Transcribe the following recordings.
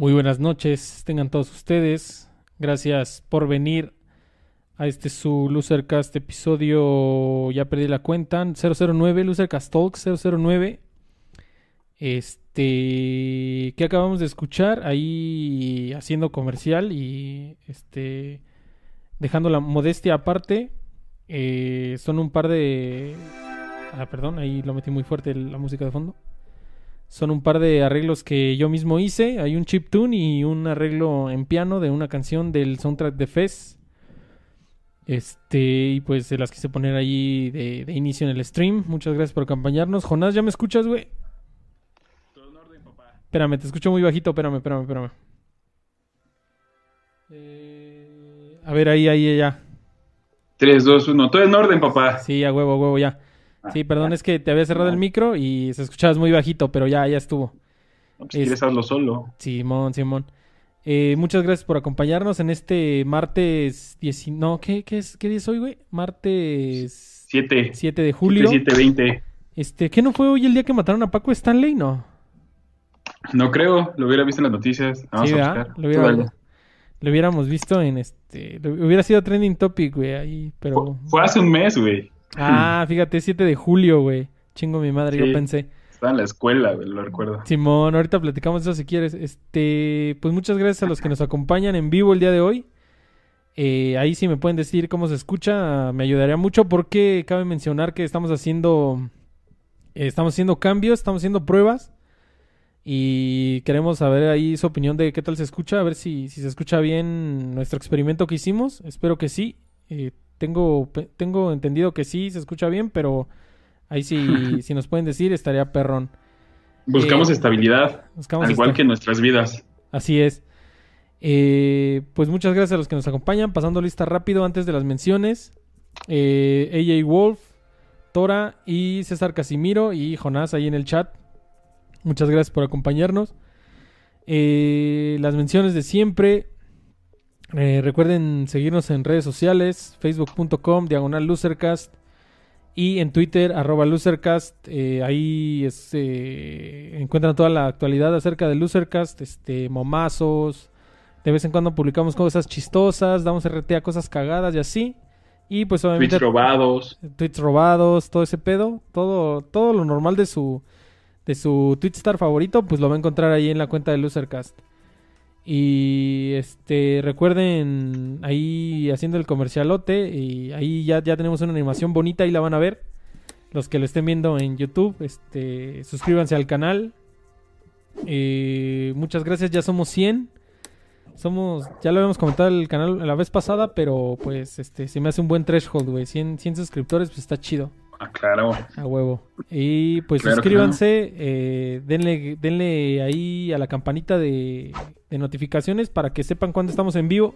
Muy buenas noches, tengan todos ustedes. Gracias por venir a este su Losercast episodio, ya perdí la cuenta, 009, Losercast Talks 009. Este, que acabamos de escuchar ahí haciendo comercial y este, dejando la modestia aparte. Eh, son un par de... Ah, perdón, ahí lo metí muy fuerte la música de fondo. Son un par de arreglos que yo mismo hice. Hay un chip tune y un arreglo en piano de una canción del soundtrack de Fez. Este, y pues se las quise poner ahí de, de inicio en el stream. Muchas gracias por acompañarnos. Jonás, ¿ya me escuchas, güey? Todo en orden, papá. Espérame, te escucho muy bajito. Espérame, espérame, espérame. Eh, a ver, ahí, ahí, ya. 3, 2, 1. Todo en orden, papá. Sí, a huevo, a huevo, ya. Sí, perdón, es que te había cerrado el micro y se escuchabas muy bajito, pero ya, ya estuvo. No, pues quieres hazlo solo. Simón, Simón. Eh, muchas gracias por acompañarnos en este martes 10... No, ¿qué, qué, es, ¿qué día es hoy, güey? Martes 7. 7 de julio. 7, 20. Este, ¿qué no fue hoy el día que mataron a Paco Stanley? No. No creo, lo hubiera visto en las noticias. Vamos sí, a lo hubiéramos visto en este... lo- hubiera sido trending topic, güey, ahí, pero... Fue hace un mes, güey. Ah, fíjate, 7 de julio, güey. Chingo mi madre, yo pensé. Estaba en la escuela, güey, lo recuerdo. Simón, ahorita platicamos eso si quieres. Este, pues muchas gracias a los que nos acompañan en vivo el día de hoy. Eh, ahí sí me pueden decir cómo se escucha, me ayudaría mucho porque cabe mencionar que estamos haciendo, eh, estamos haciendo cambios, estamos haciendo pruebas y queremos saber ahí su opinión de qué tal se escucha, a ver si, si se escucha bien nuestro experimento que hicimos. Espero que sí. Eh, tengo, tengo entendido que sí se escucha bien, pero ahí sí, si nos pueden decir estaría perrón. Buscamos Eh, estabilidad, Buscamos al igual esta- que en nuestras vidas. Así es. Eh, pues muchas gracias a los que nos acompañan. Pasando lista rápido antes de las menciones. Eh, AJ Wolf, Tora y César Casimiro y Jonás ahí en el chat. Muchas gracias por acompañarnos. Eh, las menciones de siempre. Eh, recuerden seguirnos en redes sociales, facebook.com, diagonal losercast y en Twitter, arroba losercast. Eh, ahí es, eh, encuentran toda la actualidad acerca de losercast, este, momazos. De vez en cuando publicamos cosas chistosas, damos RT a cosas cagadas y así. Y pues obviamente Tweets robados. tweets robados, todo ese pedo, todo, todo lo normal de su de su Twitstar favorito, pues lo va a encontrar ahí en la cuenta de Losercast. Y este recuerden ahí haciendo el comercialote y ahí ya, ya tenemos una animación bonita, ahí la van a ver. Los que lo estén viendo en YouTube, este suscríbanse al canal. Eh, muchas gracias, ya somos 100. Somos, ya lo habíamos comentado el canal la vez pasada, pero pues este se me hace un buen threshold, güey. 100, 100 suscriptores, pues está chido. Ah, claro. A huevo. Y pues Claro, suscríbanse, eh, denle, denle ahí a la campanita de, de notificaciones para que sepan cuándo estamos en vivo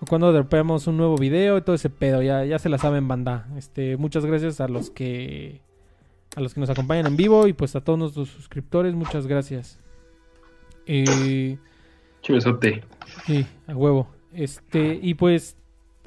o cuando dropeamos un nuevo video y todo ese pedo. Ya, ya se la saben, banda. Este, muchas gracias a los que a los que nos acompañan en vivo y pues a todos nuestros suscriptores, muchas gracias. Eh, Chivesote. Sí, a huevo. Este, y pues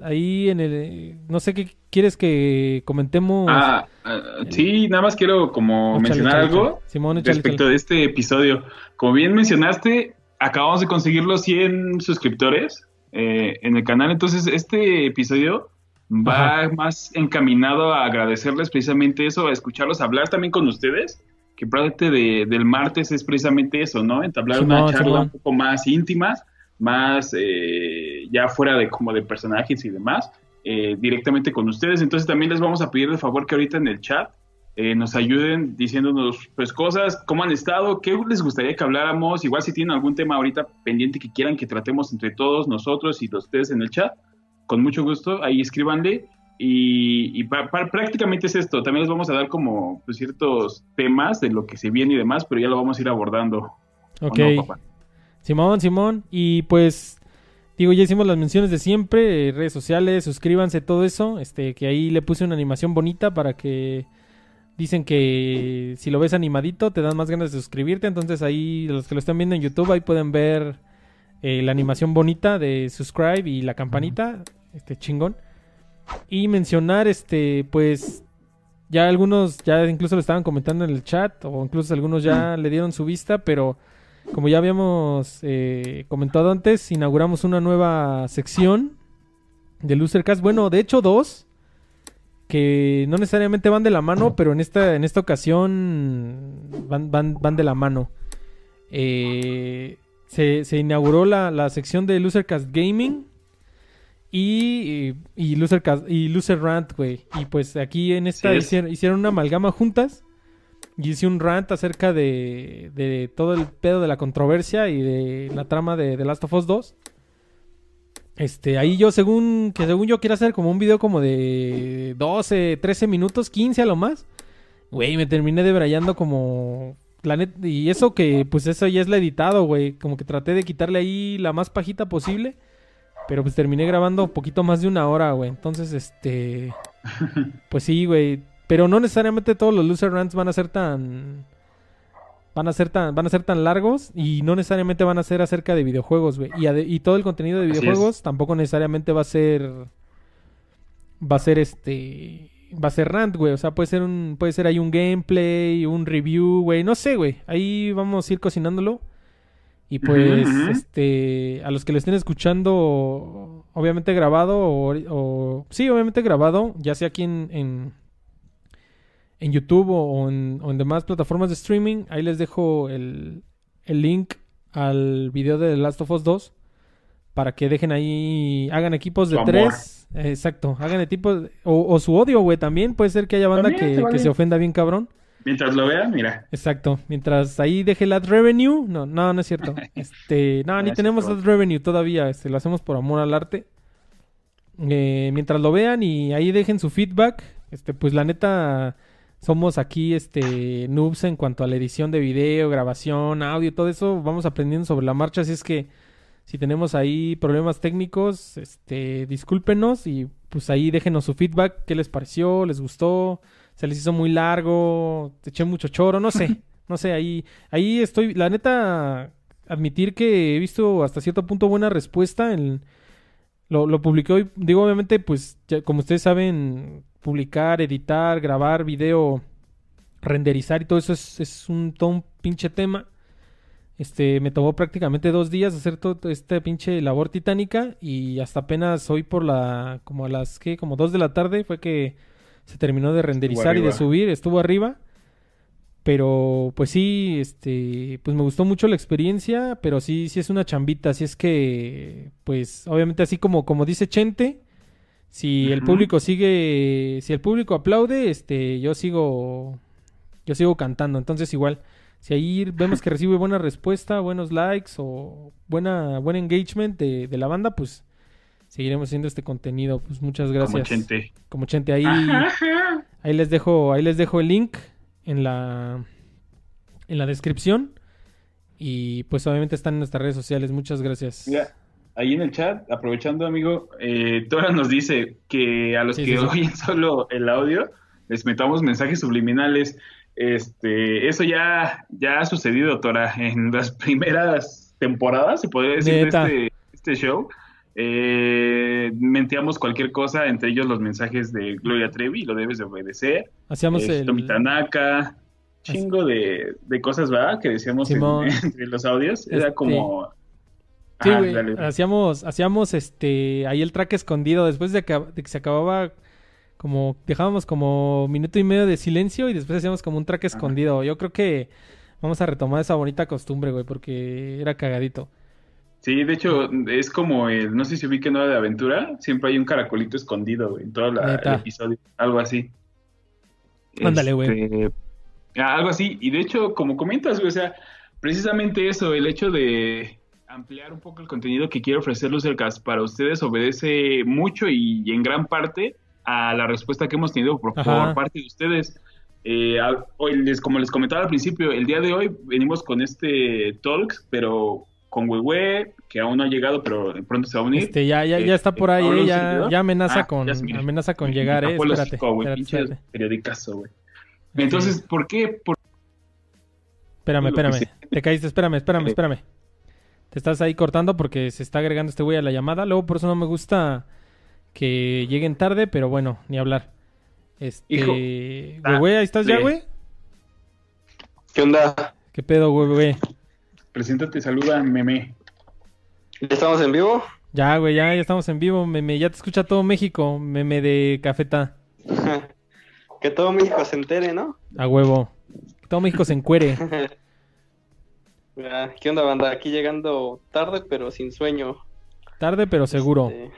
ahí en el no sé qué quieres que comentemos. Ah, ah, sí, nada más quiero como mencionar algo. Simón, respecto de este episodio. Como bien mencionaste, acabamos de conseguir los 100 suscriptores eh, en el canal, entonces este episodio va Ajá. más encaminado a agradecerles precisamente eso, a escucharlos hablar también con ustedes, que parte de, del martes es precisamente eso, ¿no? Entablar una charla un poco más íntima, más eh, ya fuera de como de personajes y demás, eh, directamente con ustedes. Entonces también les vamos a pedir de favor que ahorita en el chat eh, nos ayuden diciéndonos pues cosas, cómo han estado, qué les gustaría que habláramos, igual si tienen algún tema ahorita pendiente que quieran que tratemos entre todos nosotros y los ustedes en el chat, con mucho gusto, ahí escríbanle. Y, y pa- pa- prácticamente es esto, también les vamos a dar como pues, ciertos temas de lo que se viene y demás, pero ya lo vamos a ir abordando. ¿o Ok. no? Simón, Simón. Y pues, digo, ya hicimos las menciones de siempre, eh, redes sociales, suscríbanse, todo eso. Este, que ahí le puse una animación bonita para que dicen que si lo ves animadito te dan más ganas de suscribirte. Entonces ahí, los que lo están viendo en YouTube, ahí pueden ver eh, la animación bonita de subscribe y la campanita. Este chingón. Y mencionar, este, pues. Ya algunos ya incluso lo estaban comentando en el chat, o incluso algunos ya le dieron su vista, pero como ya habíamos eh, comentado antes, inauguramos una nueva sección de Losercast. Bueno, de hecho dos, que no necesariamente van de la mano, pero en esta, en esta ocasión van, van, van de la mano. Eh, se, se inauguró la, la sección de Losercast Gaming y, y, Loser, y Loser Rant, güey. Y pues aquí en esta Sí es. hicieron, hicieron una amalgama juntas. Y hice un rant acerca de, de todo el pedo de la controversia y de la trama de The Last of Us 2. Este, ahí yo según que según yo quiero hacer como un video como de 12, 13 minutos, 15 a lo más. Güey, me terminé debrayando como la net- y eso que pues eso ya es la editado, güey, como que traté de quitarle ahí la más pajita posible, pero pues terminé grabando un poquito más de una hora, güey. Entonces, este pues sí, güey, pero no necesariamente todos los loser rants van a ser tan van a ser tan van a ser tan largos y no necesariamente van a ser acerca de videojuegos, güey. Y, todo el contenido de videojuegos tampoco necesariamente va a ser va a ser este va a ser rant, güey, o sea, puede ser un puede ser ahí un gameplay, un review, güey, no sé, güey. Ahí vamos a ir cocinándolo. Y pues, este, a los que lo estén escuchando, obviamente grabado, o, o- sí, obviamente grabado, ya sea aquí en, en, en YouTube o en, o en demás plataformas de streaming, ahí les dejo el, el link al video de The Last of Us 2 para que dejen ahí, hagan equipos de amor. tres, exacto, hagan equipos, o, o su odio, güey, también puede ser que haya banda También, que, vale. que se ofenda bien cabrón. Mientras lo vean, mira. Exacto. Mientras ahí deje el ad revenue. No, no, no es cierto. Este, no, ni tenemos ad revenue todavía. Este, lo hacemos por amor al arte. Eh, mientras lo vean y ahí dejen su feedback. Este, pues la neta, somos aquí, este, noobs en cuanto a la edición de video, grabación, audio, todo eso. Vamos aprendiendo sobre la marcha. Así es que si tenemos ahí problemas técnicos, este, discúlpenos y pues ahí déjenos su feedback. ¿Qué les pareció? ¿Les gustó? ¿Se les hizo muy largo? ¿Te eché mucho choro? No sé. No sé, ahí, ahí estoy. La neta, admitir que he visto hasta cierto punto buena respuesta. En, lo, lo publiqué hoy. Digo, obviamente, pues, ya- como ustedes saben, publicar, editar, grabar video, renderizar y todo eso es, es un, todo un pinche tema. Este, me tomó prácticamente dos días hacer todo esta pinche labor titánica y hasta apenas hoy por la, como a las, ¿qué? Como dos de la tarde fue que se terminó de renderizar y de subir, estuvo arriba. Pero, pues sí, este, pues me gustó mucho la experiencia, pero sí, sí es una chambita, así es que, pues, obviamente así como, como dice Chente, si el público sigue, si el público aplaude, este, yo sigo, yo sigo cantando, entonces igual, si ahí vemos que recibe buena respuesta, buenos likes o buena, buen engagement de, de la banda, pues seguiremos haciendo este contenido, pues muchas gracias. Como chente. Como Chente, ahí, ahí les dejo, ahí les dejo el link en la, en la descripción. Y pues obviamente están en nuestras redes sociales. Muchas gracias. Mira, ahí en el chat, aprovechando, amigo, eh, Tora nos dice que a los Sí, que sí, sí. oyen solo el audio, les metamos mensajes subliminales. Este, eso ya, ya ha sucedido, Tora, en las primeras temporadas, se podría decir, de este, este show. Eh, mentíamos cualquier cosa, entre ellos los mensajes de Gloria Trevi, lo debes de obedecer. Hacíamos eh, el... Tomi Tanaka, chingo de, de cosas, ¿verdad? Que decíamos en- entre los audios. Era Este, como... Sí, Ajá, güey, dale. hacíamos, hacíamos este, ahí el track escondido después de que se acababa, como, dejábamos como minuto y medio de silencio y después hacíamos como un track escondido. Yo creo que vamos a retomar esa bonita costumbre, güey, porque era cagadito. Sí, de hecho, es como el, no sé si ubiquen Hora de Aventura, siempre hay un caracolito escondido güey, en todo la- el episodio, algo así. Ándale, güey. Este, ah, algo así, y de hecho, como comentas, güey, o sea, precisamente eso, el hecho de ampliar un poco el contenido que quiere ofrecer Lucercast para ustedes obedece mucho y, y en gran parte a la respuesta que hemos tenido por, parte de ustedes. Eh, hoy les, como les comentaba al principio, el día de hoy venimos con este Talks, pero con Huehue, que aún no ha llegado, pero pronto se va a unir. Este, ya, ya, Eh, ya está por ahí, eh, ya, ya amenaza Ah, con, ya amenaza con llegar, eh, espérate, hocico, güey, espérate, pinche espérate. periodicazo, güey. Entonces, ¿por qué? Por- Espérame, espérame. Te caíste, espérame, espérame, espérame. Te estás ahí cortando porque se está agregando este güey a la llamada. Luego por eso no me gusta que lleguen tarde, pero bueno, ni hablar. Este, güey, ahí estás ya, güey. ¿Qué onda? ¿Qué pedo, güey, güey? Preséntate, saluda, meme. ¿Ya estamos en vivo? Ya, güey, ya, ya estamos en vivo, meme. Ya te escucha todo México, meme de cafeta. que todo México se entere, ¿no? A huevo. Que todo México se encuere. Ya, ¿Qué onda, banda? Aquí llegando tarde, pero sin sueño. Tarde, pero seguro. Este,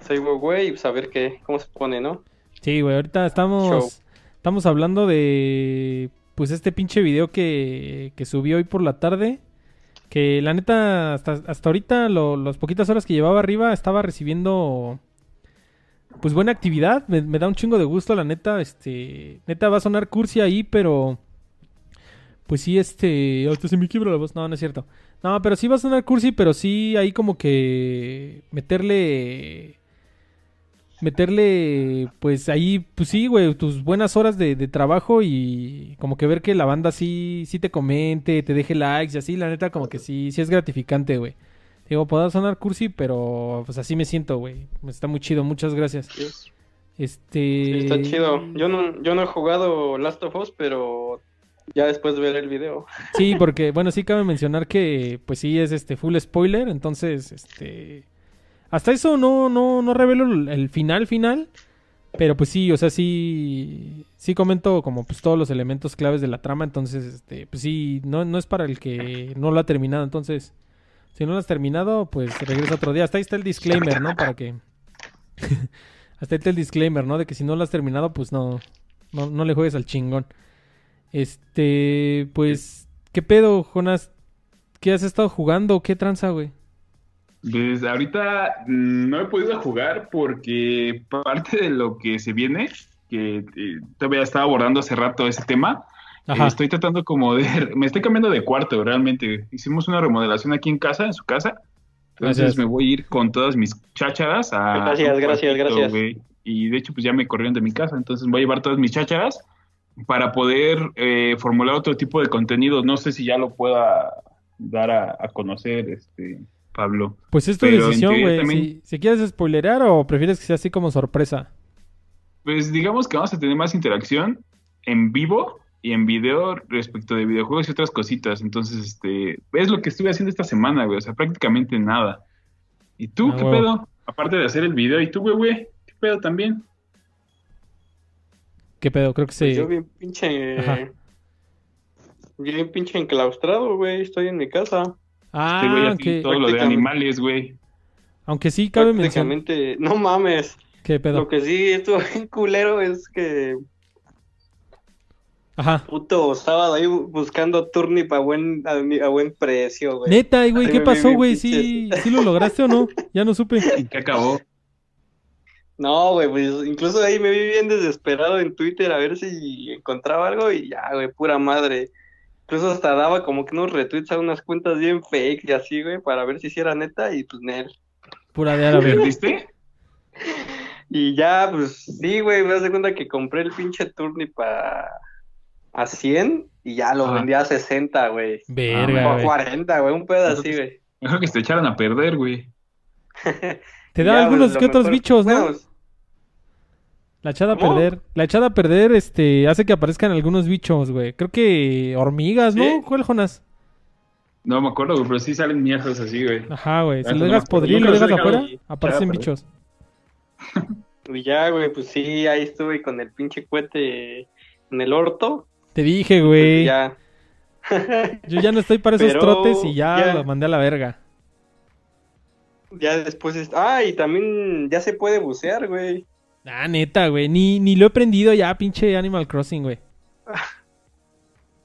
soy güey, pues a ver qué, cómo se pone, ¿no? Sí, güey, ahorita estamos, Show. estamos hablando de, pues, este pinche video que, que subí hoy por la tarde. Que la neta, hasta, hasta ahorita, las poquitas horas que llevaba arriba, estaba recibiendo, pues, buena actividad. Me, da un chingo de gusto, la neta. Este, neta, va a sonar cursi ahí, pero, pues sí, este, ahorita se me quiebra la voz. No, no es cierto. No, pero sí va a sonar cursi, pero sí ahí como que meterle meterle, pues ahí, pues sí, güey, tus buenas horas de, de trabajo y como que ver que la banda sí, sí te comente, te deje likes y así, la neta, como que sí, sí es gratificante, güey. Digo, podrá sonar cursi, pero pues así me siento, güey. Está muy chido, muchas gracias. Este... sí, está chido. Yo no, yo no he jugado Last of Us, pero ya después de ver el video. Sí, porque, bueno, sí cabe mencionar que, pues sí, es este full spoiler, entonces, este... Hasta eso no, no, no revelo el, final final, pero pues sí, o sea, sí, sí comento como pues todos los elementos claves de la trama, entonces, este, pues sí, no, no es para el que no lo ha terminado, entonces, si no lo has terminado, pues regresa otro día. Hasta ahí está el disclaimer, ¿no? Para que... Hasta ahí está el disclaimer, ¿no? De que si no lo has terminado, pues no, no, no le juegues al chingón. Este, pues, ¿qué pedo, Jonas? ¿Qué has estado jugando? ¿Qué tranza, güey? Pues ahorita mm, no he podido jugar porque parte de lo que se viene, que eh, todavía estaba abordando hace rato ese tema, eh, Ajá. estoy tratando como de... Me estoy cambiando de cuarto realmente. Hicimos una remodelación aquí en casa, en su casa. Entonces Gracias. me voy a ir con todas mis chácharas a... Gracias, gracias, gracias. güey. Y de hecho pues ya me corrieron de mi casa, entonces voy a llevar todas mis chácharas para poder eh, formular otro tipo de contenido. No sé si ya lo pueda dar a, a conocer, este Pablo. Pues es tu Pero decisión, güey. también- Si, si quieres spoilerear o prefieres que sea así como sorpresa. Pues digamos que vamos a tener más interacción en vivo y en video respecto de videojuegos y otras cositas. Entonces, este, es lo que estuve haciendo esta semana, güey. O sea, prácticamente nada. ¿Y tú Ah, qué pedo? Aparte de hacer el video, ¿y tú, güey, güey? ¿Qué pedo también? ¿Qué pedo? Creo que se... Yo bien pinche... Ajá. Bien pinche enclaustrado, güey. Estoy en mi casa. Ah, Este güey así, aunque, todo lo de animales, güey. aunque sí cabe mencionar... No mames. ¿Qué pedo? Lo que sí estuvo bien culero es que Ajá. puto sábado ahí bu- buscando turnip a buen, a, a buen precio, güey. Neta, güey, Sí, ¿qué me pasó, güey? ¿Sí. ¿Sí lo lograste o no? Ya no supe. ¿Y qué acabó? No, güey, pues incluso ahí me vi bien desesperado en Twitter a ver si encontraba algo y ya, güey, pura madre. Incluso hasta daba como que unos retweets a unas cuentas bien fake y así, güey, para ver si sí era neta y pues nel. Pura de árabe. ¿Perdiste? Y ya, pues sí, güey, me das de cuenta que compré el pinche turnip a, a 100 y ya lo Ajá. vendí a 60, güey. Verga, O a güey. 40, güey, un pedo así, güey. Mejor que se te echaran a perder, güey. Te da ya, algunos pues, que otros mejor- bichos, ¿no? bueno, La echada a perder. La echada a perder, este, hace que aparezcan algunos bichos, güey. Creo que hormigas, ¿no? ¿Sí? ¿Cuál, Jonas? No me acuerdo, güey, pero sí salen mierdas así, güey. Ajá, güey. Si lo dejas podrir, Nunca lo dejas afuera, y- aparecen ya, bichos. Y ya, güey, pues sí, ahí estuve con el pinche cohete en el orto. Te dije, Pues güey. ya. Yo ya no estoy para esos Pero trotes y ya, ya- lo mandé a la verga. Ya después es... Ah, y también ya se puede bucear, güey. Ah, neta, güey. Ni, ni lo he prendido ya, pinche Animal Crossing, güey.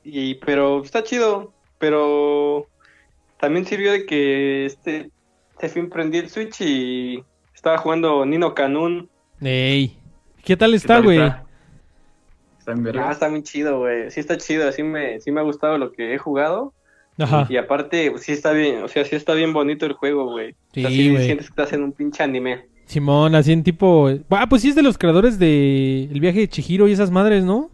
Y, pero está chido. Pero también sirvió de que este, este fin prendí el Switch y estaba jugando Nino Canun. Ey. ¿Qué tal ¿Qué está, güey? está? Está en Ah, está muy chido, güey. Sí está chido, sí me, sí me ha gustado lo que he jugado. Ajá. Y aparte, pues, sí está bien, o sea, sí está bien bonito el juego, güey. O sea, Sí, sí güey. sientes que estás en un pinche anime. Simón, así en tipo... Ah, pues sí es de los creadores de El viaje de Chihiro y esas madres, ¿no?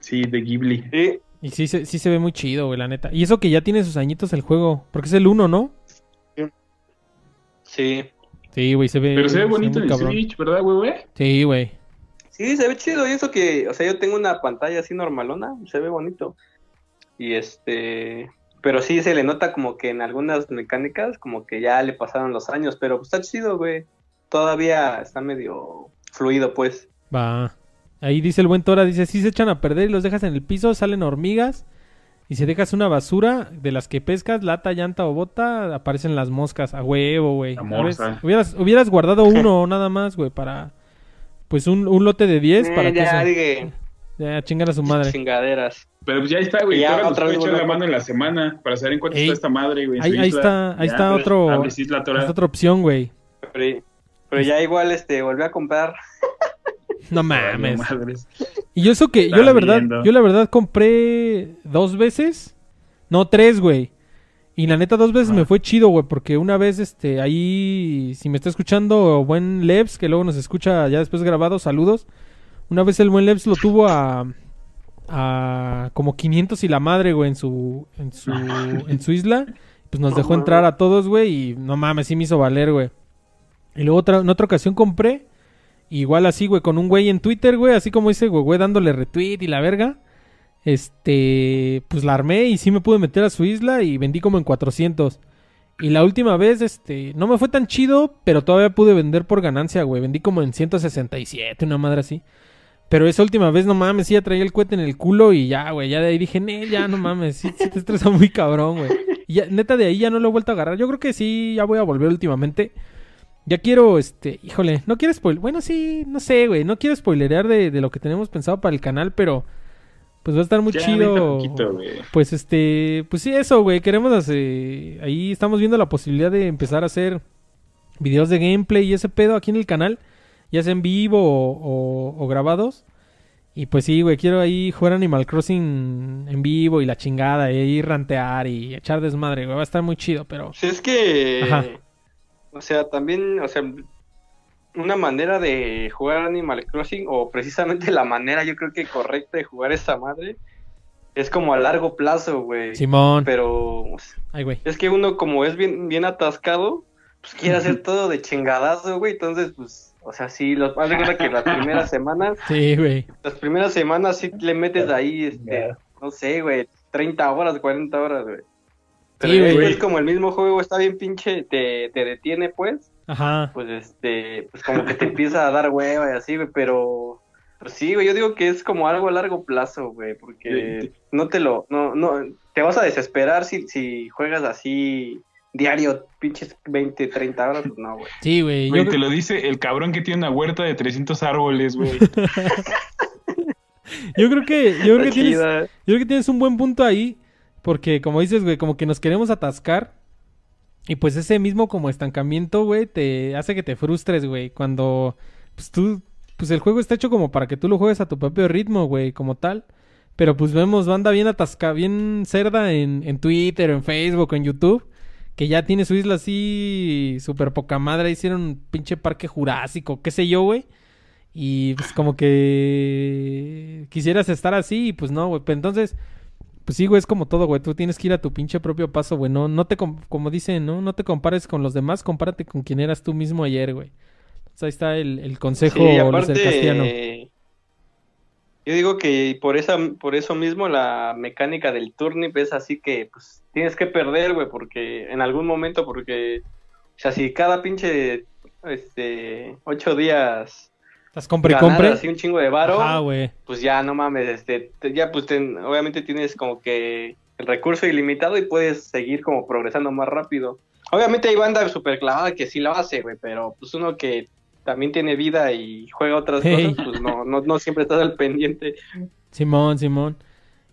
Sí, de Ghibli. Sí, Y sí, se- sí se ve muy chido, güey, la neta. Y eso que ya tiene sus añitos el juego. Porque es el 1, ¿no? sí. Sí, güey, se ve... Pero se ve bonito el cabrón. Switch, ¿verdad, güey, güey? Sí, güey. Sí, se ve chido. Y eso que, o sea, yo tengo una pantalla así normalona, se ve bonito. Y este, Pero sí se le nota como que en algunas mecánicas, como que ya le pasaron los años, pero pues está chido, güey. Todavía está medio fluido, pues. Va. Ahí dice el buen Tora, dice, si se echan a perder y los dejas en el piso, salen hormigas. Y si dejas una basura de las que pescas, lata, llanta o bota, aparecen las moscas. A huevo, güey. Hubieras, hubieras guardado uno nada más, güey, para... Pues un, un lote de 10 Eh, para que ya, eso... dije, Ya, chingar a su madre. chingaderas. Pero pues ya está, güey. Ya, Ahora otra vez echar la mano en la semana para saber en cuánto Ey. está esta madre, güey. Ahí, ahí está, ahí Ya, está pues, otro... abre su isla, Tora. Es otra opción, güey. Pero, pero ya igual este volví a comprar. No mames. Y yo eso que, yo la verdad, viendo. yo la verdad compré dos veces. No, tres, güey. Y la neta, dos veces me fue chido, güey, porque una vez, este, ahí, si me está escuchando buen Lebs, que luego nos escucha ya después grabado, saludos. Una vez el buen Lebs lo tuvo a, a como 500 y la madre, güey, en su, en su, en su isla. Pues nos No dejó entrar a todos, güey, y no mames, sí me hizo valer, güey. Y luego otra, en otra ocasión compré, igual así, güey, con un güey en Twitter, güey, así como ese güey, güey, dándole retweet y la verga. Este, pues la armé y sí me pude meter a su isla y vendí como en 400. Y la última vez, este, no me fue tan chido, pero todavía pude vender por ganancia, güey. Vendí como en 167, una madre así. Pero esa última vez, no mames, sí ya traía el cohete en el culo y ya, güey, ya de ahí dije, ne, ya no mames, sí te estresa muy cabrón, güey. Y ya, neta, de ahí ya no lo he vuelto a agarrar. Yo creo que sí, ya voy a volver últimamente. Ya quiero, este, híjole, no quiero spoiler. Bueno, sí, no sé, güey, no quiero spoilerear de, de lo que tenemos pensado para el canal, pero pues va a estar muy Ya, chido. poquito. Pues este, pues sí, eso, güey. Queremos hacer. Ahí estamos viendo la posibilidad de empezar a hacer videos de gameplay y ese pedo aquí en el canal, ya sea en vivo o, o- o grabados. Y pues sí, güey, quiero ahí jugar Animal Crossing en vivo y la chingada, y ahí rantear y echar desmadre, güey. Va a estar muy chido, pero. Pues es que, Ajá. O sea, también, o sea, una manera de jugar Animal Crossing, o precisamente la manera, yo creo que correcta de jugar esa madre, es como a largo plazo, güey. Simón. Pero Ay, güey. es que uno, como es bien, bien atascado, pues quiere hacer todo de chingadazo, güey. Entonces, pues, o sea, sí, los, haz de cuenta que las primeras semanas, Sí, güey. las primeras semanas sí le metes ahí, este, no sé, güey, 30 horas, 40 horas, güey. Pero Sí, ya güey. después, como el mismo juego está bien pinche, te, te detiene, pues, Ajá. pues, este, pues como que te empieza a dar hueva y así, güey, pero, pero sí, güey, yo digo que es como algo a largo plazo, güey, porque no te lo, no, no, te vas a desesperar si, si juegas así diario, pinches 20, 30 horas, pues no, güey. Sí, güey. Güey, Yo, te lo dice el cabrón que tiene una huerta de 300 árboles, güey. yo creo que, yo creo que tienes. Yo creo que tienes un buen punto ahí, porque como dices, güey, como que nos queremos atascar. Y pues ese mismo como estancamiento, güey, te hace que te frustres, güey. Cuando, pues tú, pues el juego está hecho como para que tú lo juegues a tu propio ritmo, güey, como tal. Pero pues vemos banda bien atascada, bien cerda en, en Twitter, en Facebook, en YouTube. Que ya tiene su isla así, súper poca madre. Hicieron un pinche parque jurásico, qué sé yo, güey. Y pues como que quisieras estar así pues no, güey. Pero entonces, pues sí, güey, es como todo, güey. Tú tienes que ir a tu pinche propio paso, güey. No, no te, com- como dicen, ¿no? No te compares con los demás, compárate con quien eras tú mismo ayer, güey. Entonces ahí está el, el consejo Sí, Luis aparte, yo digo que por esa, por eso mismo la mecánica del turnip es así que pues tienes que perder, güey, porque en algún momento, porque, o sea, si cada pinche, este, ocho días Estás compre y compre. así un chingo de varo, Ah, güey. pues ya no mames, este, te- ya pues ten- obviamente tienes como que el recurso ilimitado y puedes seguir como progresando más rápido. Obviamente hay banda súper clavada que sí lo hace, güey, pero pues uno que también tiene vida y juega otras Hey. cosas, pues no, no, no siempre estás al pendiente. Simón, Simón.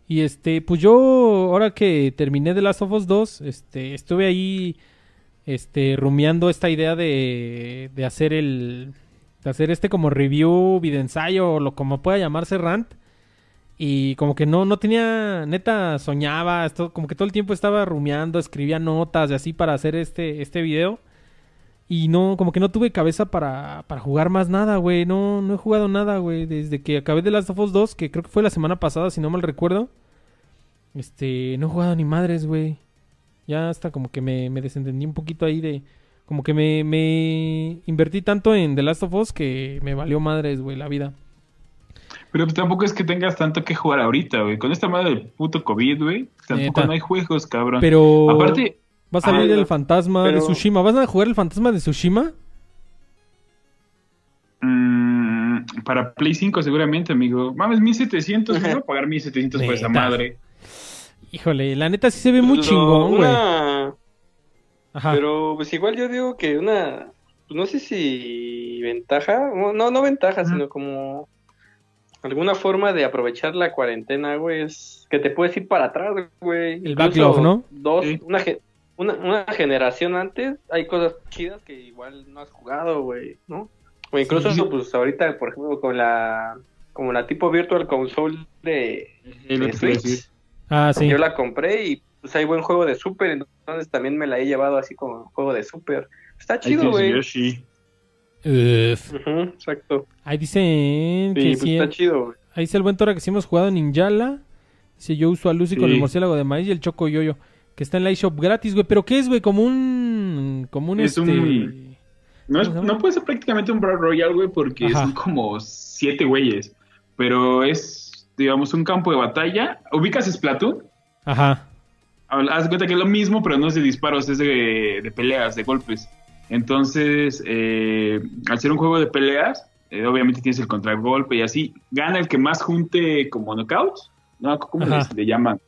Y este, pues yo, ahora que terminé The Last of Us 2, este, estuve ahí, este, rumiando esta idea de, de hacer el, hacer este como review, videoensayo, o lo como pueda llamarse rant. Y como que no, no tenía, neta, soñaba, esto, como que todo el tiempo estaba rumiando, escribía notas y así para hacer este, este video. Y no, como que no tuve cabeza para, para jugar más nada, güey. No, no he jugado nada, güey. Desde que acabé de Last of Us 2, que creo que fue la semana pasada, si no mal recuerdo. Este, no he jugado ni madres, güey. Ya hasta como que me, me desentendí un poquito ahí de... Como que me, me invertí tanto en The Last of Us que me valió madres, güey, la vida. Pero pues tampoco es que tengas tanto que jugar ahorita, güey. Con esta madre del puto COVID, güey, tampoco Neta. no hay juegos, cabrón. Pero Aparte, va a salir Ah, el fantasma de Tsushima. ¿Vas a jugar el fantasma de Tsushima? mm, para Play 5 seguramente, amigo. Mames, 1700, ¿no? voy a pagar 1700 por esa madre. Híjole, la neta sí se ve muy Lo- chingón, güey. una- Ajá. Pero pues igual yo digo que una, pues, no sé si ventaja, no, no, ventaja, sino como alguna forma de aprovechar la cuarentena, güey, es que te puedes ir para atrás, güey. El Incluso backlog, ¿no? Dos, Sí. una, una, una generación antes, hay cosas chidas que igual no has jugado, güey, ¿no? O incluso, Sí. pues ahorita, por ejemplo, con la, como la tipo Virtual Console de, lo de Switch. Ah, sí. Yo la compré y pues hay buen juego de Super, entonces también me la he llevado así como juego de Super. Está chido, güey. Yoshi. Uf. Ujú, exacto. Ahí dicen Sí, que pues sí. está chido, güey. Ahí dice el buen Tora que sí hemos jugado Ninjala. Dice yo uso a Lucy con el murciélago de maíz y el choco yoyo. Que está en la eShop gratis, güey. ¿Pero qué es, güey? Como un... Como un Es este... un- No, es- no puede ser prácticamente un Brawl Royale, güey, porque Ajá. son como siete güeyes. Pero es, digamos, un campo de batalla. ¿Ubicas Splatoon? Ajá. Haz de cuenta que es lo mismo, pero no es de disparos, es de, de peleas, de golpes. Entonces, eh, al ser un juego de peleas, eh, obviamente tienes el contragolpe y así. Gana el que más junte como knockouts, ¿no? ¿Cómo les- le llaman?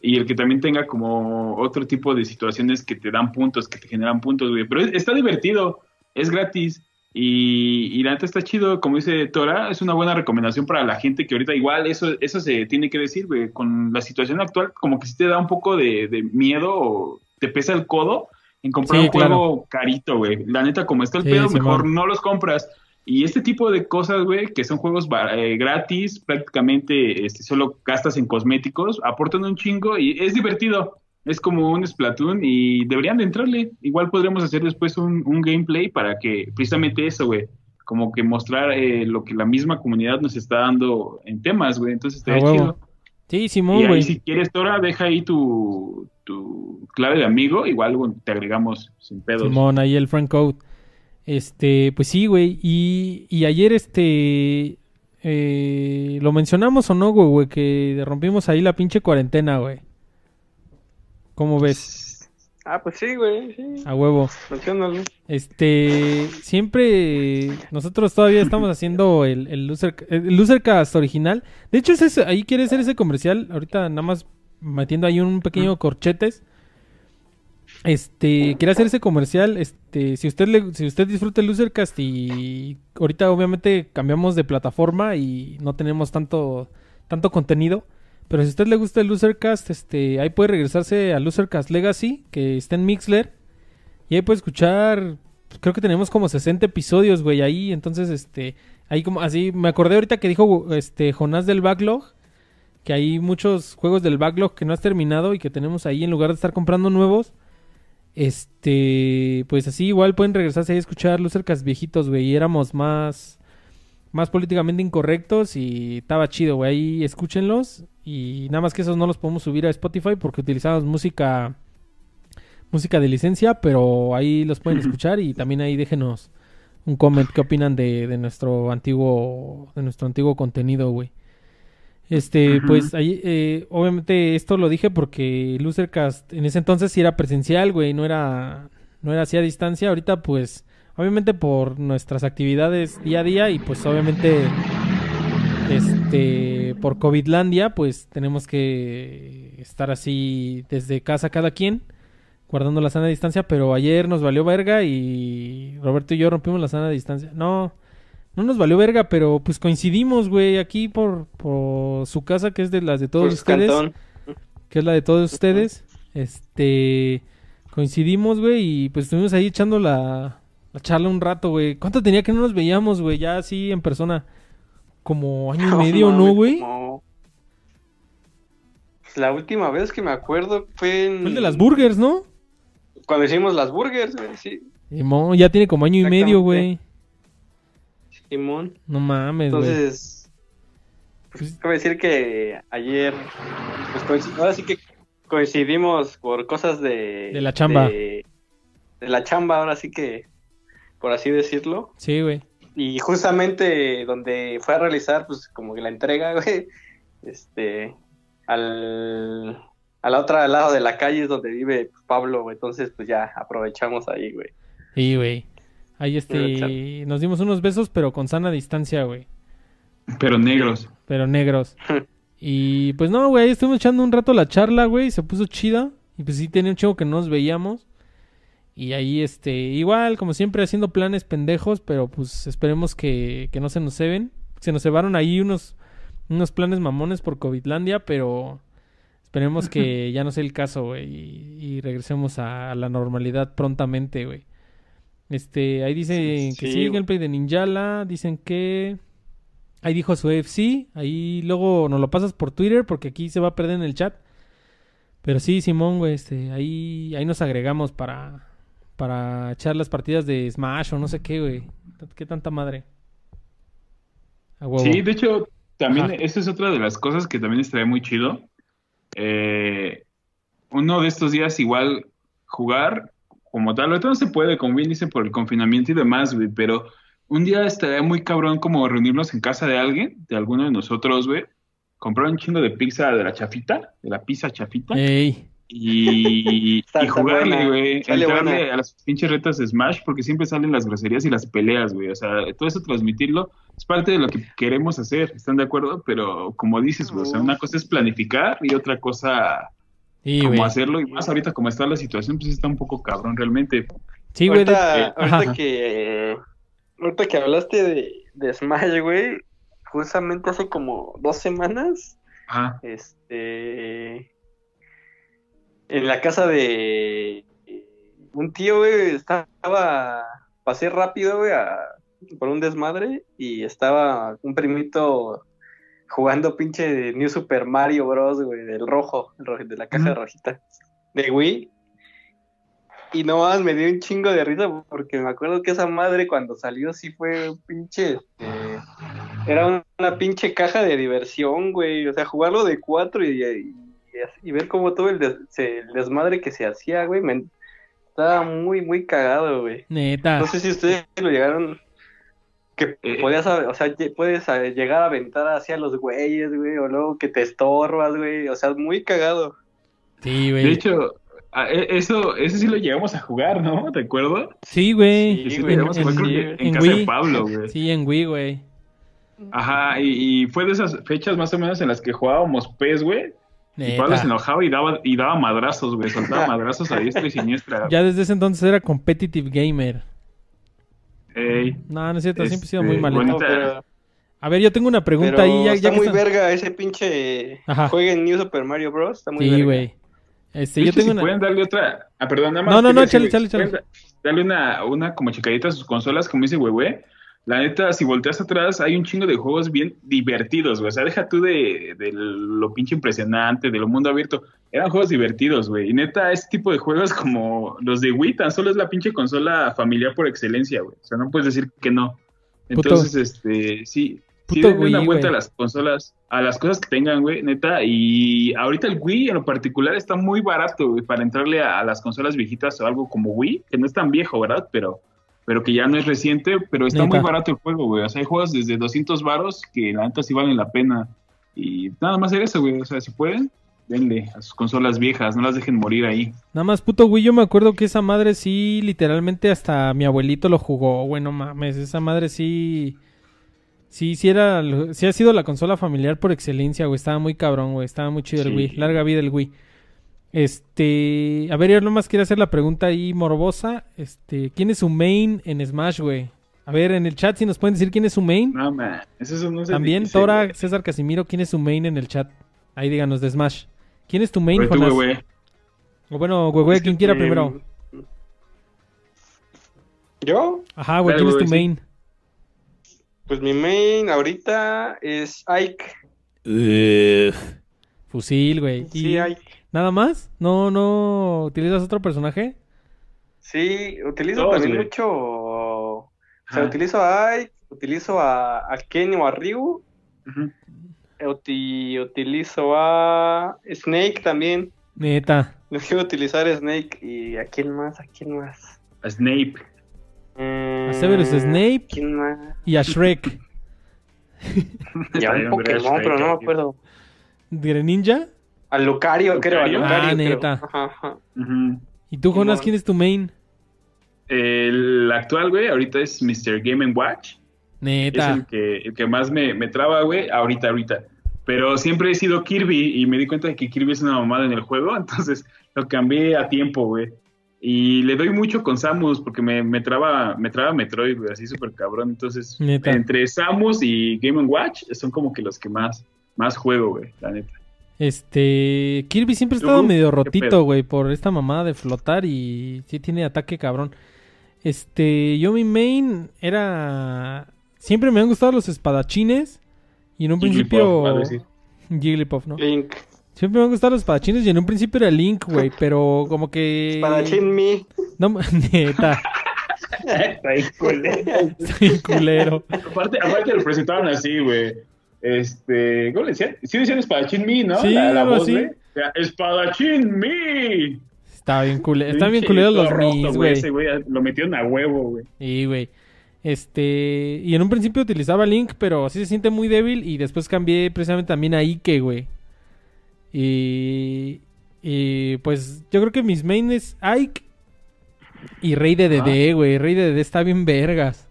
Y el que también tenga como otro tipo de situaciones que te dan puntos, que te generan puntos, güey. Pero es- está divertido, es gratis. Y, y la neta está chido, como dice Tora, es una buena recomendación para la gente que ahorita igual eso, eso se tiene que decir, güey, con la situación actual como que sí te da un poco de, de miedo o te pesa el codo en comprar Sí, un claro. juego carito, güey. La neta, como está el Sí, pedo, mejor no los compras. Y este tipo de cosas, güey, que son juegos eh, gratis, prácticamente este, solo gastas en cosméticos, aportan un chingo y es divertido. Es como un Splatoon y deberían de entrarle. Igual podremos hacer después un, un gameplay para que precisamente eso, güey, como que mostrar eh, lo que la misma comunidad nos está dando en temas, güey. Entonces estaría huevo. chido. Sí, Simón, güey. si quieres, Tora, deja ahí tu, tu clave de amigo. Igual te agregamos sin pedos. Simón, ahí el Frank Code. Este, pues sí, güey. Y, y ayer, este. eh, ¿Lo mencionamos o no, güey, güey? Que rompimos ahí la pinche cuarentena, güey. ¿Cómo ves? Ah, pues sí, güey, sí. A huevo. Menciónalo. Este, siempre nosotros todavía estamos haciendo el, el, loser, el Losercast original. De hecho, es ese- ahí quiere hacer ese comercial. Ahorita nada más metiendo ahí un pequeño corchetes. Este, quiere hacer ese comercial. Este, si usted le, si usted disfruta el Losercast y ahorita obviamente cambiamos de plataforma y no tenemos tanto, tanto contenido. Pero si a usted le gusta el Losercast, este, ahí puede regresarse al Losercast Legacy, que está en Mixler. Y ahí puede escuchar, pues, creo que tenemos como 60 episodios, güey, ahí. Entonces, este, ahí como, así, me acordé ahorita que dijo, este, Jonás del Backlog, que hay muchos juegos del Backlog que no has terminado y que tenemos ahí en lugar de estar comprando nuevos. Este, pues así igual pueden regresarse ahí a escuchar Lucercas viejitos, güey, y éramos más, más políticamente incorrectos y estaba chido, güey, ahí escúchenlos. Y nada más que esos no los podemos subir a Spotify porque utilizamos música música de licencia, pero ahí los pueden escuchar y también ahí déjenos un comment qué opinan de, de nuestro antiguo de nuestro antiguo contenido, güey. Este, pues ahí eh, obviamente esto lo dije porque Losercast en ese entonces sí era presencial, güey, no era no era así a distancia. Ahorita pues obviamente por nuestras actividades día a día y pues obviamente este por Covidlandia, pues tenemos que estar así desde casa cada quien guardando la sana distancia, pero ayer nos valió verga y Roberto y yo rompimos la sana distancia. No, no nos valió verga, pero pues coincidimos, güey, aquí por, por su casa, que es de las de todos Pues, ustedes, Cantón. que es la de todos ustedes. Este, coincidimos, güey, y pues estuvimos ahí echando la, la charla un rato, güey. ¿Cuánto tenía que no nos veíamos, güey? Ya así en persona. Como año y medio, ¿no, güey? como- Pues, La última vez que me acuerdo fue en... Fue el de las burgers, ¿no? Cuando hicimos las burgers, güey, sí. Simón, ya tiene como año y medio, güey. Simón. No mames, güey. Entonces, pues, cabe decir que ayer, pues ahora sí que coincidimos por cosas de... De la chamba. De, de la chamba, ahora sí que, por así decirlo. Sí, güey. y justamente donde fue a realizar, pues como que la entrega, güey, este, al, a la otra lado de la calle es donde vive Pablo, güey. Entonces, pues ya aprovechamos ahí, güey. Sí, güey. Ahí este, nos dimos unos besos, pero con sana distancia, güey. Pero negros. Pero negros. y pues no, güey, estuvimos echando un rato la charla, güey, se puso chida. Y pues sí tenía un chico que no nos veíamos. Y ahí, este, igual, como siempre, haciendo planes pendejos, pero pues esperemos que, que no se nos ceben. Se nos cebaron ahí unos, unos planes mamones por Covidlandia, pero esperemos que ya no sea el caso, güey, y, regresemos a, la normalidad prontamente, güey. Este, ahí dicen que sí, gameplay de Ninjala, dicen que ahí dijo su FC, ahí luego nos lo pasas por Twitter porque aquí se va a perder en el chat. Pero sí, Simón, güey, este, ahí, ahí nos agregamos para, para echar las partidas de Smash o no sé qué, güey. ¿Qué tanta madre? Sí, de hecho, también esta es otra de las cosas que también estaría muy chido. Eh, uno de estos días igual jugar como tal, ahorita no se puede, como bien dicen, por el confinamiento y demás, güey, pero un día estaría muy cabrón como reunirnos en casa de alguien, de alguno de nosotros, güey, comprar un chingo de pizza de la chafita, de la pizza chafita. Y, y jugarle, güey, entrarle a las pinches retas de Smash, porque siempre salen las groserías y las peleas, güey. O sea, todo eso transmitirlo es parte de lo que queremos hacer, ¿están de acuerdo? Pero como dices, güey, o sea, una cosa es planificar y otra cosa como hacerlo y más ahorita como está la situación, pues está un poco cabrón realmente. Sí, güey. Ahorita, que ahorita que hablaste de, de Smash, güey, justamente hace como dos semanas, este, en la casa de un tío, güey, estaba, pasé rápido, güey, por un desmadre y estaba un primito jugando pinche New Super Mario Bros, güey, del rojo, de la caja rojita, de Wii. Y no más me dio un chingo de risa porque me acuerdo que esa madre cuando salió sí fue un pinche. Este, era una, pinche caja de diversión, güey. O sea, jugarlo de cuatro y, y, ver cómo todo el, desmadre que se hacía, güey. Me, estaba muy, muy cagado, güey. Neta. No sé si ustedes lo llegaron que eh, podías, o sea, puedes eh, llegar a aventar hacia los güeyes, güey, o luego que te estorbas, güey, o sea, muy cagado. Sí, güey. De hecho, e, eso, eso sí lo llegamos a jugar, ¿no? ¿Te acuerdas? Sí, güey. Sí, en, en, casa de Pablo, güey. Sí, en Wii, güey. Ajá, y, fue de esas fechas más o menos en las que jugábamos PES, güey. Y Pablo se enojaba y daba, y daba madrazos, güey. Soltaba madrazos a diestra y siniestra. Ya desde ese entonces era competitive gamer. Ey, no, no es cierto, siempre he sido muy este, mal. A ver, yo tengo una pregunta ahí. Ya, está muy verga ese pinche. Juega en New Super Mario Bros. Está muy sí, güey. Este, yo tengo si una... pueden darle otra. Ah, perdón, nada más. No, no, no, chale, chale, chale. Darle una, una como chicadita a sus consolas, como dice güey, La neta, si volteas atrás, hay un chingo de juegos bien divertidos, güey. O sea, deja tú de, de lo pinche impresionante, de lo mundo abierto. Eran juegos divertidos, güey. Y neta, este tipo de juegos como los de Wii tan solo es la pinche consola familiar por excelencia, güey. O sea, no puedes decir que no. Entonces, este, sí. sí una vuelta a las consolas, a las cosas que tengan, güey, neta. Y ahorita el Wii en lo particular está muy barato, güey, para entrarle a, las consolas viejitas o algo como Wii, que no es tan viejo, ¿verdad? Pero pero que ya no es reciente, pero está muy barato el juego, güey. O sea, hay juegos desde 200 varos que la neta sí valen la pena. Y nada más hacer eso, güey. O sea, si pueden, denle a sus consolas viejas, no las dejen morir ahí. Nada más, puto güey, yo me acuerdo que esa madre sí, literalmente hasta mi abuelito lo jugó, güey, no mames, esa madre sí... Sí, sí era, sí ha sido la consola familiar por excelencia, güey, estaba muy cabrón, güey, estaba muy chido el Wii, larga vida el Wii. Este, a ver, yo nomás quiero hacer la pregunta ahí morbosa, este, ¿quién es su main en Smash, güey? A ver, en el chat si nos pueden decir quién es su main. No, man, eso no También Tora, César Casimiro, ¿quién es su main en el chat? Ahí díganos de Smash. ¿Quién es tu main, Jonás? Tú, o bueno, güey, quien quiera primero. ¿Yo? Ajá, güey, ¿quién es tu main? Pues mi main ahorita es Ike. Fusil, güey. Sí, Ike. ¿Nada más? ¿No, no utilizas otro personaje? Sí, utilizo también mucho. O sea, utilizo a Ike, utilizo a, a Kenny o a Ryu. Ajá utilizo a Snake también. Neta. No quiero utilizar Snake y a quién más, a quién más. A Snape. Mm, A Severus Snape ¿Quién más? y a Shrek. Ya Está un bien, Pokémon, pero no me Shrek, acuerdo. ¿Greninja? A Lucario, creo. A Lucario. Ah, creo. neta. Ajá. ¿Y tú, Jonas, quién es tu main? El actual, güey, ahorita es Mr. Game Watch. Es Neta. el que, el que más me, me traba, güey, ahorita, ahorita. Pero siempre he sido Kirby y me di cuenta de que Kirby es una mamada en el juego, entonces lo cambié a tiempo, güey. Y le doy mucho con Samus porque me, me traba me traba Metroid, güey, así súper cabrón. Entonces, Neta. entre Samus y Game Watch son como que los que más, más juego, güey, la neta. Este. Kirby siempre ha estado medio ¿Qué rotito, güey, por esta mamada de flotar y sí tiene ataque cabrón. Este. Yo, mi main era. Siempre me han gustado los espadachines. Y en un principio. Jigglypuff, ¿no? Link. Siempre me han gustado los espadachines y en un principio era Link, güey, pero como que. Espadachín Mi. No, neta, Está culero. culero. aparte, aparte lo presentaron así, güey. Este, ¿cómo le decían? Sí decían Espadachín Mi, ¿no? Sí, la, la voz, así. güey. O sea, Espadachín Mi. Estaba bien culero. Estaban bien culeros los mis, güey. lo metieron a huevo, güey. Sí, güey. Este. Y en un principio utilizaba Link, pero sí se siente muy débil. Y después cambié precisamente también a Ike, güey. Y. Y pues yo creo que mis main es Ike y Rey de Dede, güey. Rey de Dede está bien vergas.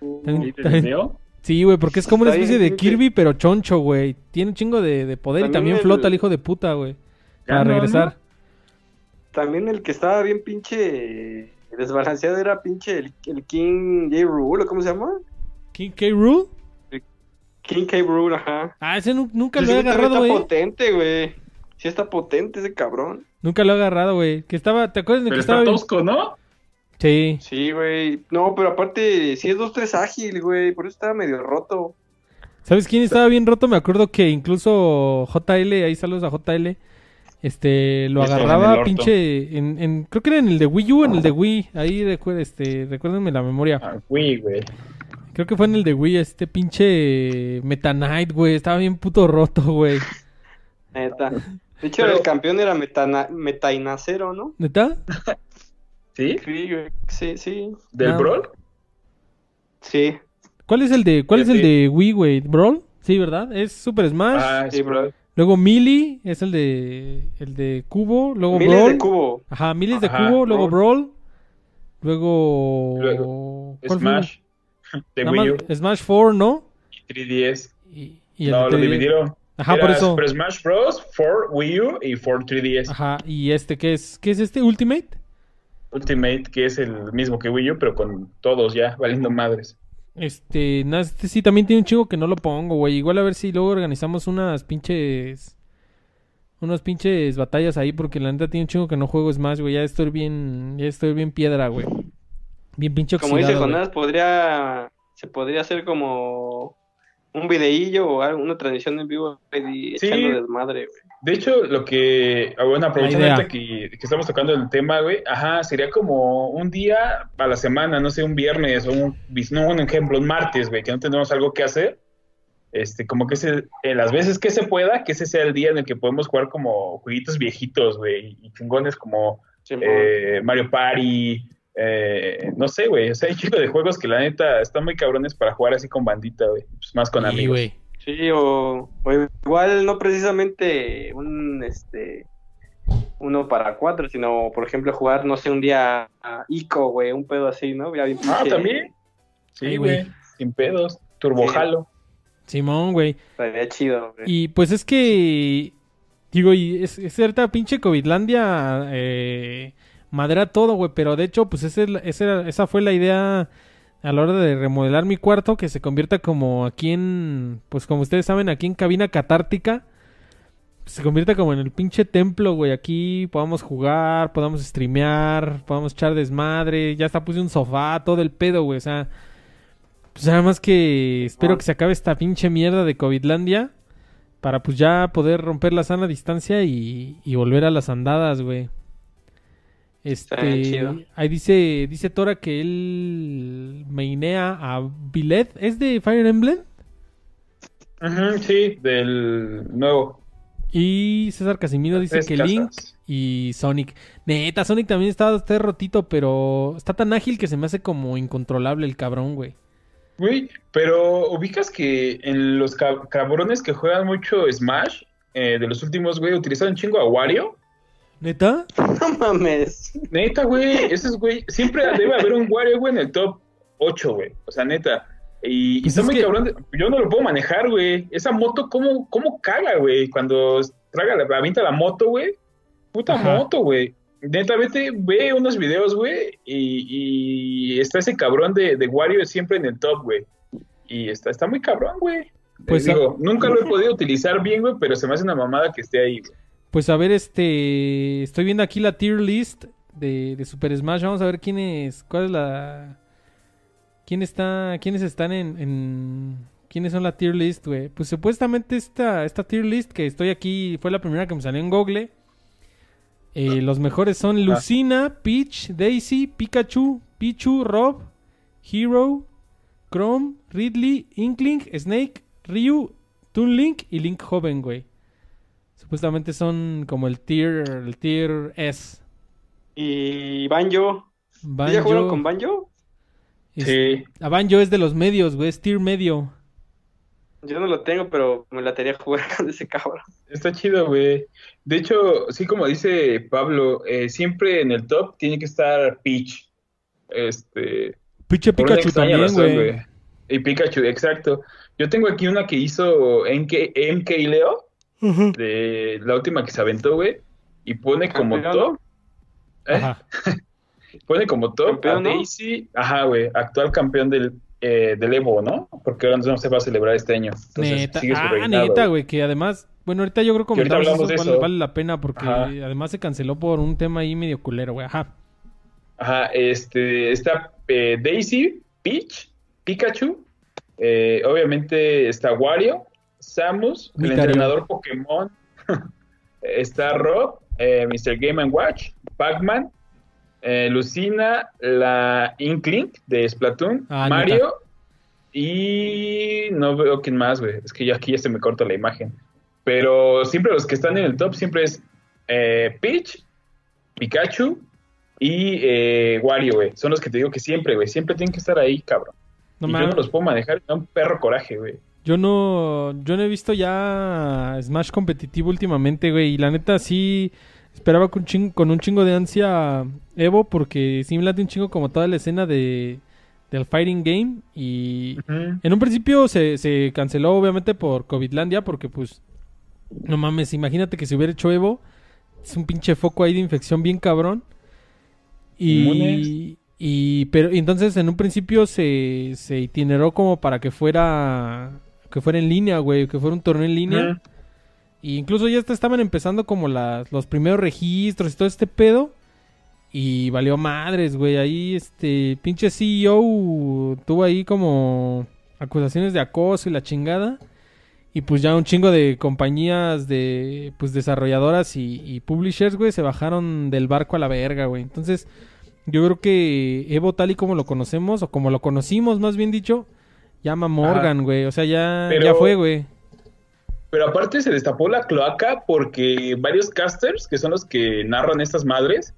¿Y te leo? Sí, güey, porque es como una Está especie de. Kirby, pero choncho, güey. Tiene un chingo de, de poder y También el- flota el hijo de puta, güey. Para no, regresar. También el que estaba bien pinche desbalanceado era pinche el, el King J. Rule, ¿o ¿cómo se llama? ¿King K. Rule? King K. Rule, ajá. Ah, ese nu- nunca lo he agarrado, Está güey. potente, güey. Sí está potente ese cabrón. Nunca lo he agarrado, güey. Que estaba, ¿te acuerdas de Pero que está estaba bien- tosco, ¿no? Sí. Sí, güey. No, pero aparte, sí es 2-3 ágil, güey. Por eso estaba medio roto. ¿Sabes quién estaba bien roto? Me acuerdo que incluso JL, ahí saludos a JL, este, lo en agarraba pinche, en, en- creo que era en el de Wii U, en el de Wii, ahí recuer- este, recuérdenme la memoria. Ah, güey, güey. Creo que fue en el de Wii, este pinche Meta Knight, güey, estaba bien puto roto, güey. Neta. De hecho, Pero- el campeón era Metana Metainacero, ¿no? ¿Neta? ¿Sí? Sí. Sí, sí. ¿Del No. Brawl? Sí. ¿Cuál es el de, cuál es el Fíjate. de Wii, güey? ¿Brawl? Sí, ¿verdad? Es Super Smash. Ah, Sí, bro. Luego Melee es el de, el de Cubo. Luego Miles Brawl. de cubo. Ajá, Miles de Ajá, Cubo. Luego Brawl. Brawl. Luego... Luego, ¿cuál fue? Smash. De Nada Wii U. Smash 4, ¿no? y 3DS. Y, y el No, de lo 3DS. dividieron. Ajá, Era por eso. Super Smash Bros. for Wii U y for 3DS. Ajá, y este, ¿qué es? ¿Qué es este? ¿Ultimate? Ultimate, que es el mismo que Wii U, pero con todos ya, valiendo madres. Este, no, este sí también tiene un chingo que no lo pongo, güey. Igual a ver si luego organizamos unas pinches... Unas pinches batallas ahí, porque la neta tiene un chingo que no juego Smash, güey. Ya estoy bien... Ya estoy bien piedra, güey. Bien pinche Como dice. Jonás, podría, se podría hacer como un videillo o algo, una transmisión en vivo y Sí. echando desmadre, güey. De hecho, lo que, ah, bueno, aprovechando que, que estamos tocando el tema, güey, ajá, sería como un día a la semana, no sé, un viernes o un, no, un ejemplo, un martes, güey, que no tenemos algo que hacer. Este, como que ese, en las veces que se pueda, que ese sea el día en el que podemos jugar como jueguitos viejitos, güey, y chingones como eh, Mario Party, eh, no sé, güey, o sea, hay chico de juegos que la neta están muy cabrones para jugar así con bandita, güey, pues más con Sí, amigos. güey. Sí, o, o igual no precisamente un este uno para cuatro, sino por ejemplo jugar, no sé, un día a Ico, güey, un pedo así, ¿no? Ya bien Ah, pinche- también. Sí, güey. sin pedos, turbojalo. Simón, güey. Estaría chido, güey. Y pues es que. Digo, y es, es cierta pinche Covidlandia. Eh, madera todo, güey. Pero de hecho, pues ese es la- ese era- esa fue la idea a la hora de remodelar mi cuarto. Que se convierta como aquí en. Pues como ustedes saben, aquí en cabina catártica. Se convierta como en el pinche templo, güey. Aquí podamos jugar, podamos streamear, podamos echar desmadre. Ya hasta puse un sofá, todo el pedo, güey. O sea. Pues nada más que espero que se acabe esta pinche mierda de Covidlandia. Para pues ya poder romper la sana distancia y, y volver a las andadas, güey. Este, chido. ahí dice, dice Tora que él mainea a Billet. ¿Es de Fire Emblem? Ujú, sí, del nuevo. Y César Casimiro dice que casas. Link y Sonic. Neta, Sonic también está, está rotito, pero está tan ágil que se me hace como incontrolable el cabrón, güey. Güey, pero ubicas que en los cab- cabrones que juegan mucho Smash, eh, de los últimos, güey, utilizaron un chingo a Wario. ¿Neta? No mames. Neta, güey, ese es, güey, siempre debe haber un Wario, güey, en el top 8, güey. O sea, neta. Y, y Pues está es muy que- cabrón. de- Yo no lo puedo manejar, güey. Esa moto, ¿cómo, cómo caga, güey? Cuando traga, la- avienta la moto, güey. Puta Ajá. moto, güey. Neta, vete, ve unos videos, güey. Y, y está ese cabrón de, de Wario siempre en el top, güey. Y está, está muy cabrón, güey. Pues, Pues digo, nunca lo he podido utilizar bien, güey, pero se me hace una mamada que esté ahí, güey. Pues a ver, este. Estoy viendo aquí la tier list de, de Super Smash. Vamos a ver quién es. ¿Cuál es la. ¿Quién está. ¿Quiénes están en. en- ¿Quiénes son la tier list, güey? Pues supuestamente esta, esta tier list que estoy aquí fue la primera que me salió en Google. Eh, los mejores son Lucina, Peach, Daisy, Pikachu, Pichu, Rob, Hero, Chrome, Ridley, Inkling, Snake, Ryu, Toon Link y Link Joven, güey. Supuestamente son como el tier, el tier S. Y Banjo. Banjo, ¿Ya jugaron con Banjo? es- Sí. a Banjo es de los medios, güey, es tier medio. Yo no lo tengo, pero me la tenía jugar con ese cabrón. Está chido, güey. De hecho, sí, como dice Pablo, eh, siempre en el top tiene que estar Peach. Este, una Pikachu también, razón, güey. Y Pikachu, exacto. Yo tengo aquí una que hizo MK, MK Leo, de la última que se aventó, güey, y pone como top. ¿eh? Ajá. Pone como top Campeón, a ¿no? Daisy, ajá, güey, actual campeón del, eh, del Evo, ¿no? Porque ahora no se va a celebrar este año. Entonces, Neta. sigue su Ah, reinado, neta, güey. que además, bueno, ahorita yo creo que comentamos hablamos eso, de vale, eso. vale la pena porque Ajá. además se canceló por un tema ahí medio culero, güey. Ajá. Ajá, este, está eh, Daisy, Peach, Pikachu, eh, obviamente está Wario, Samus, el entrenador Pokémon, está Rob, eh, Mr. Game and Watch, Pac-Man, eh, Lucina, la Inkling de Splatoon, Ah, Mario y no veo quién más, güey, es que ya aquí ya se me corta la imagen. Pero siempre los que están en el top siempre es eh, Peach, Pikachu y eh, Wario, güey. Son los que te digo que siempre, güey. Siempre tienen que estar ahí, cabrón. No y yo no los puedo manejar. Me da un perro coraje, güey. Yo no, yo no he visto ya Smash competitivo últimamente, güey. Y la neta sí esperaba con, un chingo de ansia Evo porque sí me late un chingo como toda la escena de del fighting game y en un principio se, se canceló obviamente por Covidlandia porque pues no mames, imagínate que si hubiera hecho Evo es un pinche foco ahí de infección bien cabrón. Y, y pero entonces en un principio se, se itineró como para que fuera que fuera en línea, güey, que fuera un torneo en línea. Y incluso ya estaban empezando como las, los primeros registros y todo este pedo. Y valió madres, güey. Ahí este pinche CEO tuvo ahí como acusaciones de acoso y la chingada. Y pues ya un chingo de compañías de pues desarrolladoras y, y publishers, güey, se bajaron del barco a la verga, güey. Entonces, yo creo que Evo tal y como lo conocemos, o como lo conocimos, más bien dicho, llama Morgan, güey. O sea, ya, Pero- ya fue, güey. Pero aparte se destapó la cloaca porque varios casters, que son los que narran estas madres,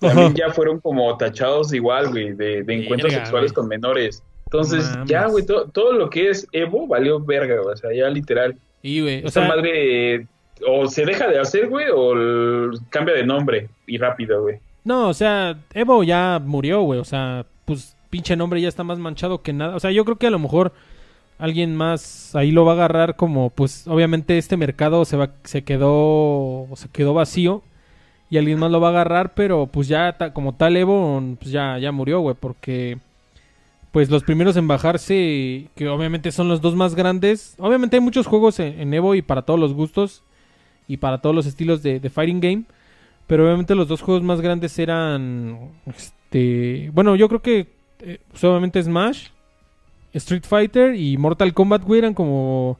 también ya fueron como tachados igual, güey, de, de encuentros Verga, sexuales con menores. Entonces, Mames. ya, güey, to- todo lo que es Evo valió verga, güey. O sea, ya literal. Y, güey, o Esta sea, madre eh, o se deja de hacer, güey, o cambia de nombre y rápido, güey. No, o sea, Evo ya murió, güey. O sea, pues pinche nombre ya está más manchado que nada. O sea, yo creo que a lo mejor alguien más ahí lo va a agarrar como, pues, obviamente este mercado se va, se quedó, se quedó vacío y alguien más lo va a agarrar, pero pues ya como tal Evo, pues ya, ya murió, güey, porque pues los primeros en bajarse, que obviamente son los dos más grandes. Obviamente hay muchos juegos en, en Evo y para todos los gustos y para todos los estilos de, de fighting game. Pero obviamente los dos juegos más grandes eran. Este. Bueno, yo creo que. Eh, obviamente Smash, Street Fighter y Mortal Kombat, güey, eran como.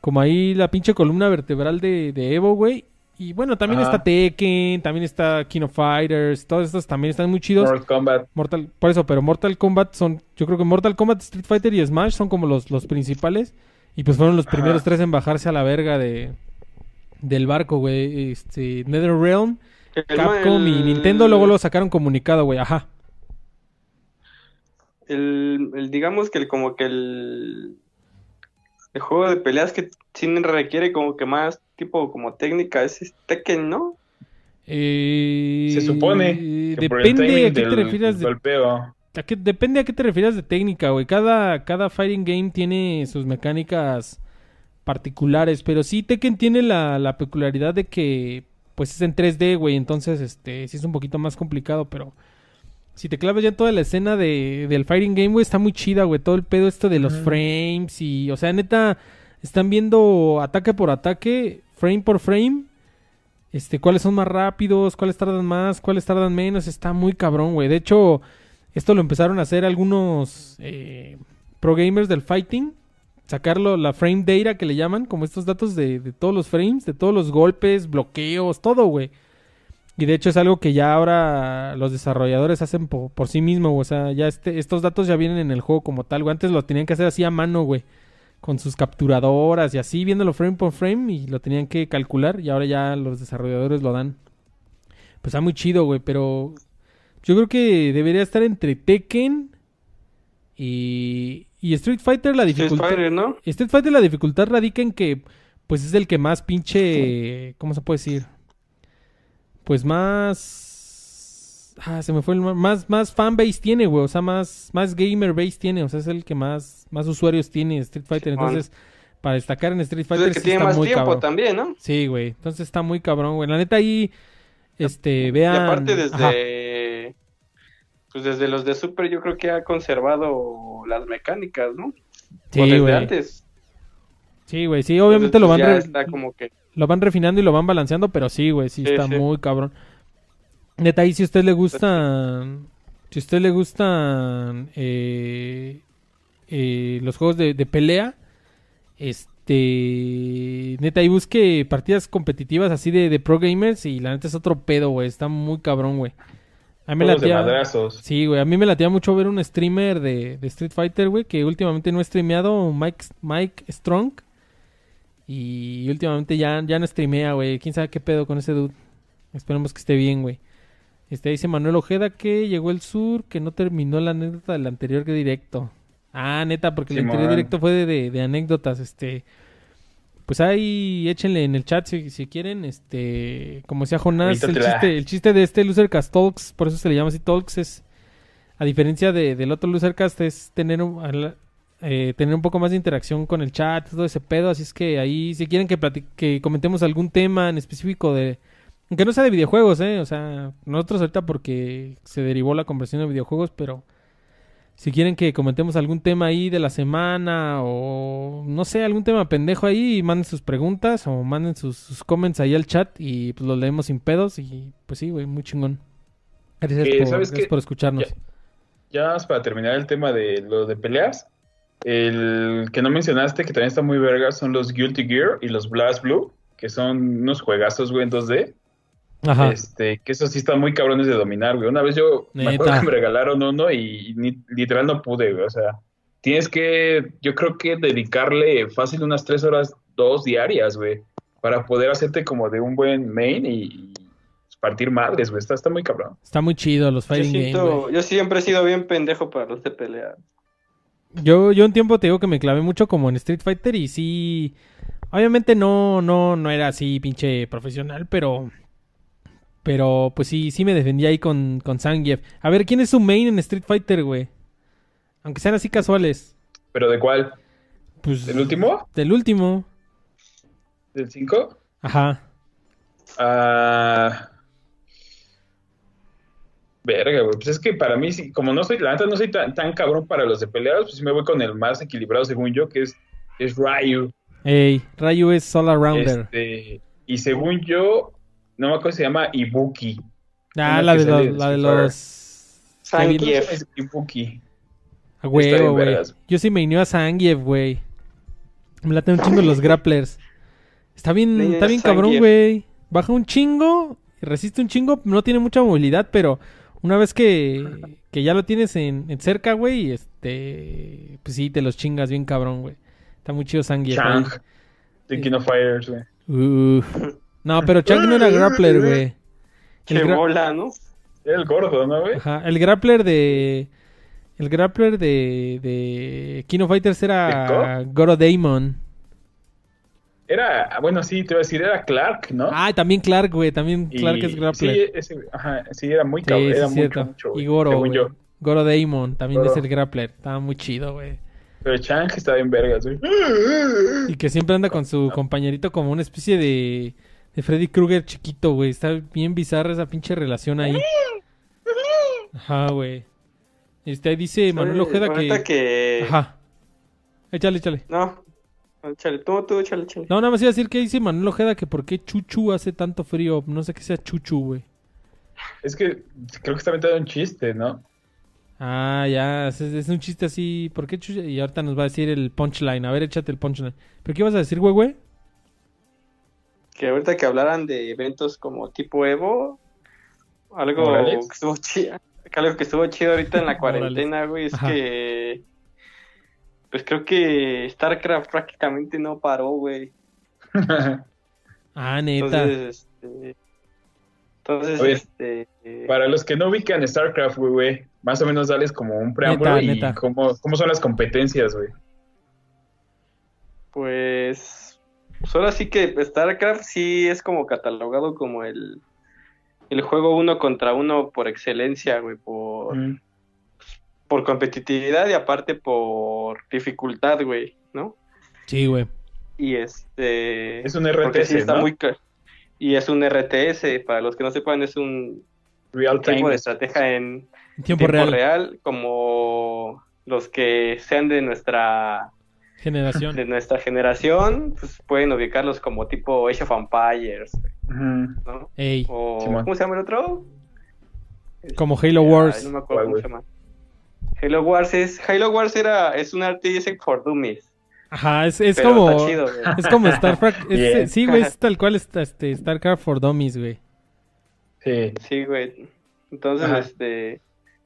Como ahí la pinche columna vertebral de, de Evo, güey. Y bueno, también Ajá. está Tekken, también está King of Fighters, todos estos también están muy chidos. Mortal Kombat. Mortal, por eso, pero Mortal Kombat son, yo creo que Mortal Kombat, Street Fighter y Smash son como los, los principales. Y pues fueron los Ajá. primeros tres en bajarse a la verga de, del barco, güey. Este, NetherRealm, El- Capcom y Nintendo luego lo sacaron comunicado, güey. Ajá. El, el- digamos que el, como que el, el juego de peleas que sí requiere como que más tipo como técnica es Tekken, ¿no? Eh, Se supone que por el depende a qué te del refieras de golpeo. ¿A qué- depende a qué te refieras de técnica, güey. Cada, cada fighting game tiene sus mecánicas particulares, pero sí Tekken tiene la, la peculiaridad de que pues es en 3D, güey, entonces este sí es un poquito más complicado, pero si te clavas ya en toda la escena de, del fighting game, güey, está muy chida, güey, todo el pedo esto de los frames y, o sea, neta, están viendo ataque por ataque, frame por frame, este, cuáles son más rápidos, cuáles tardan más, cuáles tardan menos, está muy cabrón, güey. De hecho, esto lo empezaron a hacer algunos eh, pro gamers del fighting. Sacarlo, la frame data que le llaman, como estos datos de, de todos los frames, de todos los golpes, bloqueos, todo, güey. Y de hecho es algo que ya ahora los desarrolladores hacen po- por, sí mismos, güey. O sea, ya este, estos datos ya vienen en el juego como tal, güey. Antes lo tenían que hacer así a mano, güey. Con sus capturadoras y así, viéndolo frame por frame y lo tenían que calcular. Y ahora ya los desarrolladores lo dan. Pues está muy chido, güey, pero yo creo que debería estar entre Tekken y, y Street Fighter la Street. Fighter, ¿no? Street Fighter la dificultad radica en que pues es el que más pinche ¿cómo se puede decir? Pues más ah, se me fue el más más fanbase tiene, güey, o sea, más más gamer base tiene, o sea, es el que más más usuarios tiene Street Fighter, entonces para destacar en Street Es Fighter que sí tiene está más muy tiempo cabrón. también, ¿no? Sí, güey. Entonces está muy cabrón, güey. La neta ahí este Y vean aparte Ajá. desde pues desde los de Super yo creo que ha conservado las mecánicas, ¿no? O Sí, desde güey. antes. Sí, güey. Sí, obviamente Entonces, lo van ya está como que lo van refinando y lo van balanceando, pero sí, güey, sí, Sí, está sí. muy cabrón. Neta, ahí si a usted le gustan, si a usted le gustan eh, eh, los juegos de, de pelea, este, neta, ahí busque partidas competitivas así de, de pro gamers y la neta es otro pedo, güey, está muy cabrón, güey. A mí me de latía- madrazos. Sí, güey, a mí me latía mucho ver un streamer de, de Street Fighter, güey, que últimamente no he streameado, Mike, Mike Strong. Y últimamente ya, ya no streamea, güey. ¿Quién sabe qué pedo con ese dude? Esperemos que esté bien, güey. Este dice Manuel Ojeda que llegó el sur, que no terminó la anécdota del anterior que directo. Ah, neta, porque el anterior directo fue de, de- de anécdotas, este... Pues ahí échenle en el chat si, si quieren, este... Como decía Jonás, el chiste, el chiste de este Losercast Talks, por eso se le llama así Talks, es... A diferencia de- del otro Losercast, es tener un, eh, tener un poco más de interacción con el chat, todo ese pedo. Así es que ahí, si quieren que, que comentemos algún tema en específico de. Que no sea de videojuegos, ¿eh? O sea, nosotros ahorita porque se derivó la conversión de videojuegos, pero. Si quieren que comentemos algún tema ahí de la semana o no sé, algún tema pendejo ahí, manden sus preguntas o manden sus, sus comments ahí al chat y pues los leemos sin pedos y pues sí, güey, muy chingón. Gracias, Eh, por, ¿sabes gracias por escucharnos. Ya más para terminar el tema de lo de peleas. El que no mencionaste, que también está muy verga, son los Guilty Gear y los Blast Blue, que son unos juegazos, güey, en 2D. Ajá. Este, que esos sí están muy cabrones de dominar, güey. Una vez yo me acuerdo que me regalaron uno y, ni- literal no pude, güey. O sea, tienes que, yo creo que dedicarle fácil unas tres horas, dos diarias, güey, para poder hacerte como de un buen main y, y partir madres, güey. Está, está muy cabrón. Está muy chido los yo, fighting games, siento- güey. yo siempre he sido bien pendejo para los de pelea. Yo, yo un tiempo te digo que me clavé mucho como en Street Fighter y sí. Obviamente no, no, no era así pinche profesional, pero. Pero pues sí, sí me defendía ahí con, con Zangief. A ver, ¿quién es su main en Street Fighter, güey? Aunque sean así casuales. ¿Pero de cuál? Pues. ¿El último? Del último. ¿Del 5? Ajá. Ah. Verga, güey. Pues es que para mí, sí, como no soy, la neta no soy tan, tan cabrón para los de peleados, pues sí me voy con el más equilibrado según yo, que es, es Ryu. Ey, Ryu es All Arounder. Este, y según yo, no me acuerdo si se llama Ibuki. ah, la de los. de La de los. Zangief. Kevin- ¿Cómo se llama Ibuki. Güey. Yo sí me unió a Zangief, güey. Me late un chingo los grapplers. Está bien, está bien cabrón, güey. Baja un chingo, y resiste un chingo, no tiene mucha movilidad, pero una vez que, que ya lo tienes en, en cerca, güey, este, pues sí, te los chingas bien cabrón, güey. Está muy chido Zangief. Chang. The King of Fighters, güey. Uf. No, pero Chang no era grappler, güey. Qué gra- bola, ¿no? Era el gordo, ¿no, güey? Ajá, el grappler de... El grappler de, de King of Fighters era Goro Daemon. Era, bueno, sí, te iba a decir, era Clark, ¿no? Ah, también Clark, güey. También Y- Clark es grappler. Sí, ese, ajá, sí, era muy cabrón. sí, era mucho, güey, y Goro, según güey. yo. Goro Daemon también Goro. es el grappler. Estaba muy chido, güey. Pero Chang está bien vergas, güey. Y que siempre anda con su compañerito como una especie de, de Freddy Krueger chiquito, güey. Está bien bizarra esa pinche relación ahí. Ajá, güey. Este, ahí dice Manuel Ojeda que... que... Ajá. Échale, échale. No, échale, tú, tú, échale, échale. No, nada más iba a decir que dice Manuel Ojeda que por qué Chuchu hace tanto frío. No sé qué sea Chuchu, güey. Es que creo que está metido un chiste, ¿no? Ah, ya, es, es un chiste así. ¿Por qué Chuchu? Y ahorita nos va a decir el punchline. A ver, échate el punchline. ¿Pero qué ibas a decir, güey, güey? Que ahorita que hablaran de eventos como tipo Evo, algo que estuvo chido, algo que estuvo chido ahorita en la cuarentena, güey, es Ajá. que pues creo que StarCraft prácticamente no paró, güey. Ah, neta. Entonces, este, entonces, Oye, este, eh, Para los que no ubican StarCraft, güey, güey, más o menos dales como un preámbulo Neta, y neta. Cómo, cómo son las competencias, güey. pues, pues ahora sí que StarCraft sí es como catalogado como el, el juego uno contra uno por excelencia, güey, por, Mm. Por competitividad y aparte por dificultad, güey, ¿no? Sí, güey. Y este... Es un porque sí RTS, está ¿no? muy Y es un RTS, para los que no sepan, es un Real tipo time. de estrategia en tiempo, real. como los que sean de nuestra Generación. de nuestra generación, pues pueden ubicarlos como tipo Age of Empires. ¿no? Ey. O. ¿cómo se llama el otro? Como Halo Ay, Wars. no me acuerdo ¿Cuál, cómo se llama. Halo Wars es Halo Wars era es un RTS for dummies. Ajá, es, es pero como... está chido, güey. Es como StarCraft. es- Bien. sí, güey, es tal cual está, este, StarCraft for Dummies, güey. Sí. Sí, güey. Entonces, Ajá. este,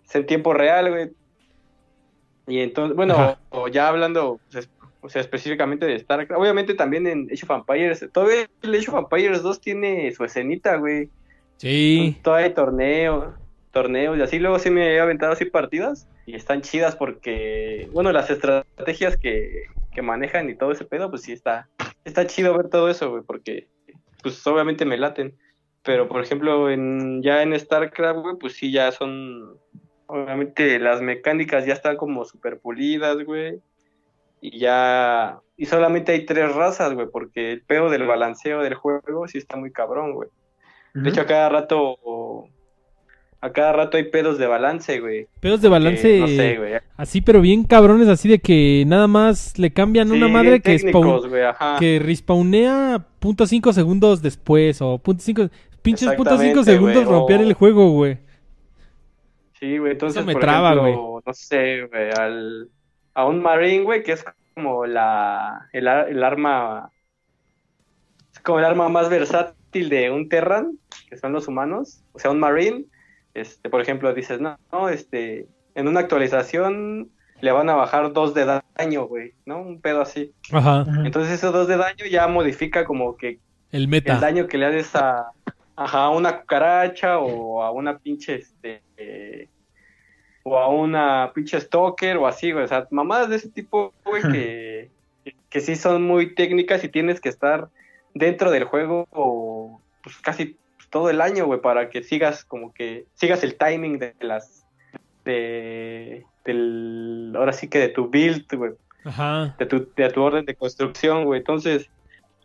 es en tiempo real, güey. Y entonces, bueno, o ya hablando, pues, es- o sea, específicamente de StarCraft, obviamente también en Age of Empires, todavía el Age of Empires 2 tiene su escenita, güey. Sí. Todavía hay torneos, torneos y así, luego sí me he aventado así partidas y están chidas porque, bueno, las estrategias que, que manejan y todo ese pedo, pues sí está, está chido ver todo eso, güey, porque pues obviamente me laten. Pero por ejemplo, en, ya en StarCraft, güey, pues sí ya son, obviamente las mecánicas ya están como super pulidas, güey. Y ya, y solamente hay tres razas, güey, porque el pedo del balanceo del juego sí está muy cabrón, güey. De hecho, a cada rato, a cada rato hay pedos de balance, güey. Pedos de balance no sé, güey. así, pero bien cabrones, así de que nada más le cambian una Sí, madre bien que, técnicos, güey, ajá. que respawnea punto .5 segundos después o punto .5 pinches punto .5 Exactamente, segundos güey, romper o- el juego, güey. Sí, güey, entonces, Eso me por traba, ejemplo, no sé, güey, al, a un Marine, güey, que es como la, el, ar- el arma, es como el arma más versátil de un Terran, que son los humanos, o sea, un Marine, este, por ejemplo, dices, no, no, este, en una actualización le van a bajar dos de daño, güey, ¿no? Un pedo así. Ajá. Entonces esos dos de daño ya modifica como que El meta. el daño que le haces a, ajá, a una cucaracha o a una pinche, este, eh, o a una pinche stalker o así, güey. O sea, mamadas de ese tipo, güey, que, que sí son muy técnicas y tienes que estar dentro del juego o, pues casi todo el año, güey, para que sigas como que, sigas el timing de las, de, del, ahora sí que de tu build, güey Ajá. de tu, de tu orden de construcción, güey. Entonces,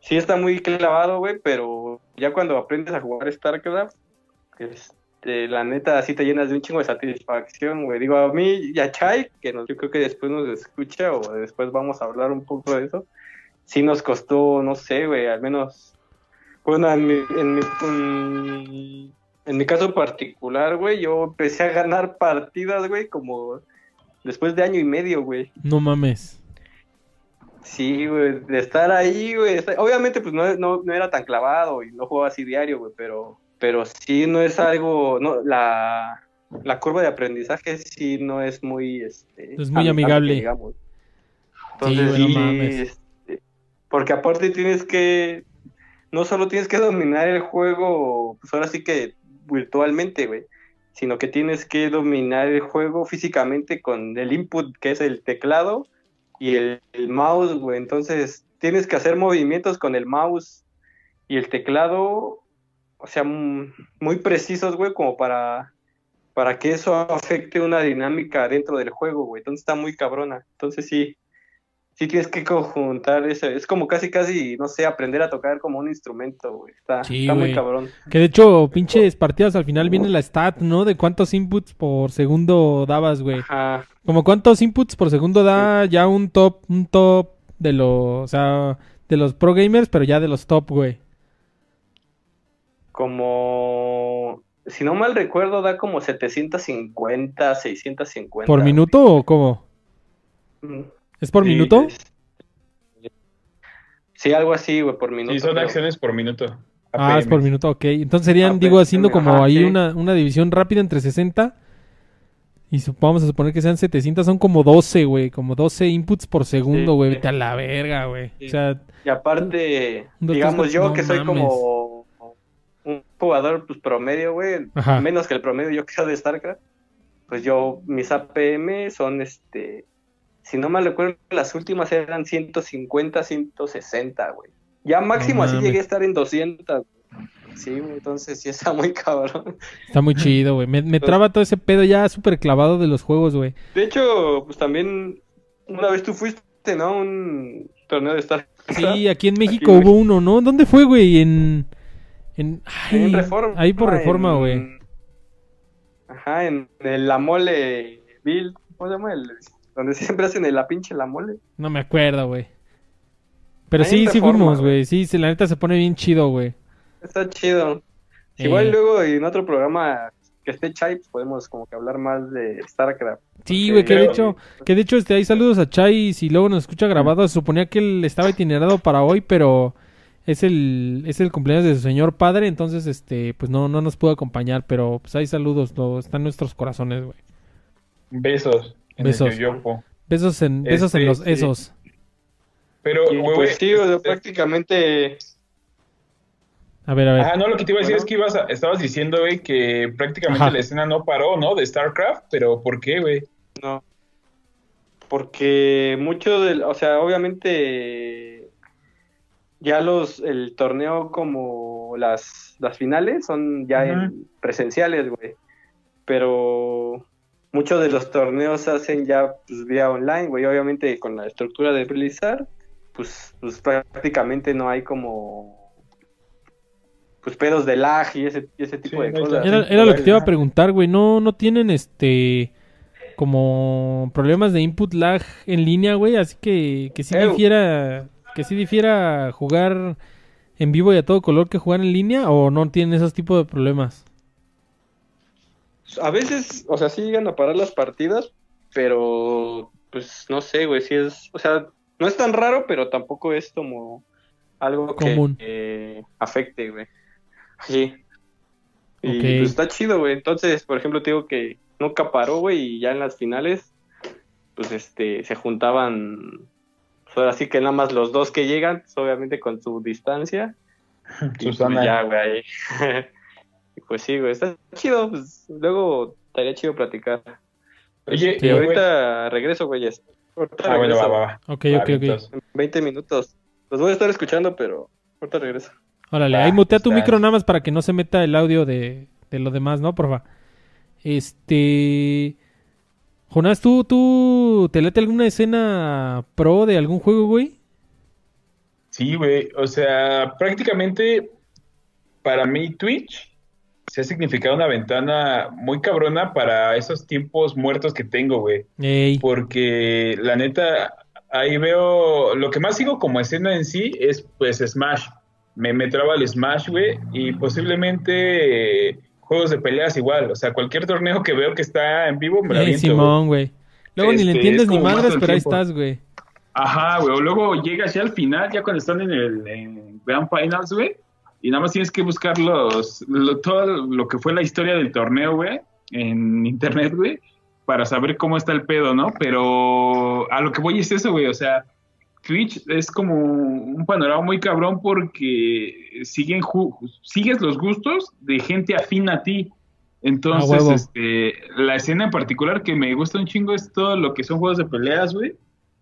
sí está muy clavado, güey, pero ya cuando aprendes a jugar StarCraft, este, la neta, sí te llenas de un chingo de satisfacción, güey. Digo, a mí y a Chai, que nos- yo creo que después nos escucha o después vamos a hablar un poco de eso, sí nos costó, no sé, güey, al menos, bueno, en mi, en mi, en- mi caso particular, güey, yo empecé a ganar partidas, güey, como después de año y medio, güey. No mames. Sí, güey, de estar ahí, güey. estar- Obviamente, pues no, no, no era tan clavado y no jugaba así diario, güey, pero, pero sí no es algo, no, la, la curva de aprendizaje sí no es muy, este, Es muy amigable. digamos. Sí, Entonces, sí, mames. este, porque aparte tienes que, no solo tienes que dominar el juego, pues ahora sí que virtualmente, güey, sino que tienes que dominar el juego físicamente con el input que es el teclado y el, mouse, güey. Entonces tienes que hacer movimientos con el mouse y el teclado, o sea, muy precisos, güey, como para, para que eso afecte una dinámica dentro del juego, güey. Entonces está muy cabrona. Entonces sí, sí tienes que conjuntar eso. Es como casi, casi, no sé, aprender a tocar como un instrumento, güey. Está, Sí, está muy cabrón. Que de hecho, pinches partidas al final viene la stat, ¿no? De cuántos inputs por segundo dabas, güey. Ajá. Como cuántos inputs por segundo da ya un top, un top de los, o sea, de los pro gamers, pero ya de los top, güey. Como, si no mal recuerdo, da como 750, 650. ¿Por minuto o cómo? ¿Es por Sí, minuto? es- Sí, algo así, güey, por minuto. Sí, son creo. acciones por minuto. Ah, es por minuto, ok. Entonces serían, digo, haciendo como ajá, ahí sí. una, una división rápida entre 60 y vamos a suponer que sean 700, son como 12, güey, como 12 inputs por segundo, güey. sí. Vete a la verga, güey. Sí. O sea, Y aparte, digamos yo no que soy mames. como un jugador pues promedio, güey, menos que el promedio yo que soy de StarCraft, pues yo, mis APM son este, si no mal recuerdo, las últimas eran 150, 160, güey. Ya máximo así llegué a estar en 200. Sí, güey, entonces sí está muy cabrón. está muy chido, güey. Me, me traba todo ese pedo ya súper clavado de los juegos, güey. De hecho, pues también una vez tú fuiste, ¿no? Un torneo de StarCraft. Sí, aquí en México hubo uno, ¿no? ¿Dónde fue, güey? En... En, ay, En Reforma. Ahí por Reforma, en- güey. Ajá, en el La Mole Bill, ¿cómo se llama? El, donde siempre hacen el la pinche La Mole. No me acuerdo, güey. Pero Ahí sí, sí fuimos, güey. Sí, sí, la neta se pone bien chido, güey. Está chido. Eh. Igual luego en otro programa que esté Chai, pues podemos como que hablar más de StarCraft. Sí, güey, que de hecho, que de hecho este, hay saludos a Chai si luego nos escucha grabado, se suponía que él estaba itinerado para hoy, pero es el, es el cumpleaños de su señor padre, entonces este, pues no, no nos pudo acompañar, pero pues hay saludos, lo, están en nuestros corazones, güey. Besos. En Besos. El yoyopo. Besos en, besos en Este, los sí. esos. Pero, Y güey, pues sí, o sea, este- prácticamente A ver, a ver. Ajá, no, lo que te iba a decir Bueno. es que ibas a- estabas diciendo, güey, que prácticamente Ajá. la escena no paró, ¿no? De StarCraft, pero ¿por qué, güey? no. Porque mucho del, o sea, obviamente ya los, el torneo como las, las finales son ya en presenciales, güey. Pero muchos de los torneos se hacen ya pues, vía online, güey. Obviamente con la estructura de Blizzard, pues, pues prácticamente no hay como pues pedos de lag y ese, y ese tipo Sí, de cosas. Era, era lo que te iba a preguntar, güey. No, no tienen este como problemas de input lag en línea, güey. Así que que sí Eh, difiera que sí difiera jugar en vivo y a todo color que jugar en línea o no tienen esos tipos de problemas. A veces, o sea, sí llegan a parar las partidas, pero pues no sé, güey, si es, o sea, no es tan raro, pero tampoco es como algo que Común. eh, afecte, güey. Sí. Y pues está chido, güey. Entonces, por ejemplo, te digo que nunca paró, güey, y ya en las finales, pues este, se juntaban, pues ahora sí que nada más los dos que llegan, pues, obviamente con su distancia. Y pues Susana. ya, güey. Pues sí, güey, está chido. Pues, luego estaría chido platicar. Oye, Y güey- ahorita regreso, güeyes. Ahorita Ah, bueno, va, regreso. va, va. Ok, Va, ok, ok. vientos. En 20 minutos. Los voy a estar escuchando, pero ahorita regreso. Órale, Va, ahí mutea tu está. micro nada más para que no se meta el audio de, de lo demás, ¿no? Porfa. Este. Jonás, ¿tú, ¿tú te late alguna escena pro de algún juego, güey? Sí, güey. O sea, prácticamente para mí Twitch se ha significado una ventana muy cabrona para esos tiempos muertos que tengo, güey. Ey. Porque la neta, ahí veo, lo que más sigo como escena en sí es pues Smash. Me, me traba el Smash, güey, y posiblemente eh, juegos de peleas igual. O sea, cualquier torneo que veo que está en vivo me lo aviento. Simón, güey. Luego ni le Este, entiendes es ni madres, pero ahí estás, güey. Ajá, güey. O luego llegas ya al final, ya cuando están en el en Grand Finals, güey. Y nada más tienes que buscar los, lo- todo lo que fue la historia del torneo, güey, en internet, güey, para saber cómo está el pedo, ¿no? Pero a lo que voy es eso, güey. O sea, Twitch es como un panorama muy cabrón porque siguen sigues los gustos de gente afín a ti. Entonces, este, la escena en particular que me gusta un chingo es todo lo que son juegos de peleas, güey.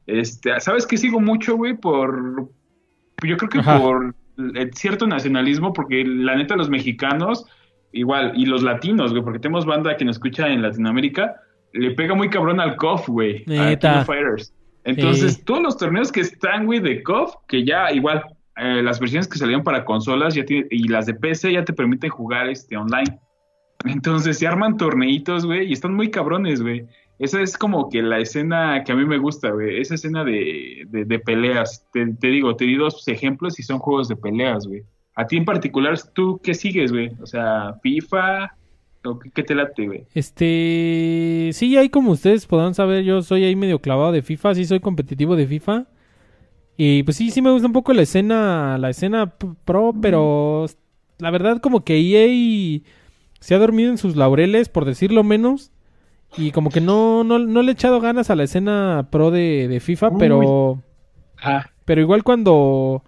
Este, ¿sabes qué sigo mucho, güey? Por yo creo que por cierto nacionalismo, porque la neta los mexicanos igual y los latinos, güey, porque tenemos banda que nos escucha en Latinoamérica, le pega muy cabrón al KOF, güey, a Fighters. Entonces, todos los torneos que están, güey, de KOF, que ya igual eh, las versiones que salieron para consolas ya y las de PC ya te permiten jugar este online. Entonces se arman torneitos, güey, y están muy cabrones, güey. Esa es como que la escena que a mí me gusta, güey. Esa escena de, de, peleas. Te, digo, te di dos ejemplos y son juegos de peleas, güey. A ti en particular, ¿tú qué sigues, güey? O sea, FIFA, ¿o qué, te late, güey? Este, sí, hay como ustedes podrán saber, yo soy ahí medio clavado de FIFA, sí soy competitivo de FIFA. Y pues sí, sí me gusta un poco la escena, la escena pro, pero la verdad como que EA se ha dormido en sus laureles, por decirlo menos. Y como que no, no, no le he echado ganas a la escena pro de, de FIFA, pero... Pero igual cuando...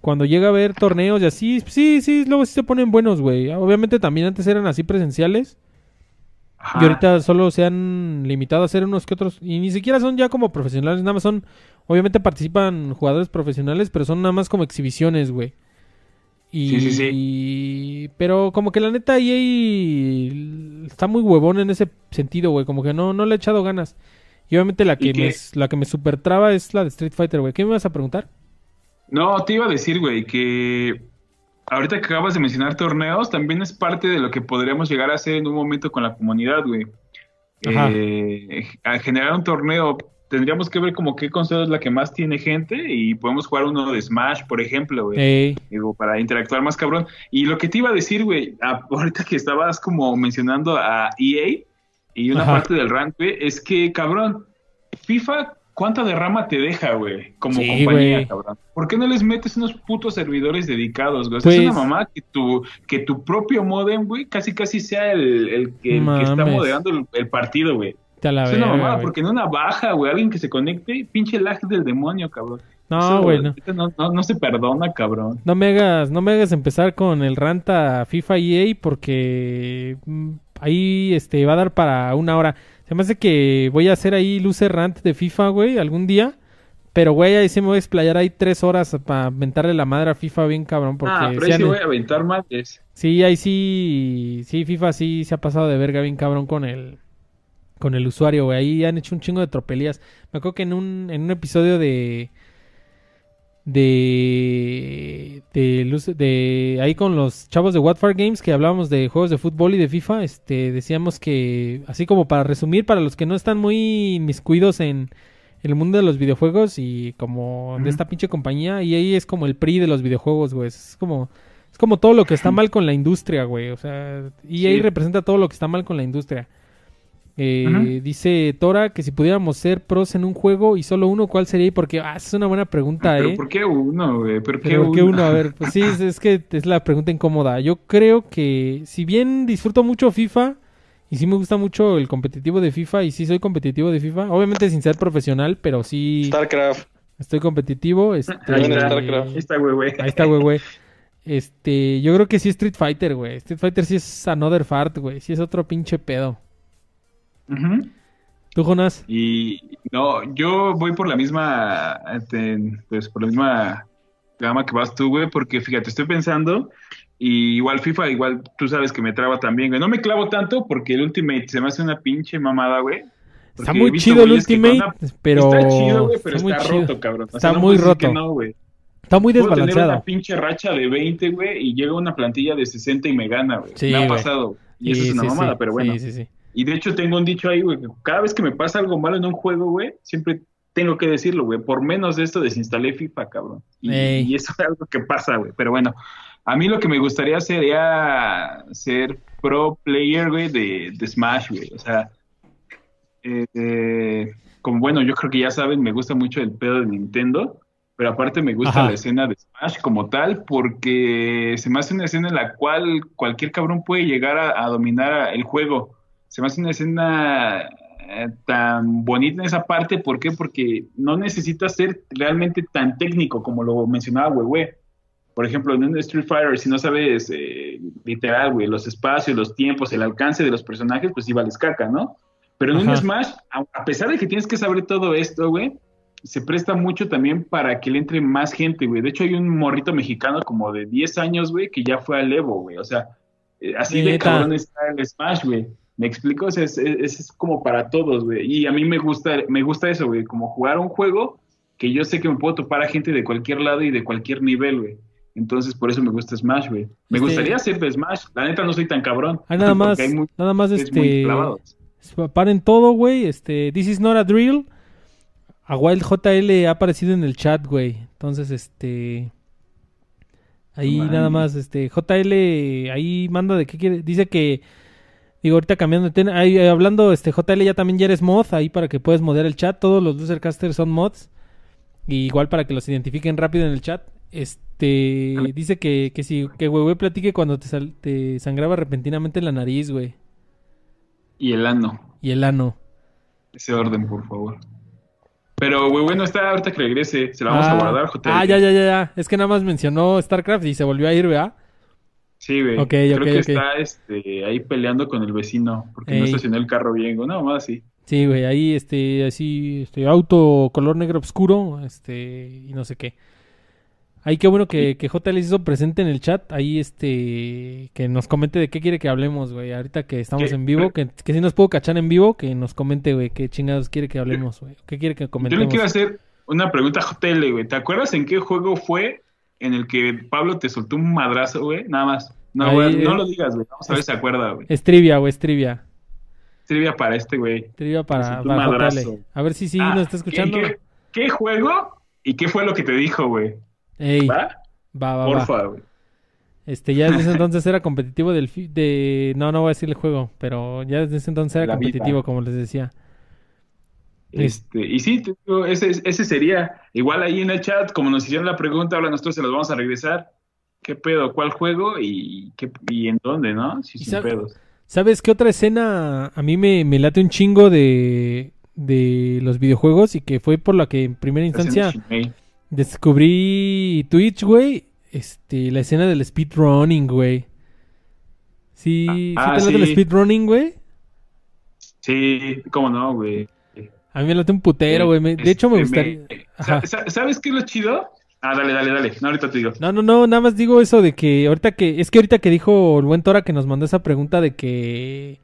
Cuando llega a ver torneos y así, sí, sí, luego sí se ponen buenos, güey. Obviamente también antes eran así presenciales. Y ahorita solo se han limitado a hacer unos que otros. Y ni siquiera son ya como profesionales, nada más son. Obviamente participan jugadores profesionales, pero son nada más como exhibiciones, güey. Y, sí, sí, sí. Pero como que la neta EA está muy huevón en ese sentido, güey. Como que no, no le he echado ganas. Y obviamente la que, me, la que me super traba es la de Street Fighter, güey. ¿Qué me vas a preguntar? No, te iba a decir, güey, que ahorita que acabas de mencionar torneos, también es parte de lo que podríamos llegar a hacer en un momento con la comunidad, güey. Eh, a generar un torneo tendríamos que ver como qué consola es la que más tiene gente y podemos jugar uno de Smash, por ejemplo, güey. Digo, para interactuar más cabrón. Y lo que te iba a decir, güey, ahorita que estabas como mencionando a EA y una parte del rank, güey, es que, cabrón, FIFA, ¿cuánta derrama te deja, güey? Como compañía, cabrón. ¿Por qué no les metes unos putos servidores dedicados, güey? es una pues mamá que tu, que tu propio modem, güey, casi casi sea el, que, está moderando el partido, güey es una mamada, porque en una baja, güey, alguien que se conecte, pinche lag del demonio, cabrón. No, güey, no. No, se perdona, cabrón. No me hagas, no me hagas empezar con el ranta FIFA EA porque mm, ahí este va a dar para una hora. Se me hace que voy a hacer ahí luce rant de FIFA, güey, algún día. Pero, güey, ahí sí me voy a explayar ahí tres horas para aventarle la madre a FIFA bien cabrón. Porque ah, pero ahí sí voy a aventar más. Sí, ahí sí, sí, FIFA sí se ha pasado de verga bien cabrón con el, con el usuario, güey. Ahí han hecho un chingo de tropelías. Me acuerdo que en un, en un episodio de. De, de. De. Ahí con los chavos de Watford Games que hablábamos de juegos de fútbol y de FIFA. Este. Decíamos que. Así como para resumir, para los que no están muy miscuidos en. En el mundo de los videojuegos y como de esta pinche compañía. Y ahí es como el PRI de los videojuegos, güey. Es como. Es como todo lo que está mal con la industria, güey. O sea. Y ahí representa todo lo que está mal con la industria. Eh, dice Tora que si pudiéramos ser pros en un juego y solo uno, ¿cuál sería? Porque ah, es una buena pregunta, ah, ¿Pero ¿eh? ¿Por qué uno, güey? ¿Por qué, uno? A ver, pues sí, es, que es la pregunta incómoda. Yo creo que, si bien disfruto mucho FIFA y sí me gusta mucho el competitivo de FIFA y sí soy competitivo de FIFA, obviamente sin ser profesional, pero sí. StarCraft. Estoy competitivo. Este, ahí está, StarCraft. Ahí está, güey, güey. Ahí está, güey, güey. Este, yo creo que sí Street Fighter, güey. Street Fighter sí es another fart, güey. Sí es otro pinche pedo. ¿Tú, Jonas? Y no, yo voy por la misma, este, pues por la misma gama que vas tú, güey, porque fíjate, estoy pensando, y igual FIFA, igual tú sabes que me traba también, güey. No me clavo tanto porque el Ultimate se me hace una pinche mamada, güey. Está muy chido el Ultimate, pero... Está chido, güey, pero está, roto, cabrón. está muy roto. Está muy desbalanceado. Tener una pinche racha de 20, güey, y llega una plantilla de 60 y me gana, güey. me ha pasado. Y eso es una mamada, pero bueno. Sí, sí, sí. Y de hecho tengo un dicho ahí, güey, que cada vez que me pasa algo malo en un juego, güey, siempre tengo que decirlo, güey, por menos de esto desinstalé FIFA, cabrón. Y, eso es algo que pasa, güey. Pero bueno, a mí lo que me gustaría sería ser pro player, güey, de, de Smash, güey. O sea, eh, como bueno, yo creo que ya saben, me gusta mucho el pedo de Nintendo, pero aparte me gusta la escena de Smash como tal, porque se me hace una escena en la cual cualquier cabrón puede llegar a dominar el juego se me hace una escena eh, tan bonita en esa parte. ¿Por qué? Porque no necesitas ser realmente tan técnico como lo mencionaba Huehue. Por ejemplo, en un Street Fighter, si no sabes eh, literal, güey, los espacios, los tiempos, el alcance de los personajes, pues iba les caca, ¿no? Pero en un. Smash, a pesar de que tienes que saber todo esto, güey, se presta mucho también para que le entre más gente, güey. De hecho, hay un morrito mexicano como de 10 años, güey, que ya fue al Evo, güey. O sea, eh, así de cabrón está el Smash, güey. ¿Me explico? O sea, es, es- es como para todos, güey. Y a mí me gusta, me gusta eso, güey. Como jugar un juego que yo sé que me puedo topar a gente de cualquier lado y de cualquier nivel, güey. Entonces, por eso me gusta Smash, güey. Me Este- gustaría hacer de Smash. La neta, no soy tan cabrón. Ah, nada más, hay muy- nada más este... Paren todo, güey. Este, this is not a drill. A Wild JL ha aparecido en el chat, güey. Entonces, este. Ahí nada más, este. JL ahí manda de qué quiere. Dice que. Digo, ahorita cambiando de tema. Ahí, eh, hablando, este, JL ya también ya eres mod. Ahí para que puedas modear el chat. Todos los losercasters son mods. Y igual para que los identifiquen rápido en el chat. Este. Dice que, que si. Que güey, platique cuando te, sal- te sangraba repentinamente la nariz, güey. Y el ano. Y el ano. Ese orden, por favor. Pero, güey, bueno, está ahorita que regrese. Se la vamos a Ah, guardar, JL. Ah, ya, ya, ya, ya. Es que nada más mencionó StarCraft y se volvió a ir, ¿verdad? Sí, güey. Ok, Creo que está este, ahí peleando con el vecino porque no estacionó el carro bien. güey. No, más así. Sí, güey, ahí, este, así, este, auto color negro oscuro, este, y no sé qué. Ahí qué bueno que, que JL se hizo presente en el chat, ahí, este, que nos comente de qué quiere que hablemos, güey, ahorita que estamos ¿Qué? en vivo, que, que si nos puedo cachar en vivo, que nos comente, güey, qué chingados quiere que hablemos, güey, qué quiere que Yo comentemos. le quiero hacer una pregunta a JL, güey. ¿Te acuerdas en qué juego fue en el que Pablo te soltó un madrazo, güey? Nada más. No, güey, no eh, lo digas, güey. Vamos a ver si se acuerda, güey. Es trivia, güey, es trivia. Trivia para este, güey. Trivia para, para madrazo. A ver si sí Ah, nos está escuchando. ¿qué, qué, qué juego y qué fue lo que te dijo, güey? Ey, va, ¿Va? va. Porfa, güey. Este, ya desde ese entonces era competitivo del fi- de no, no voy a decir el juego, pero ya desde ese entonces era La vida. competitivo, como les decía. Este, y sí, te digo, ese, ese sería. Igual ahí en el chat, como nos hicieron la pregunta, ahora nosotros se los vamos a regresar. ¿Qué pedo? ¿Cuál juego? ¿Y, qué, y en dónde, no? Si sin sabe- pedos. ¿Sabes qué otra escena a mí me, me late un chingo de, de los videojuegos y que fue por la que en primera instancia descubrí Twitch, güey? Este, la escena del speedrunning, güey. Sí, ¿sí Ah, te late el sí. speedrunning, güey? Sí, cómo no, güey. A mí me late un putero, güey. De hecho, me Este, gustaría... ¿Sabes qué es lo chido? Ah, dale, dale, dale. No, ahorita te digo. No, no, no, nada más digo eso de que ahorita que, es que ahorita que dijo el buen Tora que nos mandó esa pregunta de que,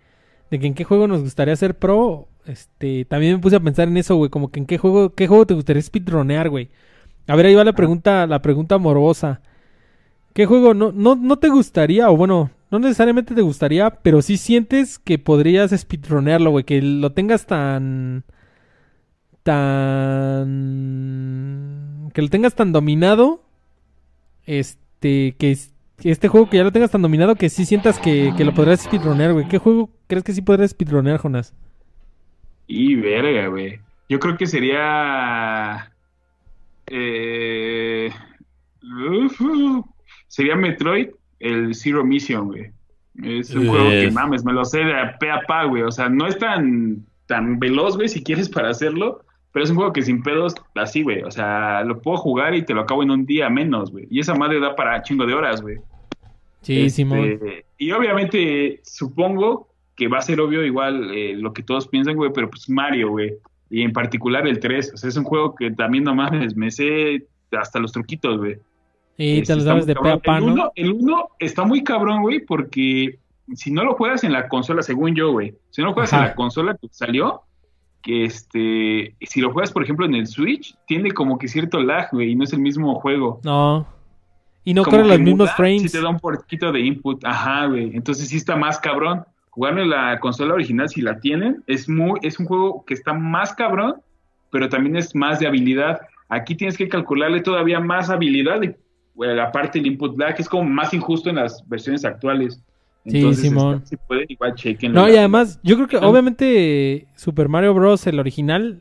de que en qué juego nos gustaría ser pro, este, también me puse a pensar en eso, güey, como que en qué juego, qué juego te gustaría speedronear, güey. A ver, ahí va la pregunta, la pregunta morbosa. ¿Qué juego no, no, no te gustaría, o bueno, no necesariamente te gustaría, pero sí sientes que podrías speedronearlo, güey, que lo tengas tan, tan, que lo tengas tan dominado, este, que, es- que este juego que ya lo tengas tan dominado que sí sientas que, que lo podrías speedronear, güey. ¿Qué juego crees que sí podrías speedronear, Jonas? Y verga, güey. Yo creo que sería. Eh, uf, uf, sería Metroid, el Zero Mission, güey. Es un juego que mames, me lo sé de a pe a pa, güey. O sea, no es tan, tan veloz, güey, si quieres para hacerlo. Pero es un juego que sin pedos, así, güey. O sea, lo puedo jugar y te lo acabo en un día menos, güey. Y esa madre da para chingo de horas, güey. Sí, Este, Simón. Y obviamente, supongo que va a ser obvio igual eh, lo que todos piensan, güey, pero pues Mario, güey. Y en particular el 3. O sea, es un juego que también no mames, me sé hasta los truquitos, güey. Y Este, te lo está sabes de pe a uno- El 1 está muy cabrón, güey, porque si no lo juegas en la consola, según yo, güey, si no lo juegas Ajá. en la consola que salió, que este, si lo juegas, por ejemplo, en el Switch, tiene como que cierto lag, güey, y no es el mismo juego. No. Y no corre que los mismos frames. Sí te da un poquito de input. Ajá, güey. Entonces sí está más cabrón. Jugarlo en la consola original, si la tienen, es muy, es un juego que está más cabrón, pero también es más de habilidad. Aquí tienes que calcularle todavía más habilidad y bueno, aparte el input lag es como más injusto en las versiones actuales. Sí, Simón. está- si pueden, igual chequen. No, y además, yo creo que obviamente Super Mario Bros. el original,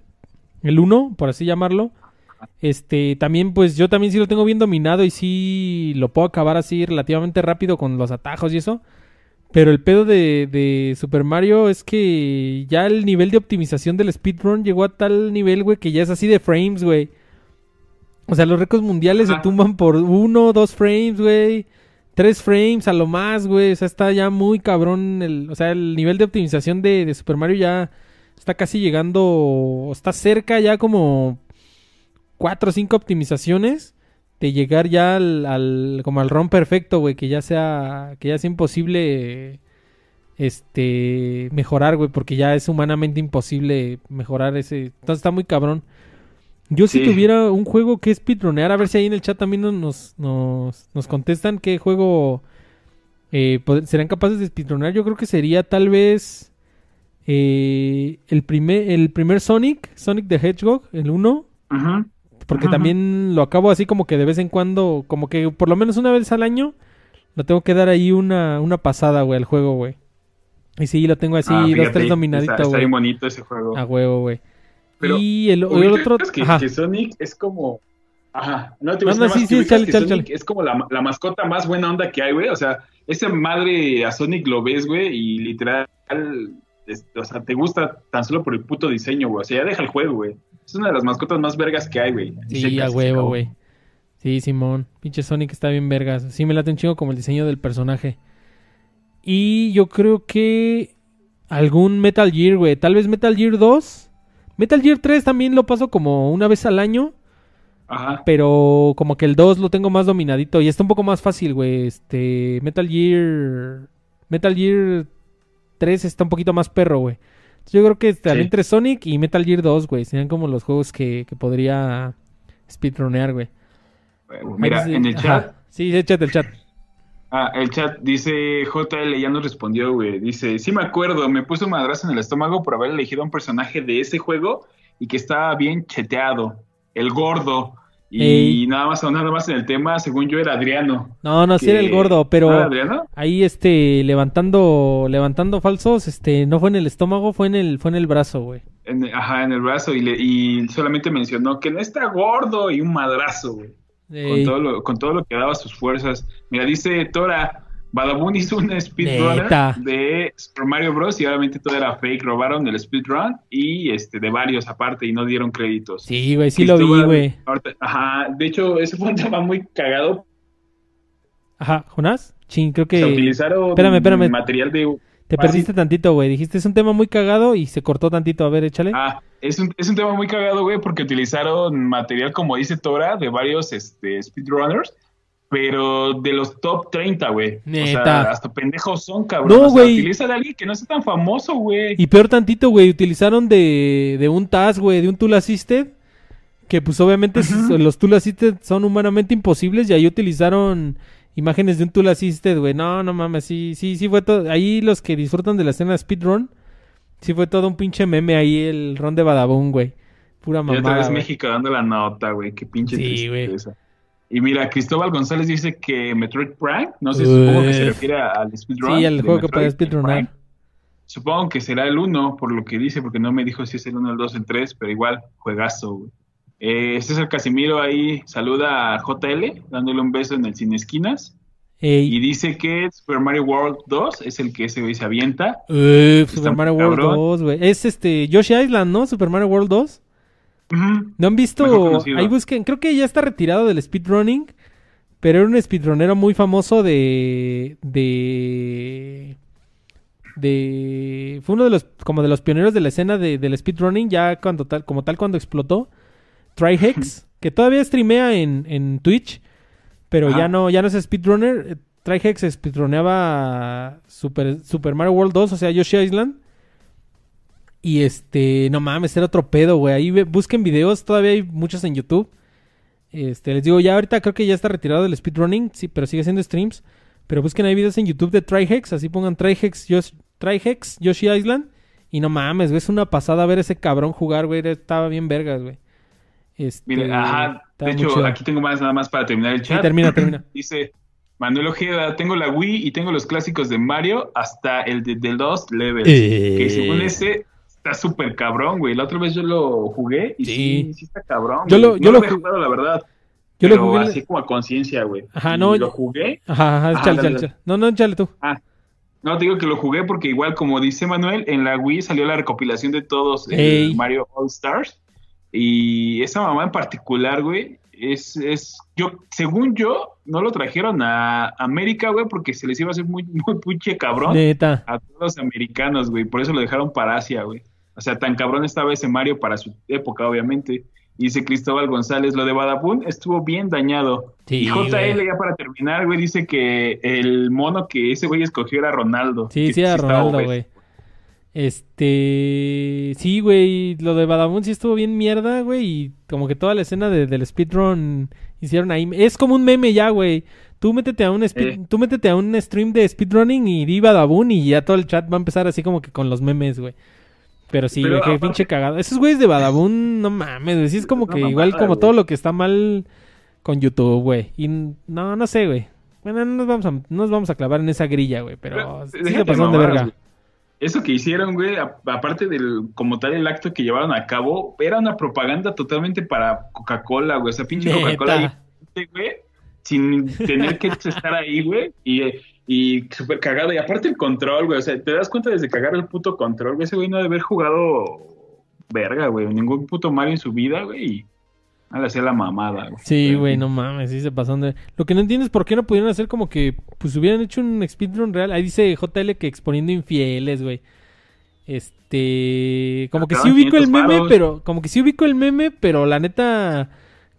el 1, por así llamarlo, este, también pues yo también sí lo tengo bien dominado y sí lo puedo acabar así relativamente rápido con los atajos y eso. Pero el pedo de, de Super Mario es que ya el nivel de optimización del speedrun llegó a tal nivel, güey, que ya es así de frames, güey. O sea, los récords mundiales se tumban por uno, dos frames, güey. Tres frames a lo más, güey. O sea, está ya muy cabrón. El, o sea, el nivel de optimización de, Super Mario ya está casi llegando. Está cerca ya como cuatro o cinco optimizaciones de llegar ya al, al- como al ROM perfecto, güey, que ya sea que ya sea imposible este mejorar, güey, porque ya es humanamente imposible mejorar ese. Entonces está muy cabrón. Yo si tuviera un juego que speedronear, a ver si ahí en el chat también nos nos, nos, contestan qué juego eh, serán capaces de speedronear. Yo creo que sería tal vez eh, el primer el primer Sonic, Sonic the Hedgehog, el 1. Ujú. Porque Ajá. también lo acabo así como que de vez en cuando, como que por lo menos una vez al año, lo tengo que dar ahí una, una pasada, güey, al juego, güey. Y sí, lo tengo así, Ah, dos, tres dominadito, está güey. bien bonito ese juego. A huevo, güey. Pero, Y el, el ¿Ubicas otro... que, que Sonic es como. Ajá, no te No, sí, más, sí, chale, chale, Sonic chale. es como la, la mascota más buena onda que hay, güey. O sea, esa madre a Sonic lo ves, güey, y literal, es- o sea, te gusta tan solo por el puto diseño, güey. O sea, ya deja el juego, güey. Es una de las mascotas más vergas que hay, güey. Sí, a huevo, güey. Sí, Simón. Pinche Sonic está bien vergas. Sí, me late un chingo como el diseño del personaje. Y yo creo que algún Metal Gear, güey. Tal vez Metal Gear 2. Metal Gear 3 también lo paso como una vez al año. Ajá. Pero como que el 2 lo tengo más dominadito. Y está un poco más fácil, güey. Este. Metal Gear. Metal Gear 3 está un poquito más perro, güey. Yo creo que estaría Sí. entre Sonic y Metal Gear 2, güey. Serían como los juegos que, que podría speedronear, güey. Mira, en el Ajá. chat, Sí, échate el chat. Ah, el chat dice JL, ya nos respondió, güey. Dice, sí me acuerdo, me puso un madrazo en el estómago por haber elegido a un personaje de ese juego y que estaba bien cheteado, el gordo. Y Ey. nada más, nada más en el tema, según yo era Adriano. No, no, sí era el gordo, ¿No era pero Adriano? ahí este levantando levantando falsos, este no fue en el estómago, fue en el fue en el brazo, güey. En- ajá, en el brazo y, le- y solamente mencionó que no está gordo y un madrazo, güey. Con todo, lo, con todo lo que daba sus fuerzas. Mira, dice Tora, Badabun hizo un speedrunner Neta. de Super Mario Bros. y obviamente todo era fake, robaron el speedrun y este de varios aparte y no dieron créditos. Sí, güey, sí lo vi, güey. Ajá, de hecho, ese fue un tema muy cagado. Ajá, Jonás. Chin, creo que utilizaron Espérame, espérame. material de... te perdiste tantito, güey. Dijiste es un tema muy cagado y se cortó tantito. A ver, échale. Ah, es un, es un tema muy cagado, güey, porque utilizaron material, como dice Tora, de varios este, speedrunners, pero de los top 30, güey. O sea, hasta pendejos son, cabrón. No, O sea, güey. utiliza de alguien que no sea tan famoso, güey. Y peor tantito, güey, utilizaron de, de un TAS, güey, de un Tool Assisted. Que pues obviamente los Tool Assisted son humanamente imposibles y ahí utilizaron imágenes de un Tool Assisted, güey. No, no mames, sí, sí, sí fue todo. Ahí los que disfrutan de la escena speedrun, sí fue todo un pinche meme ahí el ron de Badabun, güey. Pura Y otra mamada, vez güey. México dando la nota, güey. Qué pinche Sí, güey. Y mira, Cristóbal González dice que Metroid Prime, no sé, supongo que se Uf. refiere al speedrun. Sí, al juego que puede speedrunar. Supongo que será el 1, por lo que dice, porque no me dijo si es el 1, el 2, el 3, pero igual, juegazo, güey. Eh, César Casimiro ahí saluda a JL, dándole un beso en el Cine Esquinas, Ey, y dice que Super Mario World 2 es el que ese güey se avienta. Está Super Mario World cabrón. 2, güey. Es este Yoshi Island, ¿no? Super Mario World 2. Ujú. ¿No han visto? Ahí busquen, creo que ya está retirado del speedrunning, pero era un speedrunero muy famoso de de de fue uno de los como de los pioneros de la escena de, del speedrunning ya cuando tal como tal cuando explotó Trihex, que todavía streamea en, en Twitch, pero ya no ya no es speedrunner. Eh, Trihex speedroneaba Super Super Mario World 2, o sea, Yoshi Island. Y este, no mames, era otro pedo, güey. Ahí ve- busquen videos, todavía hay muchos en YouTube. Este, les digo, ya ahorita creo que ya está retirado del speedrunning, sí, pero sigue haciendo streams. Pero busquen ahí videos en YouTube de Trihex, así pongan Trihex, Yosh- Trihex Yoshi Island. Y no mames, güey, es una pasada ver ese cabrón jugar, güey. Estaba bien vergas, güey. Este, Mire, ajá, de hecho, chido. aquí tengo más nada más para terminar el Sí, chat. termina, termina. Dice Manuel Ojeda, tengo la Wii y tengo los clásicos de Mario hasta el de, del Lost Levels. Eh. Que según ese está súper cabrón, güey. La otra vez yo lo jugué y sí, Sí. sí, está cabrón. Yo lo- no yo lo lo he ju- jugado, la verdad. Yo lo pero jugué. así como a conciencia, güey. Ajá, Y no, Lo jugué. Ajá, ajá, Ajá, échale, dale. échale. No, no, échale tú. Ah, No, te digo que lo jugué porque igual, como dice Manuel, en la Wii salió la recopilación de todos el Ey. Mario All Stars. Y esa mamá en particular, güey, es, es, yo, según yo, no lo trajeron a América, güey, porque se les iba a hacer muy, muy pinche cabrón Neta. a todos los americanos, güey. Por eso lo dejaron para Asia, güey. O sea, tan cabrón estaba ese Mario para su época, obviamente. Y dice Cristóbal González, lo de Badabun estuvo bien dañado. Sí, y JL, güey. ya para terminar, güey, dice que el mono que ese güey escogió era Ronaldo. Sí, sí, era Ronaldo, güey. Este. Sí, güey. Lo de Badabun sí estuvo bien mierda, güey. Y como que toda la escena de- del speedrun hicieron ahí. Es como un meme ya, güey. Tú métete a un speed- Eh. tú métete a un stream de speedrunning y di Badabun y ya todo el chat va a empezar así como que con los memes, güey. Pero sí, güey, qué pinche cagado. Esos güeyes de Badabun, no mames, güey. Sí es como que igual como todo lo que está mal con YouTube, güey. Y no, no sé, güey. Bueno, no nos vamos a, no nos vamos a clavar en esa grilla, güey. Pero Pero, sí se pasaron de verga. Eso que hicieron, güey, a- aparte del, como tal, el acto que llevaron a cabo, era una propaganda totalmente para Coca-Cola, güey. O sea, pinche. Coca-Cola, güey, sin tener que estar ahí, güey. Y, y súper cagado. Y aparte el control, güey. O sea, te das cuenta desde cagar el puto control, güey. Ese güey no debe haber jugado verga, güey. Ningún puto Mario en su vida, güey. Y le hacía la mamada, güey. Sí, güey, no mames, sí se pasaron de... Lo que no entiendo es por qué no pudieron hacer como que, pues hubieran hecho un speedrun real. Ahí dice JL que exponiendo infieles, güey. Este... Como que sí ubico el 500 meme, pero... Como que sí ubico el meme, pero la neta...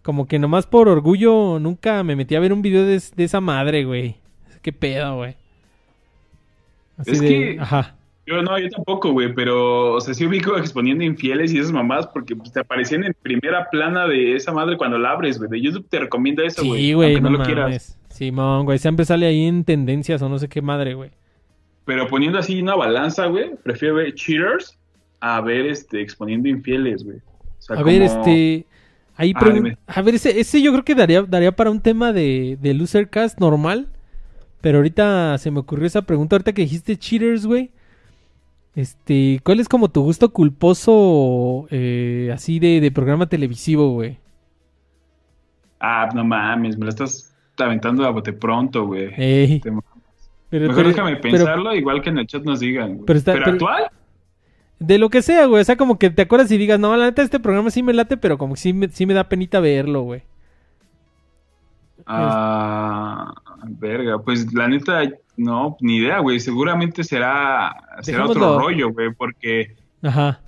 Como que nomás por orgullo nunca me metí a ver un video de, de esa madre, güey. Qué pedo, güey. Así Es de... que- Ajá. Yo no, yo tampoco, güey, pero, o sea, sí ubico exponiendo infieles y esas mamadas porque pues, te aparecían en primera plana de esa madre cuando la abres, güey. De YouTube te recomienda eso, güey. Sí, güey, no, lo quieras. Simón, güey, siempre sale ahí en tendencias o no sé qué madre, güey. Pero poniendo así una balanza, güey, prefiero ver cheaters a ver este exponiendo infieles, güey. O sea, A ver, este. Ahí Ah. A ver, ese, ese yo creo que daría, daría para un tema de, de Losercast normal. Pero ahorita se me ocurrió esa pregunta. Ahorita que dijiste cheaters, güey. Este, ¿cuál es como tu gusto culposo eh, así de, de programa televisivo, güey? Ah, no mames, me la estás aventando a bote pronto, güey. Ey, pero- Mejor pero- déjame pero pensarlo, igual que en el chat nos digan, güey. Pero está- ¿Pero pero- actual? de lo que sea, güey. O sea, como que te acuerdas y digas, no, la neta, este programa sí me late, pero como que sí me, sí me da penita verlo, güey. Ah, verga, pues la neta, no, ni idea, güey. Seguramente será, será otro rollo, güey, porque Ajá.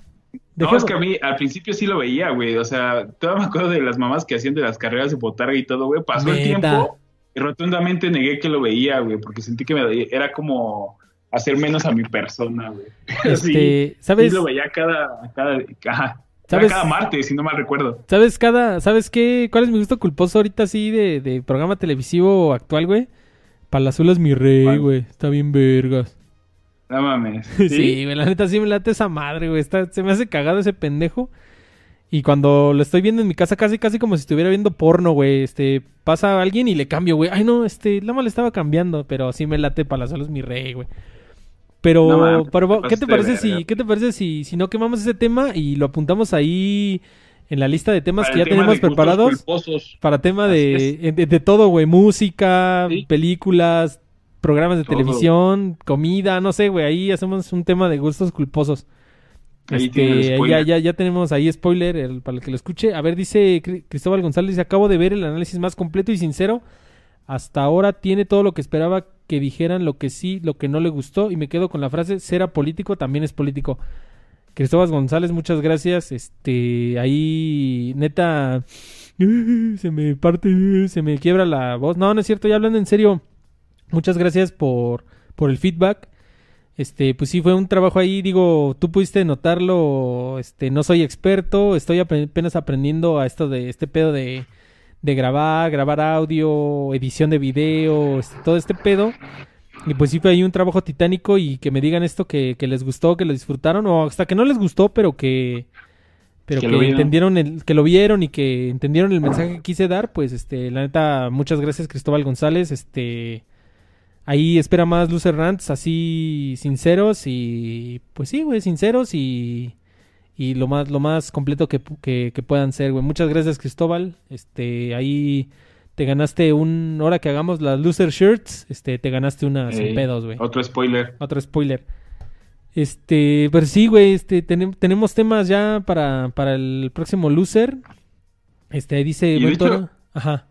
no, es que a mí al principio sí lo veía, güey. O sea, todavía me acuerdo de las mamás que hacían de las carreras de botarga y todo, güey. Pasó el tiempo y rotundamente negué que lo veía, güey, porque sentí que me, era como hacer menos a mi persona, güey. Este, sí, ¿sabes? sí lo veía cada, cada, ajá, ¿Sabes? cada martes, si no mal recuerdo. ¿Sabes cada, sabes qué? ¿Cuál es mi gusto culposo ahorita así de, de programa televisivo actual, güey? Palazuelo es mi rey, ¿Cuál? güey. Está bien vergas. No mames. Sí, güey, la neta sí me late esa madre, güey. Está, se me hace cagado ese pendejo. Y cuando lo estoy viendo en mi casa, casi, casi como si estuviera viendo porno, güey. Este, pasa alguien y le cambio, güey. Ay, no, este, Lama le estaba cambiando, pero sí me late Palazuelo es mi rey, güey. Pero, No ¿qué te parece si, qué te parece si, si no quemamos ese tema y lo apuntamos ahí en la lista de temas Para que ya tema tenemos preparados? culposos. Para tema de, de, de todo, güey. Música, Sí. películas, programas de Todo. televisión, comida, no sé, güey. Ahí hacemos un tema de gustos culposos. Ahí Este, ya, ya, ya tenemos ahí spoiler el- para el que lo escuche. A ver, dice Cri- Cristóbal González, dice, acabo de ver el análisis más completo y sincero. Hasta ahora tiene todo lo que esperaba que dijeran, lo que sí, lo que no le gustó. Y me quedo con la frase, será político, también es político. Cristóbal González, muchas gracias. Este, ahí, neta, se me parte, se me quiebra la voz. No, no es cierto, ya hablando en serio. Muchas gracias por, por el feedback. Este, pues sí, fue un trabajo ahí, digo, tú pudiste notarlo, este, no soy experto, estoy apenas aprendiendo a esto de, este pedo de, de grabar, grabar audio, edición de video, este, todo este pedo. Y pues sí fue ahí un trabajo titánico y que me digan esto que, que les gustó, que lo disfrutaron, o hasta que no les gustó, pero que, pero Que que, lo entendieron el, que lo vieron y que entendieron el mensaje que quise dar, pues este, la neta, muchas gracias Cristóbal González, este, ahí espera más Lucer Rants así sinceros y pues sí, güey, sinceros y, y lo más, lo más completo que, que, que puedan ser, güey. Muchas gracias Cristóbal, este, ahí te ganaste un. Ahora que hagamos las loser shirts, este, te ganaste una sin Ey, pedos, güey. Otro spoiler. Otro spoiler. Este, pero sí, güey, este, tenem- tenemos temas ya para, para el próximo loser. Este, dice hecho-. Ajá.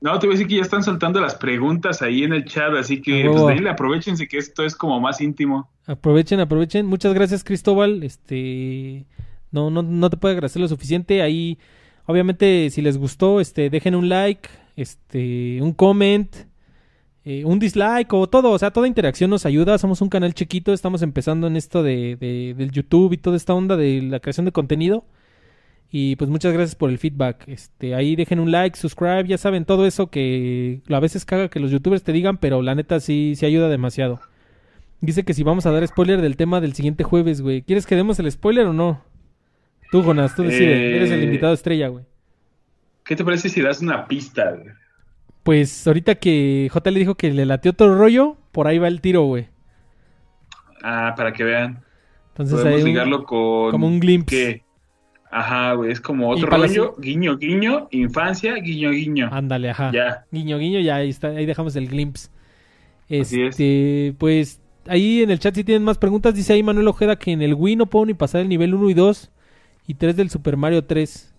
No, te voy a decir que ya están soltando las preguntas ahí en el chat, así que pues de ahí le aprovechense que esto es como más íntimo. Aprovechen, aprovechen. Muchas gracias, Cristóbal. Este, no, no, no te puedo agradecer lo suficiente. Ahí, obviamente, si les gustó, este, dejen un like, este, un comment, eh, un dislike o todo. O sea, toda interacción nos ayuda. Somos un canal chiquito, estamos empezando en esto de, de- del YouTube y toda esta onda de la creación de contenido. Y pues muchas gracias por el feedback. Este, ahí dejen un like, subscribe, ya saben, todo eso que a veces caga que los youtubers te digan, pero la neta sí, sí ayuda demasiado. Dice que si vamos a dar spoiler del tema del siguiente jueves, güey. ¿Quieres que demos el spoiler o no? Tú, Jonas, tú decides. Eh, Eres el invitado estrella, güey. ¿Qué te parece si das una pista? güey? Pues ahorita que J le dijo que le latió otro rollo, por ahí va el tiro, güey. Ah, para que vean. Entonces Podemos un- ligarlo con... como un glimpse. que- Ajá, güey, es como otro rollo, guiño, guiño, infancia, guiño, guiño. Ándale, ajá. Ya. Guiño, guiño, ya ahí está, ahí dejamos el glimpse. Así es. Este, pues ahí en el chat si tienen más preguntas, dice ahí Manuel Ojeda que en el Wii no puedo ni pasar el nivel 1 y 2 y 3 del Super Mario 3.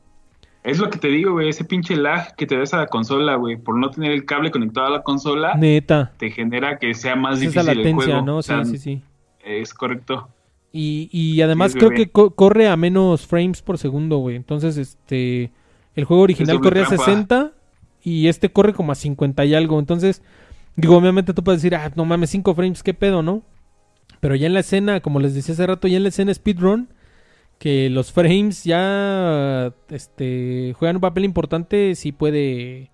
Es lo que te digo, güey, ese pinche lag que te da esa consola, güey, por no tener el cable conectado a la consola, Neta. te genera que sea más Es esa difícil el latencia, juego. ¿no? O sea, sí, sí, sí. Es correcto. Y, y además Sí, creo que co- corre a menos frames por segundo, güey. Entonces, este, el juego original corría a trampa. 60 y este corre como a 50 y algo. Entonces, digo, obviamente tú puedes decir, ah, no mames, 5 frames, qué pedo, ¿no? Pero ya en la escena, como les decía hace rato, ya en la escena speedrun, que los frames ya, este, juegan un papel importante, sí puede...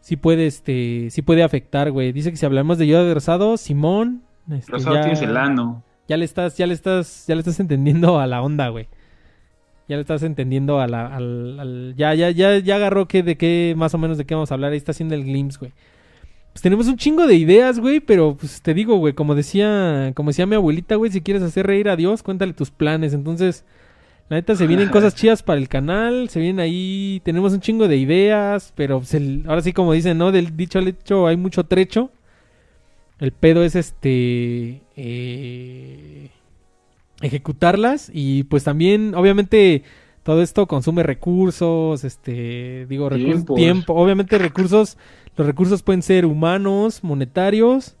Sí puede, este, sí puede afectar, güey. Dice que si hablamos de Yoda de Rosado, Simón, este, Pero solo ya- tienes el ano. ya le estás, ya le estás, ya le estás entendiendo a la onda, güey. Ya le estás entendiendo a la, al, al- ya, ya, ya, ya agarró que de qué, más o menos de qué vamos a hablar. Ahí está haciendo el glimpse, güey. Pues tenemos un chingo de ideas, güey, pero pues te digo, güey, como decía, como decía mi abuelita, güey, si quieres hacer reír a Dios, cuéntale tus planes. Entonces, la neta, se vienen cosas chidas para el canal, se vienen ahí, tenemos un chingo de ideas, pero pues, el- ahora sí, como dicen, ¿no? Del dicho al hecho hay mucho trecho. El pedo es este. eh, ejecutarlas. Y pues también, obviamente, todo esto consume recursos. Este. Digo, recursos. Tiempo. Obviamente, recursos. Los recursos pueden ser humanos, monetarios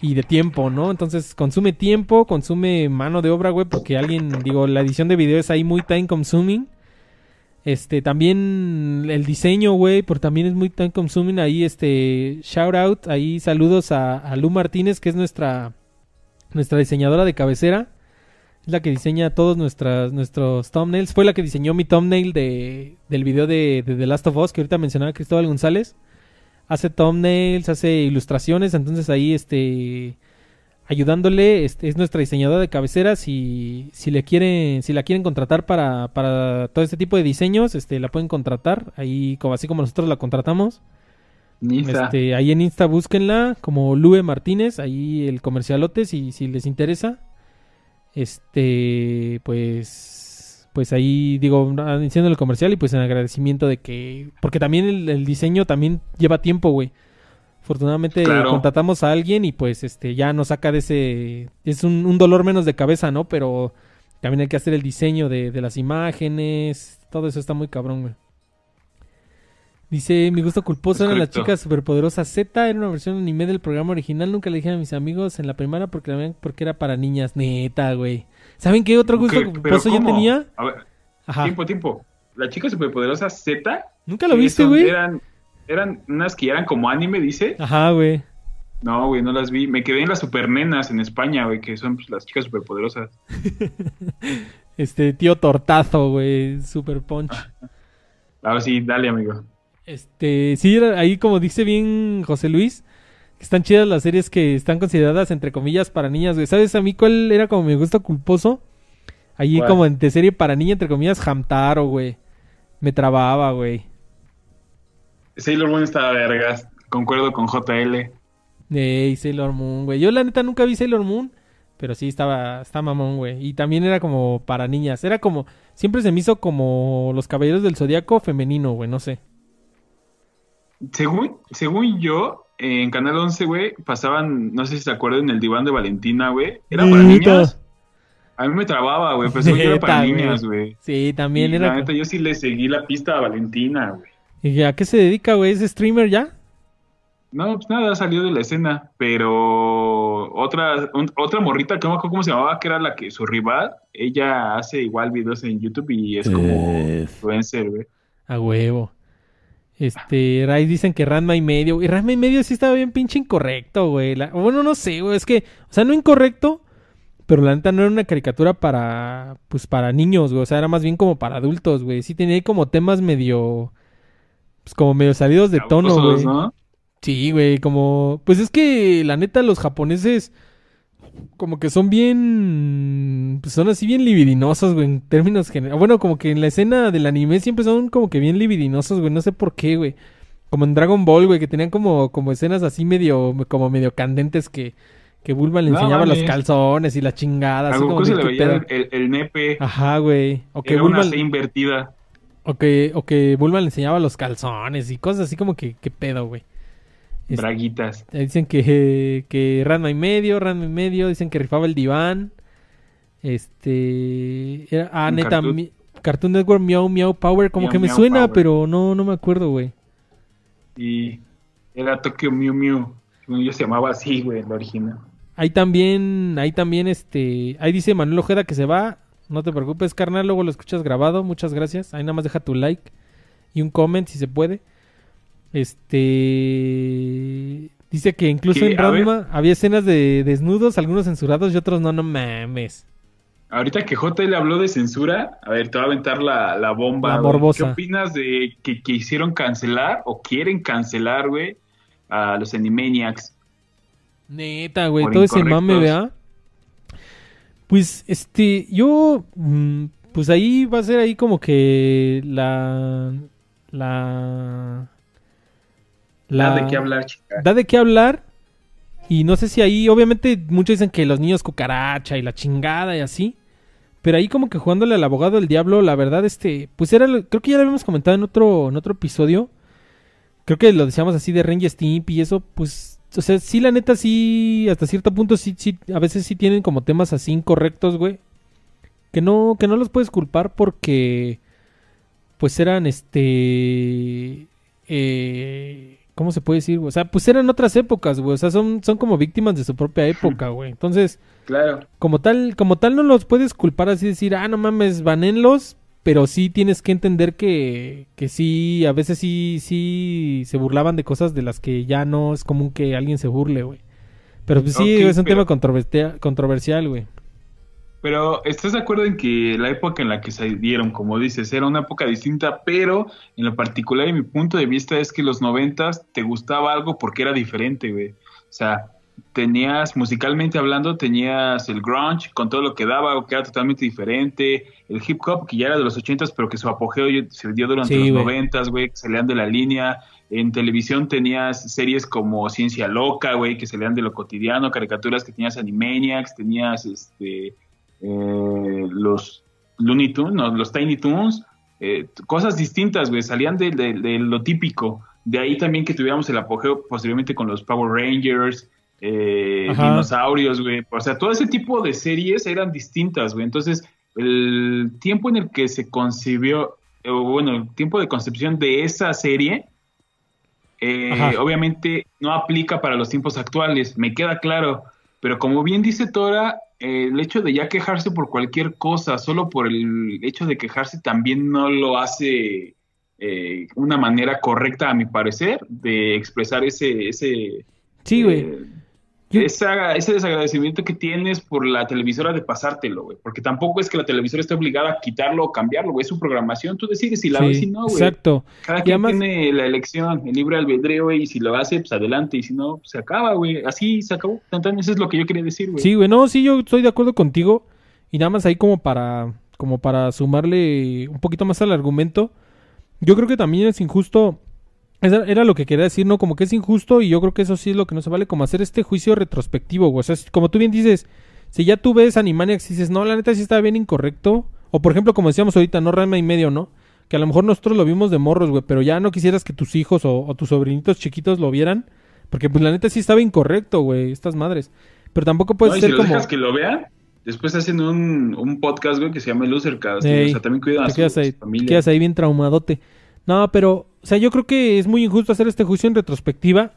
y de tiempo, ¿no? Entonces, consume tiempo, consume mano de obra, güey, porque alguien, digo, la edición de video es ahí muy time consuming. Este, también el diseño, güey, por también es muy time consuming. Ahí, este, shout out, ahí saludos a, a Lu Martínez, que es nuestra, nuestra diseñadora de cabecera. Es la que diseña todos nuestras, nuestros thumbnails. Fue la que diseñó mi thumbnail de, del video de, de The Last of Us, que ahorita mencionaba Cristóbal González. Hace thumbnails, hace ilustraciones, entonces ahí, este, ayudándole, este, es nuestra diseñadora de cabecera. Si, si le quieren, si la quieren contratar para, para todo este tipo de diseños, este, la pueden contratar, ahí como así como nosotros la contratamos. Este, ahí en Insta búsquenla como Lue Martínez, ahí el comercialote si, si les interesa. Este, pues, pues ahí digo, diciendo el comercial y pues en agradecimiento de que, porque también el, el diseño también lleva tiempo, güey. Afortunadamente Claro. contratamos a alguien y pues este ya nos saca de ese, es un, un dolor menos de cabeza, ¿no? Pero también hay que hacer el diseño de, de las imágenes, todo eso está muy cabrón, güey. Dice, mi gusto culposo era la chica superpoderosa Z, era una versión anime del programa original, nunca le dije a mis amigos en la primera porque, la porque era para niñas, neta, güey. ¿Saben qué otro gusto culposo yo tenía? A ver, Ajá. tiempo, tiempo. La chica superpoderosa Z. ¿Nunca lo ¿qué viste, güey? Eran, eran unas que eran como anime, dice. Ajá, güey. No, güey, no las vi. Me quedé en las supernenas en España, güey, que son pues, las chicas superpoderosas. Este tío tortazo, güey, super punch. Ahora sí, dale, amigo. Este, sí, ahí como dice bien José Luis, que están chidas las series que están consideradas entre comillas para niñas, güey. ¿Sabes a mí cuál era como mi gusto culposo? Allí ¿Cuál? como de serie para niña entre comillas Hamtaro, güey. Me trababa, güey. Sailor Moon estaba vergas. Concuerdo con JL. Ey, Sailor Moon, güey. Yo la neta nunca vi Sailor Moon, pero sí estaba, está mamón, güey. Y también era como para niñas. Era como, siempre se me hizo como los caballeros del zodiaco femenino, güey, no sé. Según, según yo, en Canal 11, güey, pasaban, no sé si se acuerdan, el diván de Valentina, güey. ¿Era para niñas? A mí me trababa, güey, pero según yo era para niñas, güey. Sí, también Y era. La neta, yo sí le seguí la pista a Valentina, güey. ¿Y a qué se dedica, güey? ¿Es streamer ya? No, pues nada, salió de la escena, pero otra, un- otra morrita, que no me acuerdo cómo se llamaba, que era la que su rival, ella hace igual videos en YouTube y es como Eh. influencer, güey. A huevo. Este, ahí dicen que Ranma y medio. Y Ranma y medio sí estaba bien pinche incorrecto, güey. La- Bueno, no sé, güey. Es que, o sea, no incorrecto, pero la neta no era una caricatura para, pues, para niños, güey. O sea, era más bien como para adultos, güey. Sí tenía ahí como temas medio, pues, como medio salidos de tono, güey. ¿no? Sí, güey, como... Pues es que la neta los japoneses como que son bien... Pues son así bien libidinosos, güey, en términos generales. Bueno, como que en la escena del anime siempre son como que bien libidinosos, güey, no sé por qué, güey. Como en Dragon Ball, güey, que tenían como, como escenas así medio, como medio candentes que, que Bulma le No enseñaba los calzones y la chingada. A así como se le ¿qué veía pedo? el, el, el nepe, Ajá, güey. O que era Bulma... una C invertida. O que, o que Bulma le enseñaba los calzones y cosas así como que, ¿qué pedo, güey? Es- Braguitas. Eh, Dicen que, que Ranma y medio, Ranma y medio, dicen que rifaba el diván. Este. Era, ah, neta, Cartoon- mi- Cartoon Network Meow Meow Power, como que me suena, Power. pero no, no me acuerdo, güey. Y era Tokyo Mew. Según Yo se llamaba así, güey, el original. Ahí también, ahí también, este. Ahí dice Manuel Ojeda que se va. No te preocupes, carnal, luego lo escuchas grabado. Muchas gracias. Ahí nada más deja tu like y un comment si se puede. Este. Dice que incluso en ver. Ranma había escenas de desnudos, algunos censurados y otros no, no mames. Ahorita que JL habló de censura, a ver, te voy a aventar la, la bomba. La morbosa. ¿Qué opinas de que, que hicieron cancelar o quieren cancelar, güey, a los Animaniacs? Neta, güey, todo ese mame, ¿verdad? Pues, este, yo, mm, pues ahí va a ser ahí como que la, la, Da de qué hablar, chica. Da de qué hablar y no sé si ahí, obviamente muchos dicen que los niños cucaracha y la chingada y así, pero ahí como que jugándole al abogado del diablo, la verdad, este, pues era, creo que ya lo habíamos comentado en otro, en otro episodio, creo que lo decíamos así de Ranger Stimp y eso, pues, o sea, sí, la neta, sí, hasta cierto punto, sí, sí, a veces sí tienen como temas así incorrectos, güey. Que no, que no los puedes culpar porque, pues eran, este, eh, ¿cómo se puede decir? güey? O sea, pues eran otras épocas, güey. O sea, son, son como víctimas de su propia época, güey. Entonces, Claro. como tal, como tal no los puedes culpar así decir, ah, no mames, banenlos, pero sí tienes que entender que, que sí, a veces sí, sí se burlaban de cosas de las que ya no es común que alguien se burle, güey. Pero pues sí, es un pero- tema controversia- controversial, güey. Pero ¿estás de acuerdo en que la época en la que se dieron, como dices, era una época distinta, pero en lo particular, en mi punto de vista, es que los noventas te gustaba algo porque era diferente, güey. O sea, tenías, musicalmente hablando, tenías el grunge con todo lo que daba, que era totalmente diferente, el hip hop, que ya era de los ochentas, pero que su apogeo se dio durante Sí, los noventas, güey, que salían de la línea. En televisión tenías series como Ciencia Loca, güey, que salían de lo cotidiano, caricaturas que tenías Animaniacs, tenías este eh, los Looney Tunes, no, los Tiny Toons, eh, cosas distintas, güey, salían de, de- de lo típico. De ahí también que tuviéramos el apogeo posteriormente con los Power Rangers, eh, dinosaurios, güey. O sea, todo ese tipo de series eran distintas, güey. Entonces, el tiempo en el que se concibió, eh, bueno, el tiempo de concepción de esa serie, eh, obviamente no aplica para los tiempos actuales, me queda claro. Pero como bien dice Tora, eh, el hecho de ya quejarse por cualquier cosa, solo por el hecho de quejarse, también no lo hace eh, una manera correcta, a mi parecer, de expresar ese, ese, Sí, güey. eh, esa- ese desagradecimiento que tienes por la televisora de pasártelo, güey. Porque tampoco es que la televisora esté obligada a quitarlo o cambiarlo, güey. Es su programación. Tú decides si la ves Sí, y no, güey. exacto. Cada Y quien además- tiene la elección, el libre albedrío, güey. Y si lo hace, pues adelante. Y si no, pues se acaba, güey. Así se acabó. Tan, tan, Eso es lo que yo quería decir, güey. Sí, güey, no, sí, yo estoy de acuerdo contigo. Y nada más ahí como para, como para sumarle un poquito más al argumento. Yo creo que también es injusto. Era lo que quería decir, ¿no? Como que es injusto y yo creo que eso sí es lo que no se vale, como hacer este juicio retrospectivo, güey. O sea, como tú bien dices, si ya tú ves Animaniacs y dices, no, la neta sí está bien incorrecto. O por ejemplo, como decíamos ahorita, no Rama y medio, ¿no? que a lo mejor nosotros lo vimos de morros, güey, pero ya no quisieras que tus hijos o, o tus sobrinitos chiquitos lo vieran, porque pues la neta sí estaba incorrecto, güey, estas madres. Pero tampoco puede No, ser si como... dejas que lo vean, después hacen un, un podcast, güey, que se llama Losercast. Ey, o sea, también cuidan a su, quedas ahí, su familia. te quedas ahí bien traumadote. No, pero, sea, yo creo que es muy injusto hacer este juicio en retrospectiva,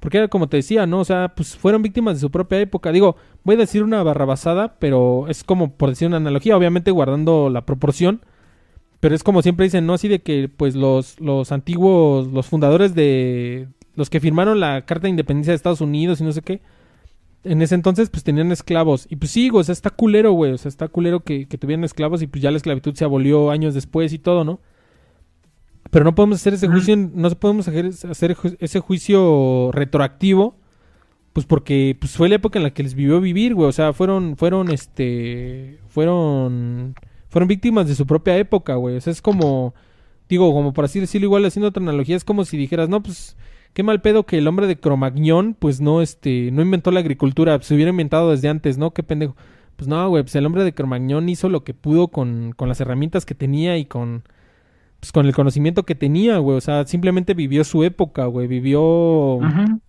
porque era como te decía, ¿no? O sea, pues fueron víctimas de su propia época. Digo, voy a decir una barrabasada, pero es como por decir una analogía, obviamente guardando la proporción. Pero es como siempre dicen, ¿no? Así de que, pues, los, los antiguos, los fundadores de... Los que firmaron la Carta de Independencia de Estados Unidos y no sé qué. En ese entonces, pues, tenían esclavos. Y pues sí, o sea, está culero, güey. O sea, está culero que tuvieran esclavos y pues ya la esclavitud se abolió años después y todo, ¿no? Pero no podemos hacer ese juicio, no podemos hacer, ese juicio retroactivo, pues porque pues fue la época en la que les vivió vivir, güey. O sea, fueron, fueron, este, fueron, fueron víctimas de su propia época, güey. O sea, es como, digo, como por así decirlo, igual haciendo otra analogía, es como si dijeras, no, pues, qué mal pedo que el hombre de Cromagnon, pues no, este, no inventó la agricultura, se hubiera inventado desde antes, ¿no? Qué pendejo. Pues no, güey, pues el hombre de Cromagnon hizo lo que pudo con, con las herramientas que tenía y con, pues con el conocimiento que tenía, güey. O sea, simplemente vivió su época, güey. Vivió,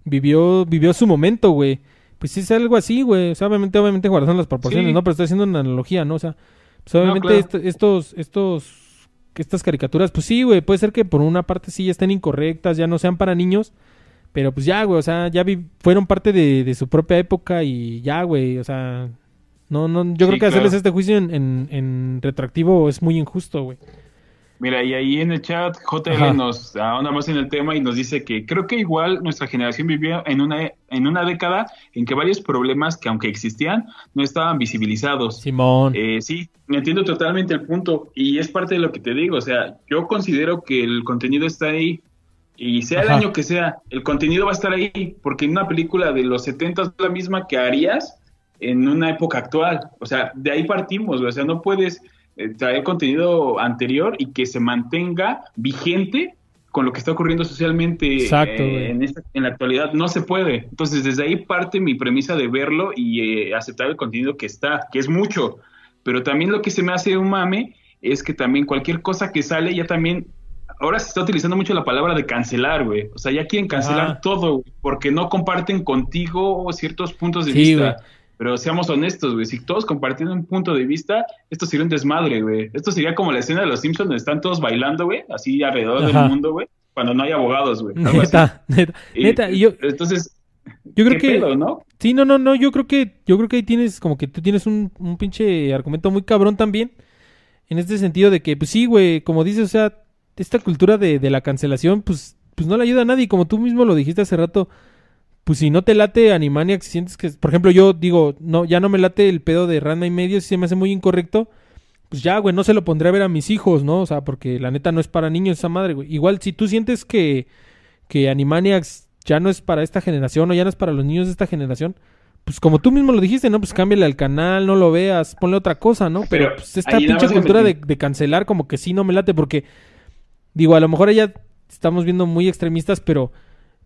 vivió, vivió su momento, güey. Pues sí es algo así, güey. O sea, obviamente, obviamente guardando las proporciones, Sí. ¿no? Pero estoy haciendo una analogía, ¿no? O sea, pues obviamente claro. est- estos, estos, estas caricaturas, pues sí, güey. Puede ser que por una parte sí ya estén incorrectas, ya no sean para niños. Pero pues ya, güey, o sea, ya vi- fueron parte de, de su propia época y ya, güey, o sea, no, no, yo Sí, creo que hacerles este juicio en, en, en retroactivo es muy injusto, güey. Mira, y ahí en el chat JL Ajá. nos ahonda más en el tema y nos dice que creo que igual nuestra generación vivió en una, en una década en que varios problemas que aunque existían no estaban visibilizados. Simón. Eh, sí, entiendo totalmente el punto y es parte de lo que te digo, o sea, yo considero que el contenido está ahí y sea el año que sea, el contenido va a estar ahí porque en una película de los 70 es la misma que harías en una época actual, o sea, de ahí partimos, o sea, no puedes traer contenido anterior y que se mantenga vigente con lo que está ocurriendo socialmente Exacto, eh, en, esta- en la actualidad, no se puede. Entonces, desde ahí parte mi premisa de verlo y eh, aceptar el contenido que está, que es mucho. Pero también lo que se me hace un mame es que también cualquier cosa que sale ya también... Ahora se está utilizando mucho la palabra de cancelar, güey. O sea, ya quieren cancelar Ajá. todo, porque no comparten contigo ciertos puntos de Sí, vista. Pero seamos honestos, güey. Si todos compartiendo un punto de vista, esto sería un desmadre, güey. Esto sería como la escena de los Simpsons donde están todos bailando, güey, así alrededor Ajá. del mundo, güey, cuando no hay abogados, güey. Neta, neta, Y- neta, y yo, Entonces, yo creo ¿qué que... pedo, no? Sí, no, no, no, yo creo que, yo creo que ahí tienes, como que tú tienes un, un pinche argumento muy cabrón también, en este sentido de que, pues sí, güey, como dices, o sea, esta cultura de, de la cancelación, pues, pues no le ayuda a nadie, como tú mismo lo dijiste hace rato, pues si no te late Animaniacs, si sientes que, por ejemplo, yo digo, no, ya no me late el pedo de Randa y medio, si se me hace muy incorrecto, pues ya, güey, no se lo pondré a ver a mis hijos, ¿no? O sea, porque la neta no es para niños esa madre, güey. Igual, si tú sientes que, que Animaniacs ya no es para esta generación o ya no es para los niños de esta generación, pues como tú mismo lo dijiste, ¿no? Pues cámbiale al canal, no lo veas, ponle otra cosa, ¿no? Pero, Pero pues esta pinche cultura de, de cancelar como que sí no me late porque, digo, a lo mejor ya estamos viendo muy extremistas, pero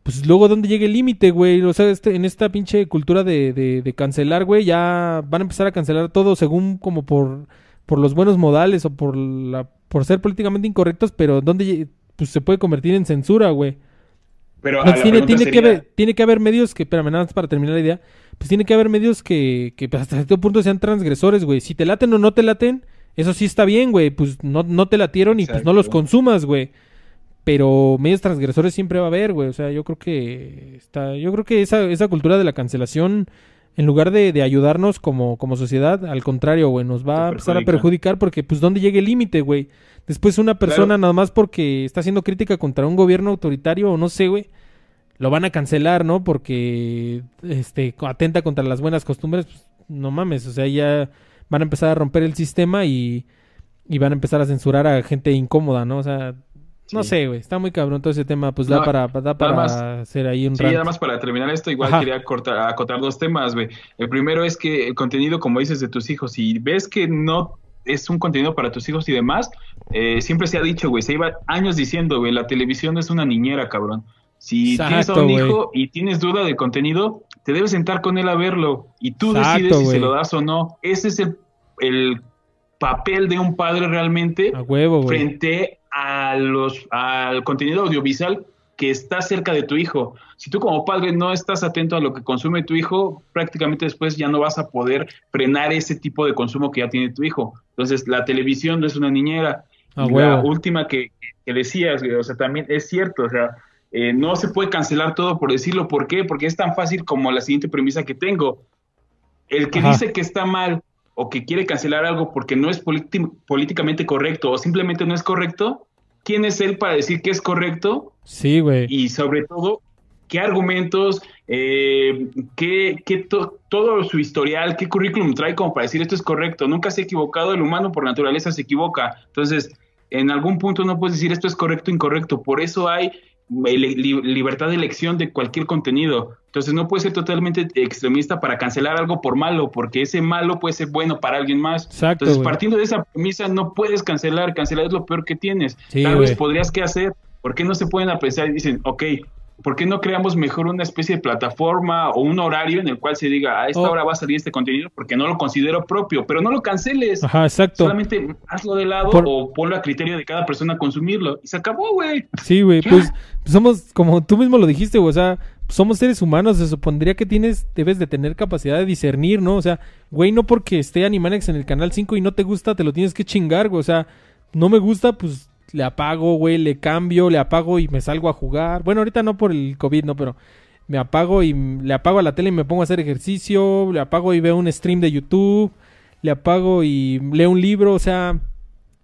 pues luego dónde llega el límite, güey. O sea, este, en esta pinche cultura de, de, de cancelar, güey, ya van a empezar a cancelar todo según como por, por los buenos modales o por la, por ser políticamente incorrectos, pero dónde pues se puede convertir en censura, güey. Pero Entonces, la tiene, tiene que haber, tiene que haber medios que, espérame, nada más para terminar la idea, pues tiene que haber medios que, que pues, hasta cierto punto sean transgresores, güey. Si te laten o no te laten, eso sí está bien, güey. Pues no, no te latieron y pues no los consumas, güey. Pero medios transgresores siempre va a haber, güey. O sea, yo creo que está, yo creo que esa, esa cultura de la cancelación, en lugar de, de ayudarnos como, como sociedad, al contrario, güey, nos va a empezar a perjudica. perjudicar porque, pues, ¿dónde llega el límite, güey? Después una persona, Claro. nada más porque está haciendo crítica contra un gobierno autoritario o no sé, güey, lo van a cancelar, ¿no? Porque, este, atenta contra las buenas costumbres, pues, no mames, o sea, ya van a empezar a romper el sistema y, y van a empezar a censurar a gente incómoda, ¿no? O sea, no sé, güey, está muy cabrón todo ese tema, pues da para, da para más- hacer ahí un Sí, rant. nada más para terminar esto, igual Ajá. quería cortar, acotar dos temas, güey. El primero es que el contenido, como dices, de tus hijos, si ves que no es un contenido para tus hijos y demás, eh, siempre se ha dicho, güey, se iba años diciendo, güey, la televisión es una niñera, cabrón. Si tienes a un hijo y tienes duda del contenido, te debes sentar con él a verlo y tú Exacto, decides si se lo das o no. Ese es el, el papel de un padre realmente A huevo, frente a los, al contenido audiovisual que está cerca de tu hijo. Si tú como padre no estás atento a lo que consume tu hijo, prácticamente después ya no vas a poder frenar ese tipo de consumo que ya tiene tu hijo. Entonces, la televisión no es una niñera. A Y la última que, que decías, o sea, también es cierto, o sea, eh, no se puede cancelar todo por decirlo. ¿Por qué? Porque es tan fácil como la siguiente premisa que tengo. El que Ajá. dice que está mal o que quiere cancelar algo porque no es políticamente correcto o simplemente no es correcto, ¿quién es él para decir que es correcto? Sí, güey. Y sobre todo, ¿qué argumentos, eh, qué, qué to- todo su historial, qué currículum trae como para decir esto es correcto? Nunca se ha equivocado, el humano por naturaleza se equivoca. Entonces, en algún punto no puedes decir esto es correcto o incorrecto. Por eso hay libertad de elección de cualquier contenido. Entonces no puedes ser totalmente extremista para cancelar algo por malo, porque ese malo puede ser bueno para alguien más. Exacto, Entonces, partiendo de esa premisa, no puedes cancelar. Cancelar es lo peor que tienes. Sí, Tal vez podrías que hacer. ¿Por qué no se pueden a pensar y dicen, ok, ¿por qué no creamos mejor una especie de plataforma o un horario en el cual se diga, a esta Oh. hora va a salir este contenido porque no lo considero propio? Pero no lo canceles. Ajá, exacto. Solamente hazlo de lado Por- o ponlo a criterio de cada persona consumirlo. Y se acabó, güey. Sí, güey, pues somos, como tú mismo lo dijiste, güey, o sea, somos seres humanos, se supondría que tienes, debes de tener capacidad de discernir, ¿no? O sea, güey, no porque esté Animaniacs en el canal 5 y no te gusta, te lo tienes que chingar, güey, o sea, no me gusta, pues le apago, güey, le cambio, le apago y me salgo a jugar. Bueno, ahorita no por el COVID, no, pero me apago y le apago a la tele y me pongo a hacer ejercicio, le apago y veo un stream de YouTube, le apago y leo un libro, o sea,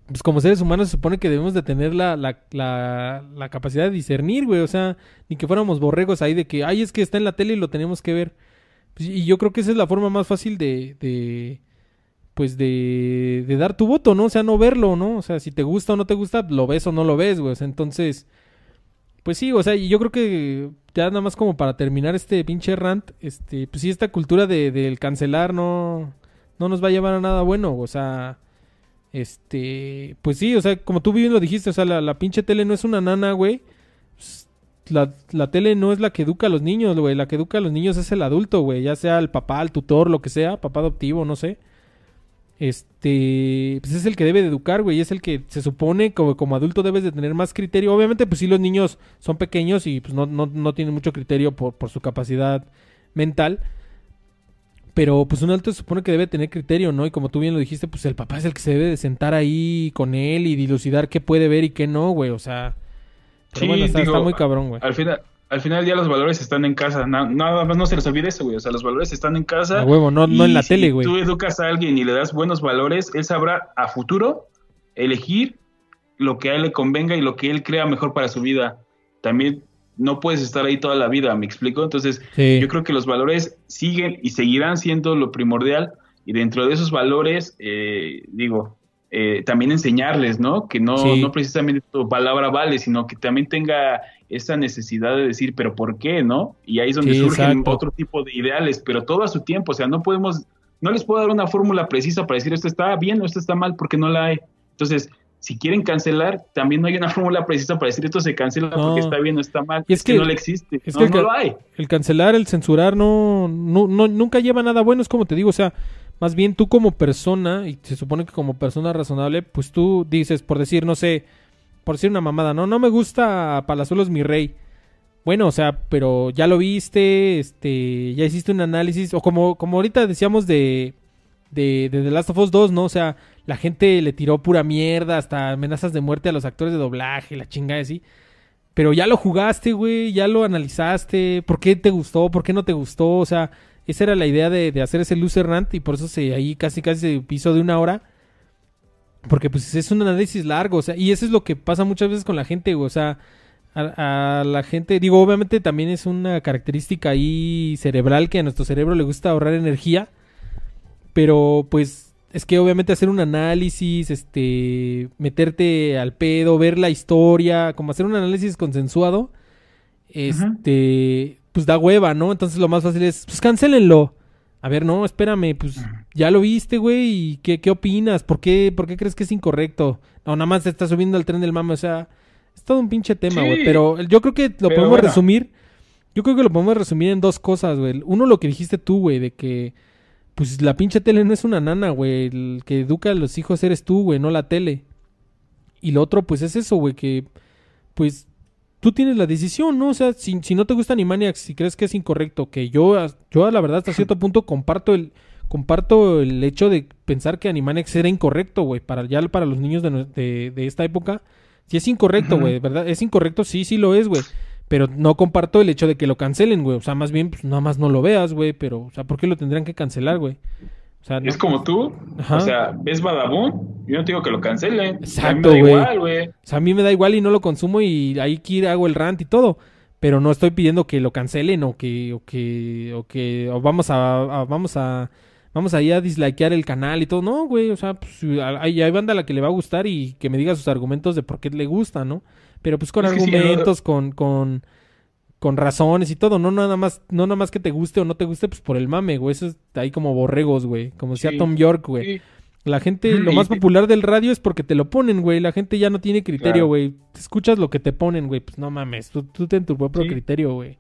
pues como seres humanos se supone que debemos de tener la, la, la, la capacidad de discernir, güey. O sea, ni que fuéramos borregos ahí de que, ay, es que está en la tele y lo tenemos que ver. Pues, y yo creo que esa es la forma más fácil de, de pues de, de dar tu voto, ¿no? O sea, no verlo, ¿no? O sea, si te gusta o no te gusta, lo ves o no lo ves, güey. O sea, entonces, pues sí, o sea, y yo creo que ya nada más como para terminar este pinche rant, este, pues sí, esta cultura de, del cancelar no, no nos va a llevar a nada bueno, o sea, este, pues sí, o sea, como tú bien lo dijiste, o sea, la, la pinche tele no es una nana, güey. Pues, La, la tele no es la que educa a los niños, güey. La que educa a los niños es el adulto, güey. Ya sea el papá, el tutor, lo que sea, papá adoptivo, no sé. Este, pues es el que debe de educar, güey. Es el que se supone como, como adulto debes de tener más criterio. Obviamente, pues sí, los niños son pequeños y pues no, no, no tienen mucho criterio por, por su capacidad mental. Pero pues un adulto se supone que debe tener criterio, ¿no? Y como tú bien lo dijiste, pues el papá es el que se debe de sentar ahí con él y dilucidar qué puede ver y qué no, güey. O sea, pero Sí, bueno, está, digo, está muy cabrón, güey. Al final, al final ya los valores están en casa. Na- nada más no se les olvide eso, güey. O sea, los valores están en casa. A huevo, no, no en la si tele, güey. tú educas a alguien y le das buenos valores, él sabrá a futuro elegir lo que a él le convenga y lo que él crea mejor para su vida. También no puedes estar ahí toda la vida, ¿me explico? Entonces, Sí. yo creo que los valores siguen y seguirán siendo lo primordial y dentro de esos valores, eh, digo, eh, también enseñarles, ¿no? Que no, Sí. no precisamente tu palabra vale, sino que también tenga esa necesidad de decir, pero ¿por qué, no? Y ahí es donde Sí, surgen exacto. otro tipo de ideales, pero todo a su tiempo, o sea, no podemos, no les puedo dar una fórmula precisa para decir esto está bien o esto está mal, porque no la hay. Entonces, si quieren cancelar, también no hay una fórmula precisa para decir esto se cancela No. porque está bien o está mal. Y es es, que, que- no le existe. es no, que el no lo hay. El cancelar, el censurar, no, no, no- nunca lleva nada bueno, es como te digo, o sea, más bien tú como persona, y se supone que como persona razonable, pues tú dices, por decir, no sé, por decir una mamada, no, no me gusta Palazuelos mi rey. Bueno, o sea, pero ya lo viste, este, ya hiciste un análisis, o como, como ahorita decíamos de, de, de The Last of Us 2, ¿no? O sea, la gente le tiró pura mierda, hasta amenazas de muerte a los actores de doblaje, la chingada así. Pero ya lo jugaste, güey, ya lo analizaste, ¿por qué te gustó? ¿Por qué no te gustó? O sea, esa era la idea de, de hacer ese loser rant y por eso se ahí casi casi se piso de una hora. Porque pues es un análisis largo, o sea, y eso es lo que pasa muchas veces con la gente, güey, o sea, a, a la gente, digo, obviamente también es una característica ahí cerebral que a nuestro cerebro le gusta ahorrar energía, pero pues es que obviamente hacer un análisis, este, meterte al pedo, ver la historia, como hacer un análisis consensuado, este, pues da hueva, ¿no? Entonces lo más fácil es, pues cancélenlo. A ver, no, espérame, pues ya lo viste, güey, y qué, qué opinas? ¿Por qué, ¿Por qué crees que es incorrecto? No, nada más te está subiendo al tren del mame, o sea, es todo un pinche tema, Sí. güey, pero yo creo que lo podemos bueno. resumir, yo creo que lo podemos resumir en dos cosas, güey. Uno, lo que dijiste tú, güey, de que pues la pinche tele no es una nana, güey. El que educa a los hijos eres tú, güey, no la tele. Y lo otro, pues es eso, güey, que pues tú tienes la decisión, ¿no? O sea, si, si no te gusta Animaniacs, si crees que es incorrecto, que yo, yo la verdad hasta cierto punto comparto el, comparto el hecho de pensar que Animaniacs era incorrecto, güey, para ya para los niños de, de, de esta época. Si es incorrecto, güey, ¿verdad? Es incorrecto, sí, sí lo es, güey. Pero no comparto el hecho de que lo cancelen, güey. O sea, más bien, pues nada más no lo veas, güey. Pero, o sea, ¿por qué lo tendrían que cancelar, güey? Es como tú. O sea, ves Badabun. Yo no te digo que lo cancelen. Exacto, güey. O sea, a mí me da igual y no lo consumo y ahí hago el rant y todo. Pero no estoy pidiendo que lo cancelen o que, o que, o que, o vamos a, vamos a, vamos a ir a dislikear el canal y todo. No, güey. O sea, pues hay, hay banda a la que le va a gustar y que me diga sus argumentos de por qué le gusta, ¿no? pero pues con argumentos, con, con, con razones y todo, no nada más, no nada más que te guste o no te guste, pues por el mame, güey, eso es ahí como borregos, güey, como decía Tom York, güey. La gente, lo más popular del radio es porque te lo ponen, güey. La gente ya no tiene criterio, güey. Escuchas lo que te ponen, güey. Pues no mames, tú, tú ten tu propio criterio, güey.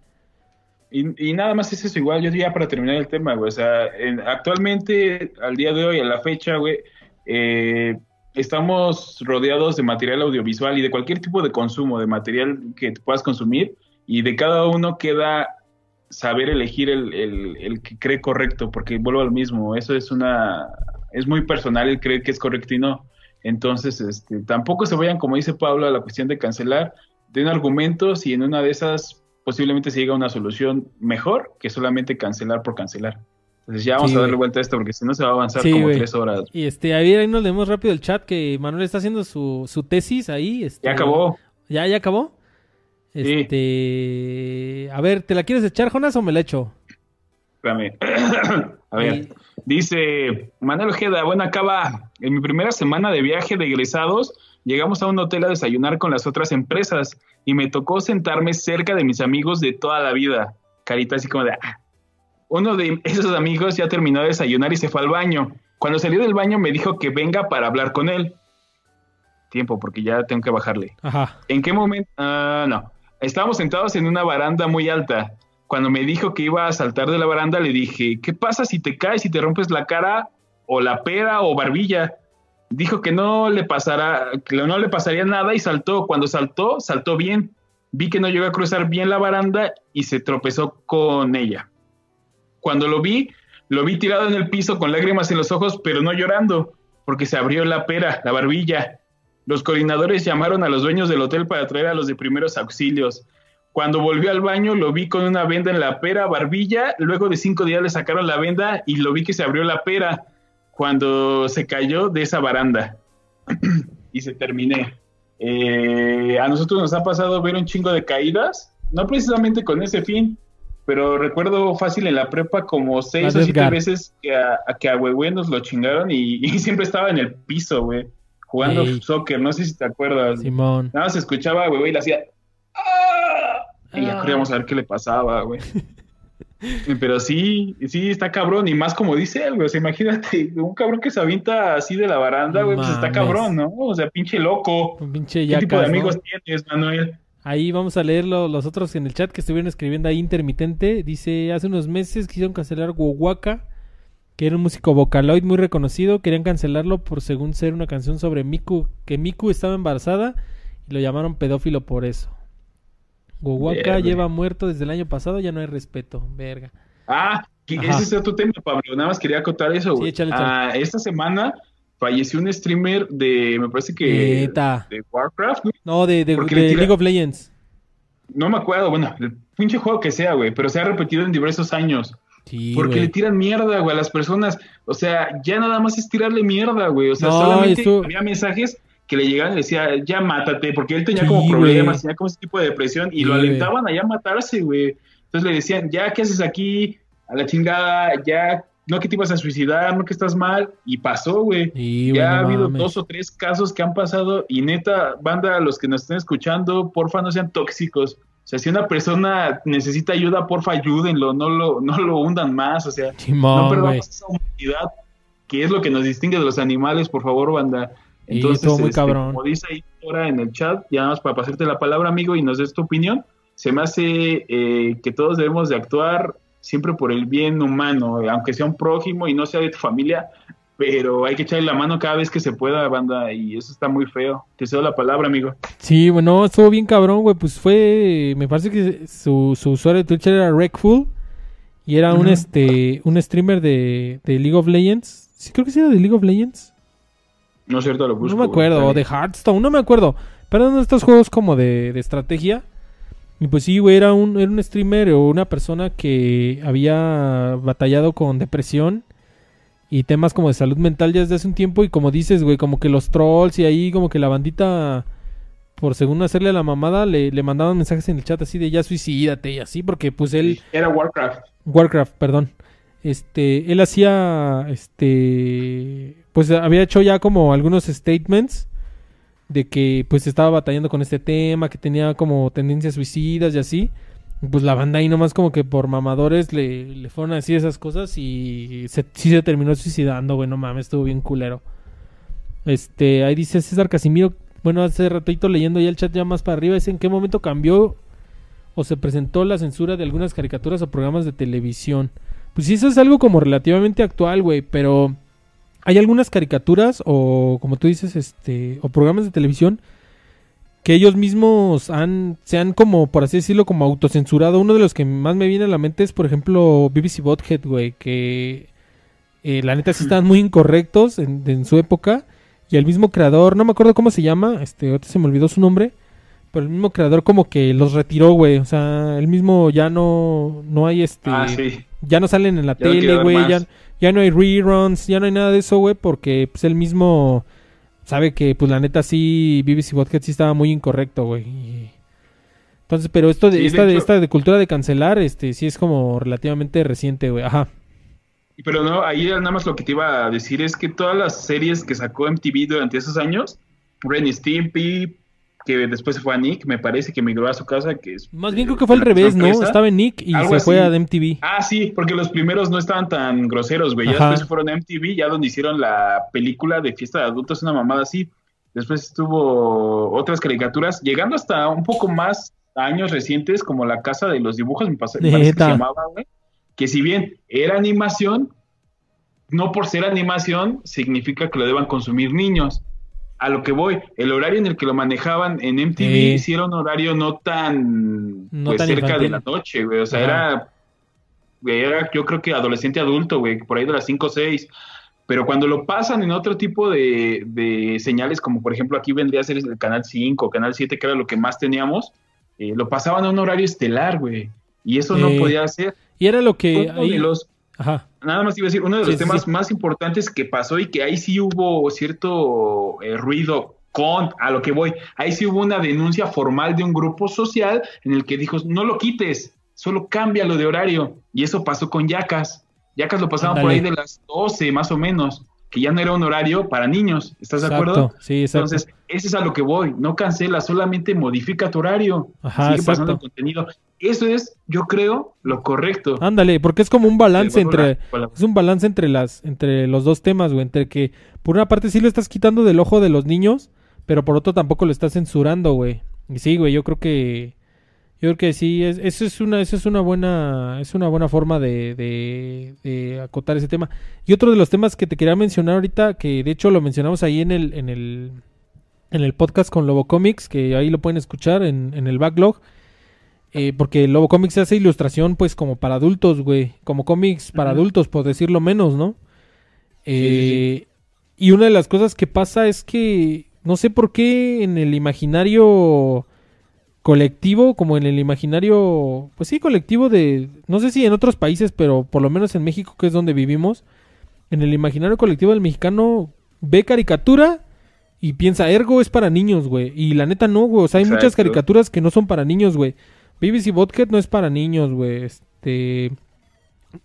Y, y, nada más es eso, igual, yo diría para terminar el tema, güey. O sea, actualmente, al día de hoy, a la fecha, güey, eh, estamos rodeados de material audiovisual y de cualquier tipo de consumo, de material que puedas consumir, y de cada uno queda saber elegir el, el, que cree correcto, porque vuelvo al mismo, eso es una, es muy personal el creer que es correcto y no. Entonces, este, tampoco se vayan, como dice Pablo, a la cuestión de cancelar, den argumentos y en una de esas posiblemente se llegue a una solución mejor que solamente cancelar por cancelar. Entonces ya vamos a darle vuelta a esto porque si no se va a avanzar como tres horas. Y este, ahí nos leemos rápido el chat que Manuel está haciendo su, su tesis ahí. Este, ya acabó. ¿Ya, ya acabó? Este, a ver, ¿te la quieres echar, Jonas, o me la echo? Espérame. a ver, dice Manuel Ojeda, bueno, acaba. En mi primera semana de viaje de egresados, llegamos a un hotel a desayunar con las otras empresas y me tocó sentarme cerca de mis amigos de toda la vida. Carita así como de, ah, uno de esos amigos ya terminó de desayunar y se fue al baño. Cuando salió del baño me dijo que venga para hablar con él. Tiempo, porque ya tengo que bajarle. Ajá. ¿En qué momento? Ah, no. Estábamos sentados en una baranda muy alta. Cuando me dijo que iba a saltar de la baranda, le dije, ¿qué pasa si te caes y te rompes la cara o la pera o barbilla? Dijo que no le pasará, que no le pasaría nada y saltó. Cuando saltó, saltó bien. Vi que no llegó a cruzar bien la baranda y se tropezó con ella. Cuando lo vi, lo vi tirado en el piso con lágrimas en los ojos, pero no llorando, porque se abrió la pera, la barbilla. Los coordinadores llamaron a los dueños del hotel para traer a los de primeros auxilios. Cuando volvió al baño, lo vi con una venda en la pera, barbilla. Luego de cinco días le sacaron la venda y lo vi que se abrió la pera cuando se cayó de esa baranda. y se terminé. Eh, a nosotros nos ha pasado ver un chingo de caídas, no precisamente con ese fin, pero recuerdo fácil en la prepa como seis o siete veces que a, que a nos lo chingaron y, siempre estaba en el piso, güey, jugando soccer, no sé si te acuerdas. Simón. Nada más escuchaba, güey, y le hacía... ¡Ah! Y ya queríamos saber qué le pasaba, güey. Pero sí, sí, está cabrón. Y más como dice él, güey. O sea, imagínate, un cabrón que se avienta así de la baranda, güey, pues está cabrón, ¿no? O sea, pinche loco. Un pinche ¿Qué tipo de amigos tienes, Manuel? Ahí vamos a leer los otros en el chat que estuvieron escribiendo ahí intermitente. Dice, hace unos meses quisieron cancelar Wowaka, que era un músico vocaloid muy reconocido. Querían cancelarlo por según ser una canción sobre Miku, que Miku estaba embarazada y lo llamaron pedófilo por eso. Wowaka lleva muerto desde el año pasado, ya no hay respeto, verga. Ah, ese es otro tema, Pablo. Nada más quería acotar eso, güey. Ah, esta semana falleció un streamer de, me parece que... De Warcraft, No, de, de, League of Legends. No me acuerdo, bueno, el pinche juego que sea, güey, pero se ha repetido en diversos años. Sí, porque le tiran mierda, güey, a las personas. O sea, ya nada más es tirarle mierda, güey. O sea, solamente había mensajes que le llegaban y decía, ya mátate, porque él tenía como problemas, tenía como ese tipo de depresión, y lo alentaban a ya matarse, güey. Entonces le decían, ya, ¿qué haces aquí? A la chingada, ya no que te ibas a suicidar, no que estás mal, y pasó, güey. ya ha habido dos o tres casos que han pasado, y neta, banda, los que nos estén escuchando, porfa, no sean tóxicos. O sea, si una persona necesita ayuda, porfa, ayúdenlo, no lo, no lo hundan más, o sea, no perdamos esa humanidad, que es lo que nos distingue de los animales, por favor, banda. Entonces, muy este, como dice ahí ahora en el chat, ya nada más para pasarte la palabra, amigo, y nos des tu opinión, se me hace eh, que todos debemos de actuar siempre por el bien humano, aunque sea un prójimo y no sea de tu familia, pero hay que echarle la mano cada vez que se pueda, banda, y eso está muy feo. Te cedo la palabra, amigo. Sí, bueno, estuvo bien cabrón, güey, pues fue, me parece que su, su usuario de Twitch era Wreckful y era un este un streamer de, de League of Legends. Sí, creo que sí era de League of Legends. No es cierto, lo busco. no me acuerdo, güey. o de Hearthstone, no me acuerdo. Pero eran estos juegos como de, de estrategia. Y pues sí, güey, era un, era un streamer o una persona que había batallado con depresión y temas como de salud mental ya desde hace un tiempo. Y como dices, güey, como que los trolls y ahí como que la bandita, por según hacerle a la mamada, le, le mandaban mensajes en el chat así de ya suicídate y así, porque pues él... Era Warcraft. Warcraft, perdón. Este, él hacía, este, pues había hecho ya como algunos statements de que pues estaba batallando con este tema, que tenía como tendencias suicidas y así. Pues la banda ahí nomás como que por mamadores le, le fueron a decir esas cosas y sí se terminó suicidando, güey, no mames, estuvo bien culero. Este, ahí dice César Casimiro, bueno, hace ratito leyendo ya el chat ya más para arriba, dice en qué momento cambió o se presentó la censura de algunas caricaturas o programas de televisión. Pues sí, eso es algo como relativamente actual, güey, pero hay algunas caricaturas o como tú dices, este, o programas de televisión que ellos mismos han, se han como, por así decirlo, como autocensurado. Uno de los que más me viene a la mente es, por ejemplo, BBC Bothead, güey, que eh, la neta sí estaban muy incorrectos en, en su época. Y el mismo creador, no me acuerdo cómo se llama, este, ahorita se me olvidó su nombre, pero el mismo creador como que los retiró, güey. O sea, el mismo ya no, no hay este, Ah, sí. ya no salen en la Ya tele, güey, ya, ya no hay reruns, ya no hay nada de eso, güey, porque pues él mismo sabe que pues la neta sí BBC Podcast sí estaba muy incorrecto, güey. Entonces, pero esto de Sí, esta de hecho- esta de cultura de cancelar, este sí es como relativamente reciente, güey. Ajá. Pero no, ahí nada más lo que te iba a decir es que todas las series que sacó MTV durante esos años, Ren y Stimpy, que después se fue a Nick, me parece que migró a su casa, que es... Más bien eh, creo que fue al revés, ¿no? Estaba en Nick y Algo se fue a MTV. Ah, sí, porque los primeros no estaban tan groseros, güey. Ya Ajá. después se fueron a MTV, ya donde hicieron la película de fiesta de adultos, una mamada así. Después estuvo otras caricaturas, llegando hasta un poco más a años recientes, como La Casa de los Dibujos, me, parece que se llamaba, güey. Que si bien era animación, no por ser animación significa que lo deban consumir niños. A lo que voy, el horario en el que lo manejaban en MTV sí un horario no tan, No pues, tan cerca infantil. de la noche, güey. O sea, Ajá. era güey, era yo creo que adolescente adulto, güey, por ahí de las 5 o 6. Pero cuando lo pasan en otro tipo de, de señales, como por ejemplo aquí vendría a ser el canal 5, canal 7, que era lo que más teníamos, eh, lo pasaban a un horario estelar, güey. Y eso no podía ser. Y era lo que ahí los, Ajá. nada más iba a decir, uno de los sí, temas sí. más importantes que pasó y que ahí sí hubo cierto eh, ruido con, a lo que voy, ahí sí hubo una denuncia formal de un grupo social en el que dijo, no lo quites, solo cámbialo de horario. Y eso pasó con Yacas. Yacas lo pasaban por ahí de las 12 más o menos, que ya no era un horario para niños. ¿Estás de acuerdo? Sí, exacto. Entonces, ese es a lo que voy. No cancela, solamente modifica tu horario. Ajá, Sigue pasando el exacto. contenido. Eso es, yo creo, lo correcto. Ándale, porque es como un balance entre la es un balance entre las entre los dos temas, güey, entre que por una parte sí lo estás quitando del ojo de los niños, pero por otro tampoco lo estás censurando, güey. Y sí, güey, yo creo que yo creo que sí es eso es una eso es una buena es una buena forma de, de, de acotar ese tema. Y otro de los temas que te quería mencionar ahorita, que de hecho lo mencionamos ahí en el en el en el podcast con Lobo Comics, que ahí lo pueden escuchar en, en el backlog. Eh, porque Lobo Comics hace ilustración, pues, como para adultos, güey. Como cómics para adultos, por decirlo menos, ¿no? Eh, sí, Y una de las cosas que pasa es que no sé por qué en el imaginario colectivo, como en el imaginario, pues sí, colectivo de, no sé si en otros países, pero por lo menos en México, que es donde vivimos, en el imaginario colectivo del mexicano ve caricatura y piensa, ergo es para niños, güey. Y la neta no, güey. O sea, hay muchas caricaturas que no son para niños, güey. BBC Botcat no es para niños, güey. Este.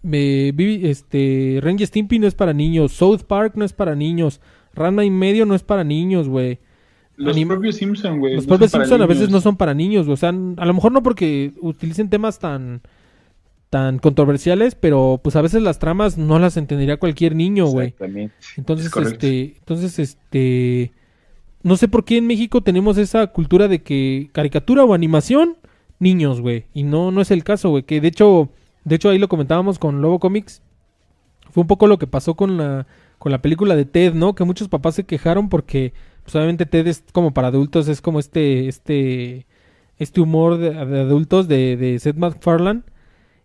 me- Bibi- este. Y Stimpy no es para niños. South Park no es para niños. Ranma y medio no es para niños, güey. Los propios Simpson, güey. Los no propios Simpson a veces no son para niños, güey. O sea, a lo mejor no porque utilicen temas tan tan controversiales, pero pues a veces las tramas no las entendería cualquier niño, güey. Exactamente. Entonces, Es este, entonces, este, no sé por qué en México tenemos esa cultura de que caricatura o animación, niños, güey. Y no, no es el caso, güey. Que de hecho, De hecho, ahí lo comentábamos con Lobo Comics. Fue un poco lo que pasó con la, con la película de Ted, ¿no? Que muchos papás se quejaron porque, pues obviamente Ted es como para adultos, es como este, este, este humor de, de adultos de, de Seth MacFarlane.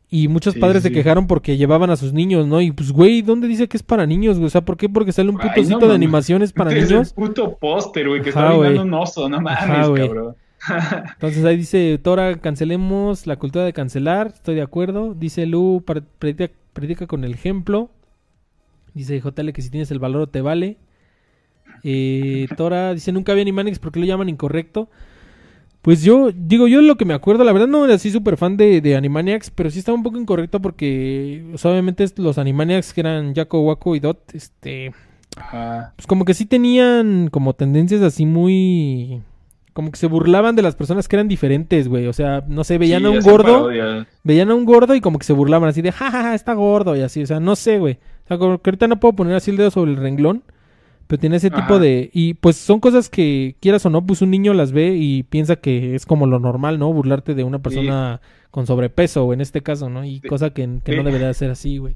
Y muchos Sí, padres sí, se quejaron porque llevaban a sus niños, ¿no? Y pues, güey, ¿dónde dice que es para niños, güey? O sea, ¿por qué? Porque sale un Ay, putocito no, de animaciones para Es niños. el puto póster, güey, que Ajá, está mirando un oso, no mames, Ajá, cabrón. Entonces ahí dice Tora, cancelemos la cultura de cancelar, estoy de acuerdo. Dice Lu, predica con el ejemplo. Dice JL que si tienes el valor te vale. Eh, Tora dice, nunca vi Animaniacs, ¿por qué lo llaman incorrecto? Pues yo, digo, yo lo que me acuerdo, la verdad no era así súper fan de, de Animaniacs, pero sí estaba un poco incorrecto porque, o sea, obviamente los Animaniacs que eran Jaco, Waco y Dot, este, Ajá. pues como que sí tenían como tendencias así muy... Como que se burlaban de las personas que eran diferentes, güey. O sea, no sé, veían Sí, a un gordo, parodias. veían a un gordo y como que se burlaban así de, jajaja, está gordo y así. O sea, no sé, güey. O sea, como que ahorita no puedo poner así el dedo sobre el renglón, pero tiene ese tipo de... Y pues son cosas que, quieras o no, pues un niño las ve y piensa que es como lo normal, ¿no? Burlarte de una persona con sobrepeso, en este caso, ¿no? Y Sí. cosa que, que no debería ser así, güey.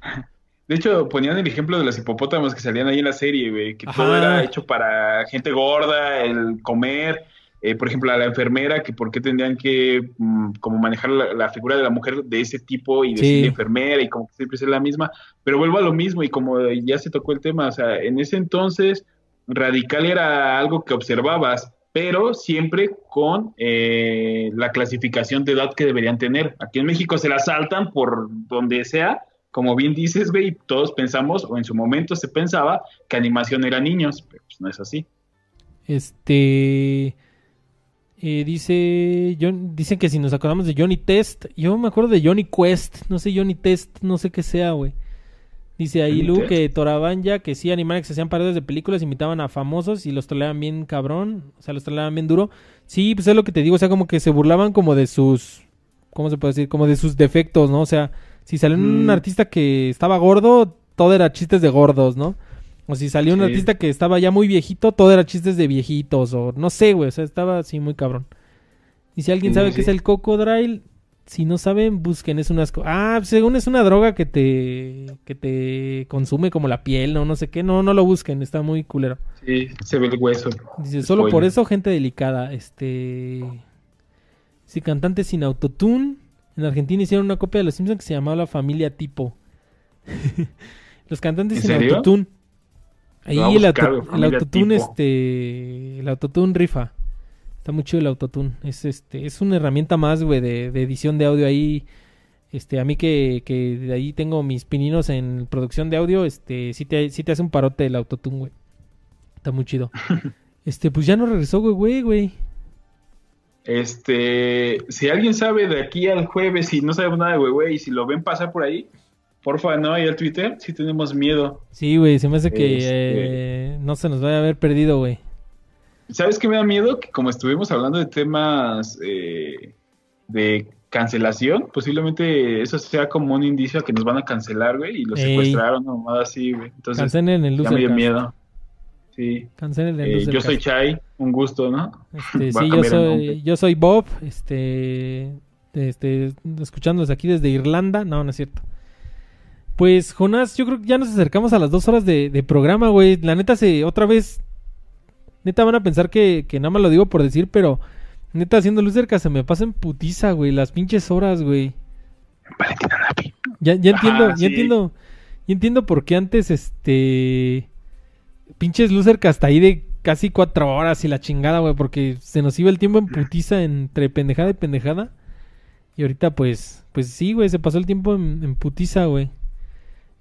De hecho, ponían el ejemplo de los hipopótamos que salían ahí en la serie, güey, que Ajá. todo era hecho para gente gorda, el comer, eh, por ejemplo, a la enfermera, que por qué tendrían que mm, como manejar la, la figura de la mujer de ese tipo y Sí. decir enfermera y como que siempre ser la misma, pero vuelvo a lo mismo y como ya se tocó el tema, o sea, en ese entonces radical era algo que observabas, pero siempre con eh, la clasificación de edad que deberían tener. Aquí en México se la saltan por donde sea, como bien dices, güey, todos pensamos, o en su momento se pensaba, que animación era niños, pero pues no es así. Este. Eh, dice. John- dicen que si nos acordamos de Johnny Test. Yo me acuerdo de Johnny Quest. No sé, Johnny Test. No sé qué sea, güey. Dice ahí Lu que Torabanja, que sí, Animaniacs hacían parodias de películas, imitaban a famosos y los troleaban bien cabrón. O sea, los troleaban bien duro. Sí, pues es lo que te digo. O sea, como que se burlaban como de sus. ¿Cómo se puede decir? Como de sus defectos, ¿no? O sea, si salió un Mm. artista que estaba gordo, todo era chistes de gordos, ¿no? O si salió un Sí. artista que estaba ya muy viejito, todo era chistes de viejitos. O no sé, güey. O sea, estaba así muy cabrón. Y si alguien Sí, sabe sí. qué es el cocodrilo, si no saben, busquen. Es unas... co- Ah, según es una droga que te... Que te consume como la piel, ¿no? No sé qué. No, no lo busquen. Está muy culero. Sí, se ve el hueso. Dice, solo por eso, gente delicada. Este... Si cantantes sin autotune. En Argentina hicieron una copia de Los Simpsons que se llamaba La Familia Tipo. Los cantantes ¿En sin serio? autotune. Ahí el, auto- el autotune, Tipo. este... El autotune rifa. Está muy chido el autotune. Es este, es una herramienta más, güey, de, de edición de audio ahí. Este, a mí que, que de ahí tengo mis pininos en producción de audio, este, sí te, sí te hace un parote el autotune, güey. Está muy chido. Este, pues ya no regresó, güey, güey, güey. Este, si alguien sabe de aquí al jueves y no sabemos nada de güey, güey, y si lo ven pasar por ahí, porfa, no, ahí al Twitter, si tenemos miedo. Sí, güey, se me hace que Este- eh, no se nos vaya a haber perdido, güey. ¿Sabes qué me da miedo? Que como estuvimos hablando de temas eh, de cancelación, posiblemente eso sea como un indicio a que nos van a cancelar, güey, y lo secuestraron o nada así, güey. Entonces, Cancelen el ya me dio miedo. Sí. Cancelen el Eh, yo soy Chai, un gusto, ¿no? Este, sí, yo el soy, yo soy Bob, este, este, escuchándonos aquí desde Irlanda, no, no es cierto. Pues, Jonás, yo creo que ya nos acercamos a las dos horas de, de programa, güey. La neta se, otra vez, neta van a pensar que, que nada más lo digo por decir, pero neta haciendo luz cerca se me pasa en putiza, güey, las pinches horas, güey. Valentina Napi. Ya, ya Ajá, entiendo, ya entiendo, ya entiendo por qué antes, este, pinches Lucerca hasta ahí de casi cuatro horas y la chingada, güey, porque se nos iba el tiempo en putiza entre pendejada y pendejada. Y ahorita, pues, pues sí, güey, se pasó el tiempo en, en putiza, güey.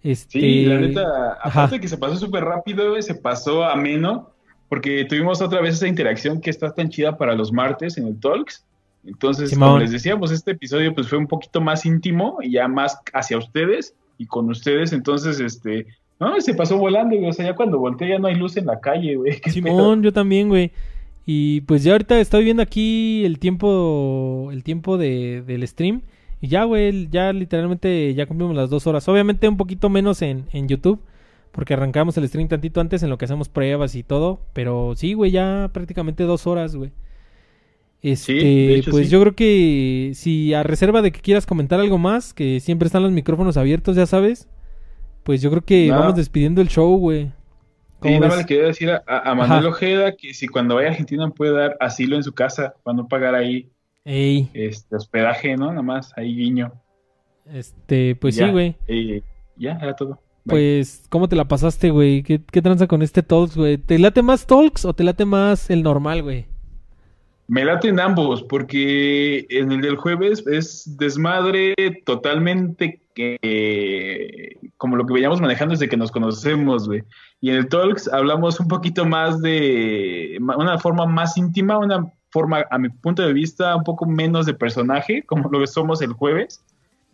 Este, Sí, la neta, ajá. aparte de que se pasó súper rápido, se pasó ameno, porque tuvimos otra vez esa interacción que está tan chida para los martes en el Talks. Entonces, Simón. como les decíamos, este episodio pues fue un poquito más íntimo y ya más hacia ustedes y con ustedes. Entonces, este, no, se pasó volando, güey. O sea, ya cuando volteé ya no hay luz en la calle, güey. Simón, yo también, güey. Y pues ya ahorita estoy viendo aquí el tiempo, el tiempo de, del stream. Y ya, güey, ya literalmente ya cumplimos las dos horas. Obviamente un poquito menos en, en YouTube. Porque arrancamos el stream tantito antes en lo que hacemos pruebas y todo. Pero sí, güey, ya prácticamente dos horas, güey. Este, hecho, pues sí. yo creo que si a reserva de que quieras comentar algo más, que siempre están los micrófonos abiertos, ya sabes, pues yo creo que No. vamos despidiendo el show, güey. Sí, ¿Cómo nada más le quería decir a, a Manuel Ajá. Ojeda que si cuando vaya a Argentina puede dar asilo en su casa para no pagar ahí Ey, este hospedaje, ¿no? Nada más, ahí guiño. este, pues Ya. sí, güey. Y ya, era todo. Bye. Pues, ¿cómo te la pasaste, güey? ¿Qué, qué tranza con este Talks, güey? ¿Te late más Talks o te late más el normal, güey? Me laten ambos, porque en el del jueves es desmadre totalmente que como lo que veníamos manejando desde que nos conocemos, güey. Y en el Talks hablamos un poquito más de una forma más íntima, una forma, a mi punto de vista, un poco menos de personaje, como lo que somos el jueves.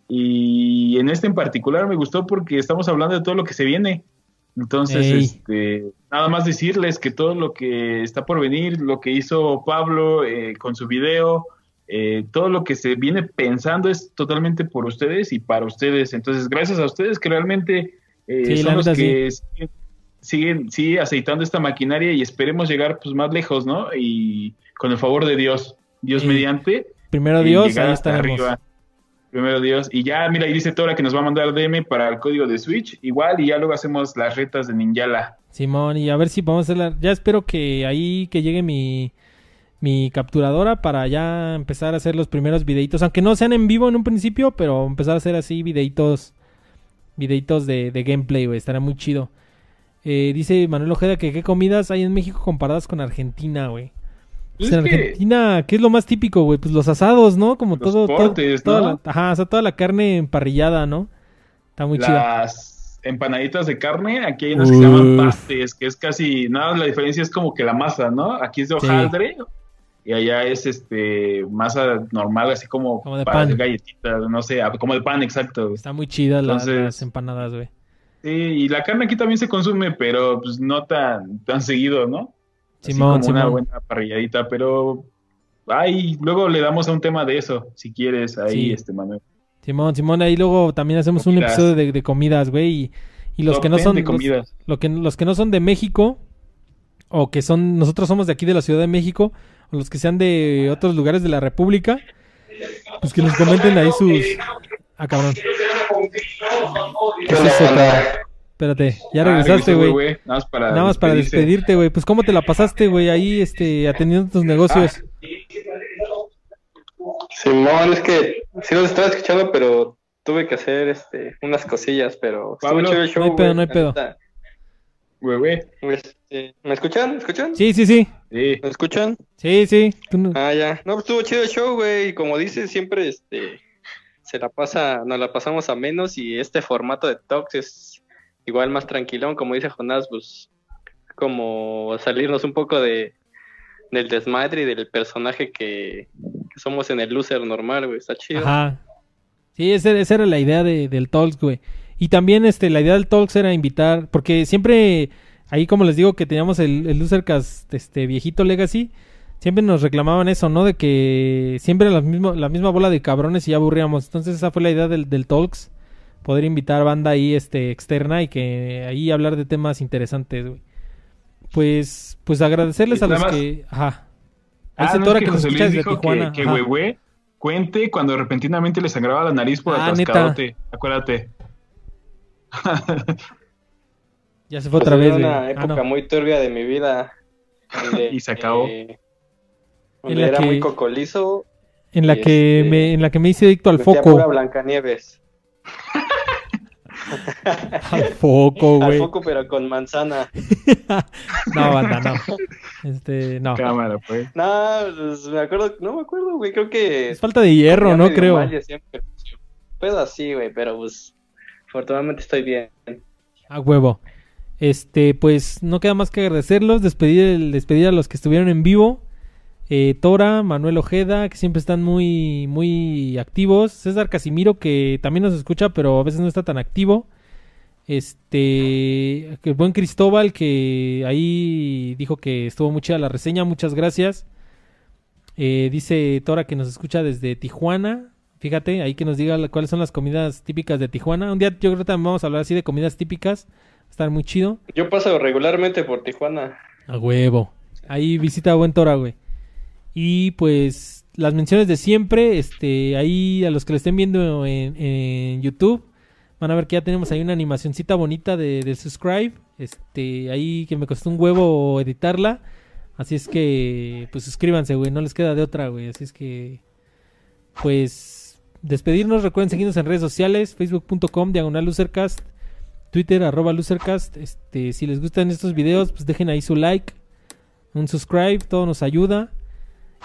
Y en este en particular me gustó porque estamos hablando de todo lo que se viene. Entonces, Ey. este, nada más decirles que todo lo que está por venir, lo que hizo Pablo eh, con su video, eh, todo lo que se viene pensando es totalmente por ustedes y para ustedes. Entonces, gracias a ustedes que realmente eh, Sí, son los que siguen, siguen sí, aceitando esta maquinaria y esperemos llegar pues más lejos, ¿no? Y con el favor de Dios, Dios Sí. mediante. Primero Dios, ahí estaremos. arriba. Primero Dios. Y ya, mira, ahí dice Tora que nos va a mandar DM para el código de Switch. Igual, y ya luego hacemos las retas de Ninjala. Simón, y a ver si podemos hacerla. Ya espero que ahí que llegue mi, mi capturadora para ya empezar a hacer los primeros videitos. Aunque no sean en vivo en un principio, pero empezar a hacer así videitos. Videitos de, de gameplay, güey. Estará muy chido. Eh, dice Manuel Ojeda que qué comidas hay en México comparadas con Argentina, güey. Pues Es en que- Argentina, ¿qué es lo más típico, güey? Pues los asados, ¿no? Como Los todo, todo- toda ajá, o sea, toda la carne emparrillada, ¿no? Está muy chida. las empanaditas de carne, aquí hay unas que se llaman pastes, que es casi, nada, la diferencia es como que la masa, ¿no? Aquí es de Sí. hojaldre y allá es este masa normal, así como, Como de para pan. galletitas, no sé, ah, como de pan, exacto. Está muy chida la- las empanadas, güey. Sí, y la carne aquí también se consume, pero pues no tan, tan seguido, ¿no? Así Simón, como una buena parrilladita, pero ay, luego le damos a un tema de eso, si quieres, ahí, Sí. este Manuel. Simón, Simón, ahí luego también hacemos un episodio de, de comidas, güey. Y, y los Top que no 10 son de los, comidas. lo que, los que no son de México, o que son, nosotros somos de aquí de la Ciudad de México, o los que sean de otros lugares de la República, pues que nos comenten ahí sus. Ah, cabrón. ¿Qué es eso, cabrón? Espérate, ya Ah, regresaste, güey. Nada más para Nada más para despedirse. despedirte, güey. Pues, ¿cómo te la pasaste, güey? Ahí, este, atendiendo tus negocios. Simón, es que sí los estaba escuchando, pero tuve que hacer este unas cosillas, pero estuvo Pablo, el show, no hay pedo, no hay pedo. Güey, güey. Este, ¿Me escuchan? ¿Me escuchan? Sí, sí, sí. Sí. ¿Me escuchan? Sí, sí. Tú no- Ah, ya. No, pues estuvo chido el show, güey. Y como dices, siempre este se la pasa, nos la pasamos a menos y este formato de talks es igual más tranquilón, como dice Jonás, pues como salirnos un poco de del desmadre y del personaje que, somos en el loser normal, güey. Está chido. Ajá. Sí, esa, esa era la idea de- del Talks, güey. Y también este, la idea del Talks era invitar, porque siempre, ahí como les digo que teníamos el, el Losercast este, viejito Legacy, siempre nos reclamaban eso, ¿no? De que siempre la misma, la misma bola de cabrones y ya aburríamos. Entonces esa fue la idea del, del Talks, poder invitar banda ahí este, externa y que ahí hablar de temas interesantes, güey. Pues, pues agradecerles a los más- que... Ajá. Ahí Ah, se no, tora es que nos José Luis dijo Tijuana. que, que güey, güey, cuente cuando repentinamente le sangraba la nariz por Ah, atascadote. Acuérdate. Ya se fue Pues otra fue vez, güey. una Ah, época no. muy turbia de mi vida. donde, Y se acabó. eh, En donde la era que- muy cocolizo. En la que este, me, en la que me hice adicto al metía foco. pura Blancanieves. Al foco, Al güey. foco, pero con manzana. no, banda, no. Este, no. Cámara, pues. No, pues, me acuerdo, no me acuerdo, güey, creo que... Es falta de hierro, ¿no? Creo. mal percusión. Pedo así, güey, pero pues, afortunadamente estoy bien. A huevo. Este, pues no queda más que agradecerlos, despedir, el- despedir a los que estuvieron en vivo. Eh, Tora, Manuel Ojeda, que siempre están muy, muy activos. César Casimiro, que también nos escucha, pero a veces no está tan activo. Este, el buen Cristóbal, que ahí dijo que estuvo muy chida la reseña, muchas gracias. Eh, dice Tora que nos escucha desde Tijuana. Fíjate, ahí que nos diga la- cuáles son las comidas típicas de Tijuana. Un día yo creo que también vamos a hablar así de comidas típicas. Estar muy chido. Yo paso regularmente por Tijuana. A huevo. Ahí visita a buen Tora, güey. Y pues las menciones de siempre, este, ahí a los que lo estén viendo en, YouTube, van a ver que ya tenemos ahí una animacioncita bonita de, de subscribe. Este, ahí que me costó un huevo editarla. Así es que, pues suscríbanse, güey, no les queda de otra, güey. Así es que, pues, despedirnos. Recuerden seguirnos en redes sociales, facebook.com, diagonal Lucercast, Twitter, arroba Lucercast. Este, si les gustan estos videos, pues dejen ahí su like, un subscribe, todo nos ayuda.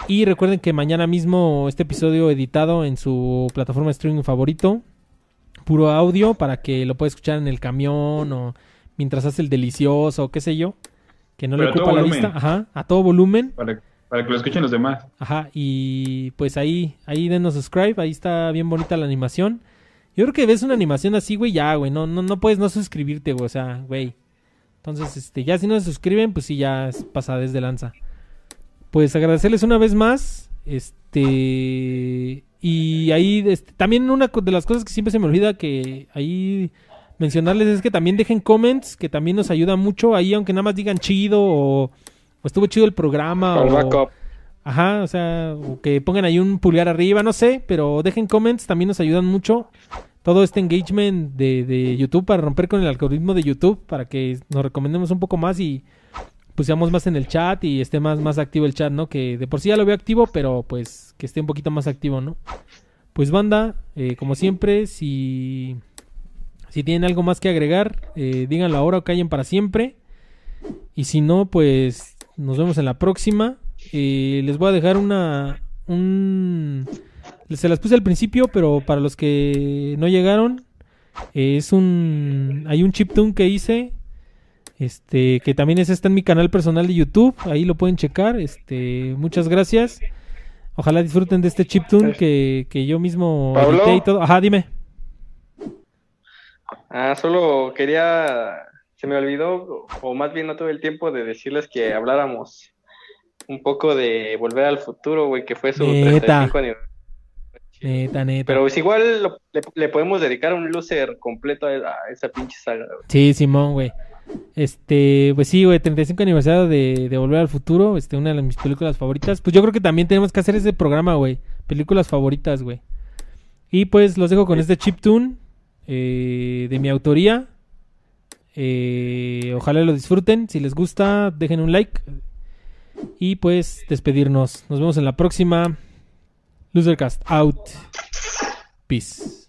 Y recuerden que mañana mismo este episodio editado en su plataforma de streaming favorito, puro audio, para que lo pueda escuchar en el camión o mientras hace el delicioso o qué sé yo, que no Pero le ocupa la volumen. vista, ajá, a todo volumen. Para, para que lo escuchen los demás. Ajá, y pues ahí, ahí denos subscribe, ahí está bien bonita la animación. Yo creo que ves una animación así, güey, ya, güey, no, no, no puedes no suscribirte, güey, o sea, güey. Entonces, este, ya si no se suscriben, pues sí, ya es pasadez de lanza. Pues agradecerles una vez más, este, y ahí, este, también una de las cosas que siempre se me olvida que ahí mencionarles es que también dejen comments, que también nos ayuda mucho ahí, aunque nada más digan chido o, o estuvo chido el programa. O. Ajá, o sea, o que pongan ahí un pulgar arriba, no sé, pero dejen comments, también nos ayudan mucho. Todo este engagement de, de YouTube para romper con el algoritmo de YouTube, para que nos recomendemos un poco más y seamos más en el chat y esté más, más activo el chat, ¿no? Que de por sí ya lo veo activo, pero pues que esté un poquito más activo, ¿no? Pues banda, eh, como siempre, si, si tienen algo más que agregar, eh, díganlo ahora o callen para siempre. Y si no, pues nos vemos en la próxima. Eh, les voy a dejar una. Un, se las puse al principio, pero para los que no llegaron, es un. Hay un chiptune que hice. Este, que también es está en mi canal personal de YouTube. Ahí lo pueden checar. Este, muchas gracias. Ojalá disfruten de este chiptune que, que yo mismo Pablo. edité y todo. Ajá, dime. Ah, solo quería, se me olvidó, o más bien no tuve el tiempo de decirles que habláramos un poco de Volver al Futuro, güey, que fue su Neta. 35 aniversario. Neta, neta. Pero pues igual lo- le, le podemos dedicar un loser completo a, a esa pinche saga, güey. Sí, Simón, güey. Este, pues sí, güey, 35 aniversario de, de Volver al Futuro, este, una de mis películas favoritas. Pues yo creo que también tenemos que hacer ese programa, güey. Películas favoritas, güey. Y pues los dejo con este chiptune eh, de mi autoría. Eh, ojalá lo disfruten. Si les gusta, dejen un like. Y pues despedirnos. Nos vemos en la próxima. Losercast out. Peace.